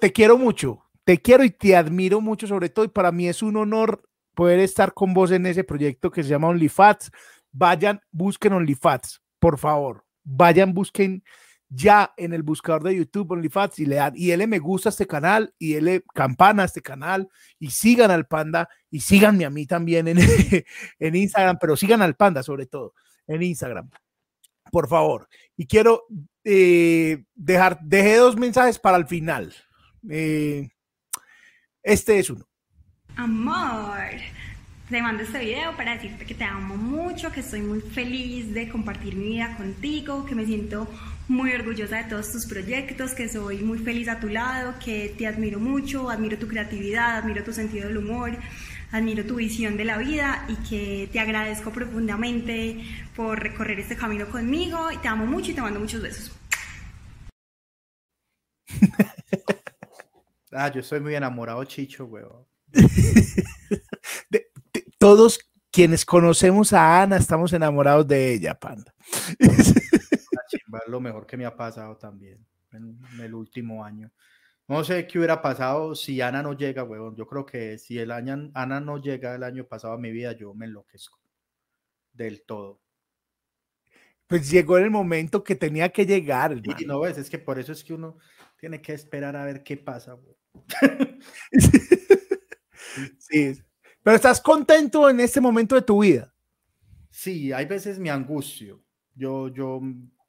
Speaker 1: te quiero mucho. Te quiero y te admiro mucho, sobre todo, y para mí es un honor poder estar con vos en ese proyecto que se llama OnlyFats. Vayan, busquen OnlyFats, por favor. Vayan, busquen ya en el buscador de YouTube OnlyFats y le dan y él me gusta este canal y él campana a este canal y sigan al panda y síganme a mí también en, en Instagram, pero sigan al panda sobre todo en Instagram por favor. Y quiero eh, dejar, dejé dos mensajes para el final. Eh, este es uno.
Speaker 17: Amor, te mando este video para decirte que te amo mucho, que estoy muy feliz de compartir mi vida contigo, que me siento muy orgullosa de todos tus proyectos, que soy muy feliz a tu lado, que te admiro mucho, admiro tu creatividad, admiro tu sentido del humor, admiro tu visión de la vida y que te agradezco profundamente por recorrer este camino conmigo y te amo mucho y te mando muchos besos.
Speaker 2: ah, yo soy muy enamorado, Chicho, huevo.
Speaker 1: todos quienes conocemos a Ana estamos enamorados de ella, Panda.
Speaker 2: lo mejor que me ha pasado también en el último año. No sé qué hubiera pasado si Ana no llega, weón. Yo creo que si el año, Ana no llega el año pasado a mi vida, yo me enloquezco. Del todo.
Speaker 1: Pues llegó el momento que tenía que llegar.
Speaker 2: Y no ves, es que por eso es que uno tiene que esperar a ver qué pasa,
Speaker 1: sí. Pero estás contento en este momento de tu vida.
Speaker 2: Sí, hay veces mi angustio. Yo, yo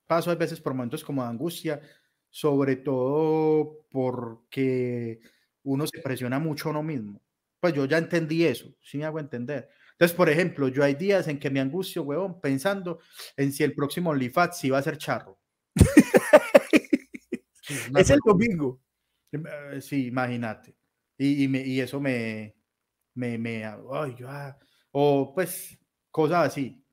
Speaker 2: paso a veces por momentos como de angustia sobre todo porque uno se presiona mucho a uno mismo. Pues yo ya entendí eso, sí me hago entender. Entonces, por ejemplo, yo hay días en que me angustio, huevón, pensando en si el próximo OnlyFans sí va a ser charro.
Speaker 1: es el domingo.
Speaker 2: Em, eh, sí, imagínate. Y, y, eso me, me, me ay, ah, o pues cosas así.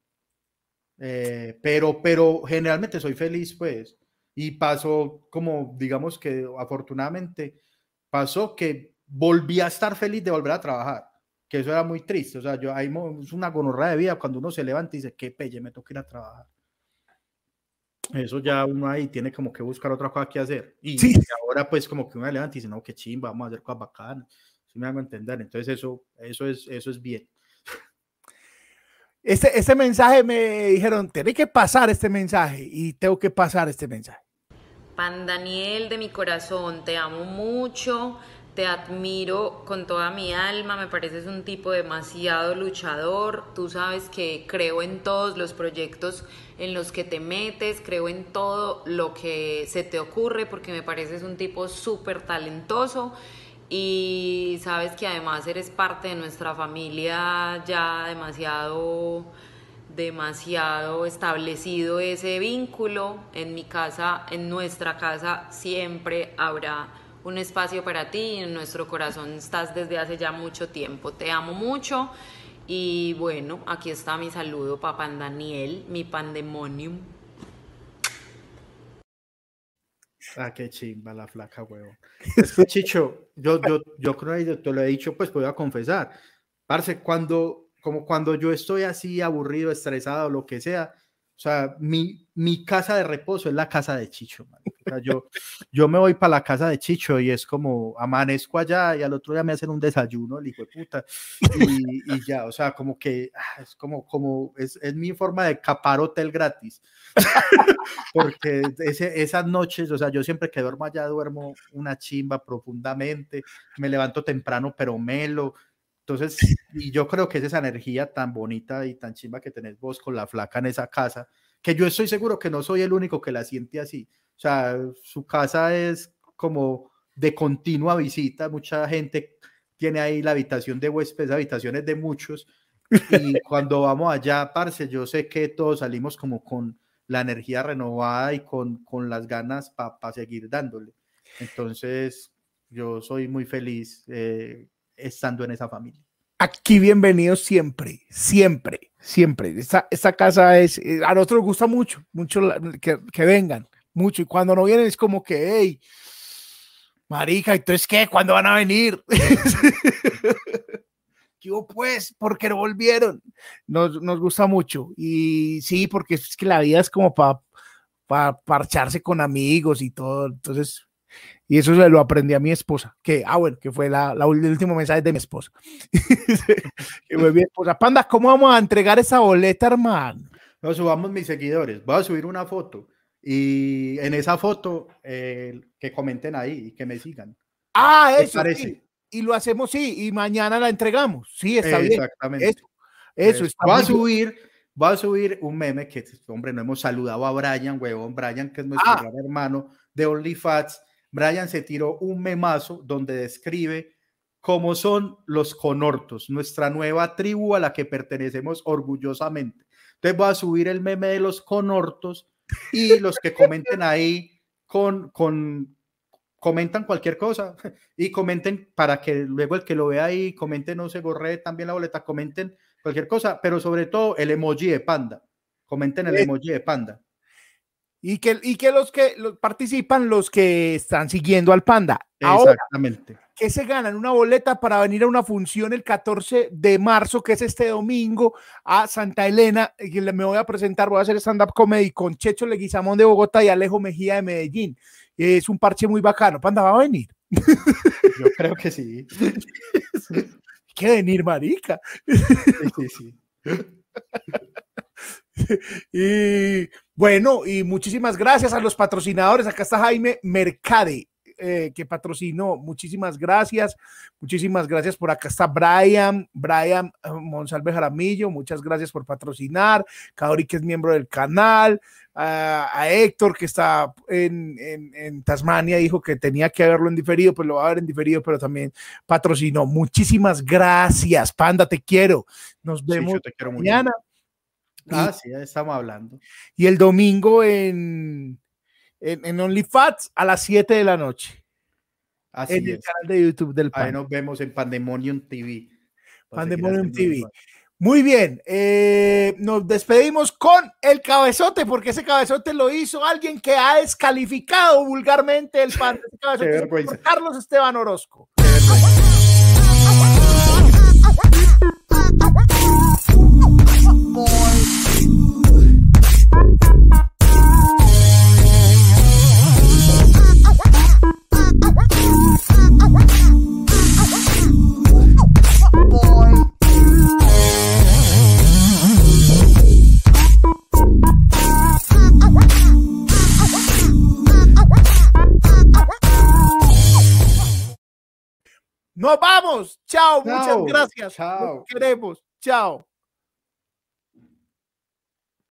Speaker 2: Eh, pero, pero generalmente soy feliz, pues. Y pasó como, digamos que afortunadamente, pasó que volví a estar feliz de volver a trabajar, que eso era muy triste. O sea, yo hay es una gonorrea de vida cuando uno se levanta y dice, qué pelle, me toca ir a trabajar. Eso ya uno ahí tiene como que buscar otra cosa que hacer. Y, ahora pues como que uno levanta y dice, no, qué chimba, vamos a hacer cosas bacanas. Si me hago entender. Entonces eso, eso, es, eso es bien.
Speaker 1: Este, este mensaje me dijeron, tiene que pasar este mensaje y tengo que pasar este mensaje.
Speaker 18: Pan Daniel de mi corazón, te amo mucho, te admiro con toda mi alma, me pareces un tipo demasiado luchador, tú sabes que creo en todos los proyectos en los que te metes, creo en todo lo que se te ocurre porque me pareces un tipo súper talentoso y sabes que además eres parte de nuestra familia ya demasiado demasiado establecido ese vínculo. En mi casa, en nuestra casa, siempre habrá un espacio para ti en nuestro corazón estás desde hace ya mucho tiempo. Te amo mucho y bueno, aquí está mi saludo, papá Daniel, mi pandemonium.
Speaker 2: Ah, qué chimba la flaca, huevo. Es que, Chicho, yo, yo, yo creo que te lo he dicho, pues voy a confesar. Parce, cuando, como cuando yo estoy así aburrido, estresado, lo que sea, o sea, mi, mi casa de reposo es la casa de Chicho, yo, yo me voy para la casa de Chicho y es como amanezco allá y al otro día me hacen un desayuno, el hijo de puta, y, y ya, o sea, como que ah, es como, como es, es mi forma de capar hotel gratis. Porque ese, esas noches, o sea, yo siempre que duermo allá duermo una chimba profundamente, me levanto temprano pero melo, entonces, y yo creo que es esa energía tan bonita y tan chimba que tenés vos con la flaca en esa casa, que yo estoy seguro que no soy el único que la siente así. O sea, su casa es como de continua visita, mucha gente tiene ahí la habitación de huéspedes, habitaciones de muchos, y cuando vamos allá, parce, yo sé que todos salimos como con la energía renovada y con, con las ganas para seguir dándole. Entonces, yo soy muy feliz eh, estando en esa familia.
Speaker 1: Aquí bienvenidos siempre, siempre, siempre. Esta, esta casa es, eh, a nosotros nos gusta mucho, mucho que, que vengan, mucho. Y cuando no vienen es como que, hey, marica, entonces qué, ¿cuándo van a venir? ¿Qué hubo, pues? ¿Por qué no volvieron? Nos, nos gusta mucho. Y sí, porque es que la vida es como para parcharse con amigos y todo. Entonces, y eso se lo aprendí a mi esposa, que, ah, bueno, que fue la, la el último mensaje de mi esposa. que fue mi esposa. Panda, ¿cómo vamos a entregar esa boleta, hermano?
Speaker 2: No subamos mis seguidores. Voy a subir una foto y en esa foto eh, que comenten ahí y que me sigan.
Speaker 1: Ah,
Speaker 2: ¿Te
Speaker 1: eso.
Speaker 2: parece?
Speaker 1: sí. Y lo hacemos, sí, y mañana la entregamos. Sí, está bien.
Speaker 2: Exactamente.
Speaker 1: Eso, eso está
Speaker 2: voy a
Speaker 1: bien.
Speaker 2: subir, voy a subir un meme que, hombre, no hemos saludado a Brian, huevón, Brian, que es nuestro
Speaker 1: Ah.
Speaker 2: gran hermano de OnlyFats. Brian se tiró un memazo donde describe cómo son los conortos, nuestra nueva tribu a la que pertenecemos orgullosamente. Entonces voy a subir el meme de los conortos y los que comenten ahí con, con comentan cualquier cosa y comenten para que luego el que lo vea ahí comenten no se gorre también la boleta, comenten cualquier cosa, pero sobre todo el emoji de panda. Comenten el emoji de panda.
Speaker 1: Y que, y que los que los participan, los que están siguiendo al panda. Ahora,
Speaker 2: Exactamente.
Speaker 1: que se ganan una boleta para venir a una función el 14 de marzo, que es este domingo, a Santa Elena. Y le- me voy a presentar, voy a hacer stand-up comedy con Checho Leguizamón de Bogotá y Alejo Mejía de Medellín. Es un parche muy bacano. Panda va a venir.
Speaker 2: Yo creo que sí.
Speaker 1: Que venir, marica.
Speaker 2: Sí, sí,
Speaker 1: y bueno, y muchísimas gracias a los patrocinadores. Acá está Jaime Mercade, eh, que patrocinó. Muchísimas gracias. Muchísimas gracias por acá está Brian, Brian eh, Monsalve Jaramillo. Muchas gracias por patrocinar. Kaori, que es miembro del canal. A, a Héctor, que está en, en- en Tasmania, dijo que tenía que verlo en diferido, pues lo va a ver en diferido, pero también patrocinó. Muchísimas gracias, Panda, te quiero. Nos
Speaker 2: Sí,
Speaker 1: vemos
Speaker 2: yo te quiero
Speaker 1: mañana.
Speaker 2: Ah, sí, ya estamos hablando.
Speaker 1: Y el domingo en, en, en OnlyFats a las 7 de la noche.
Speaker 2: Así
Speaker 1: en el
Speaker 2: es.
Speaker 1: canal de YouTube del
Speaker 2: Ahí
Speaker 1: Pan.
Speaker 2: nos vemos en Pandemonium TV.
Speaker 1: Pandemonium TV. Muy bien, eh, nos despedimos con el cabezote, porque ese cabezote lo hizo alguien que ha descalificado vulgarmente el pan. Ese cabezote Carlos Esteban Orozco. Nos vamos. Chao, muchas gracias.
Speaker 2: chao.
Speaker 1: Queremos. Chao.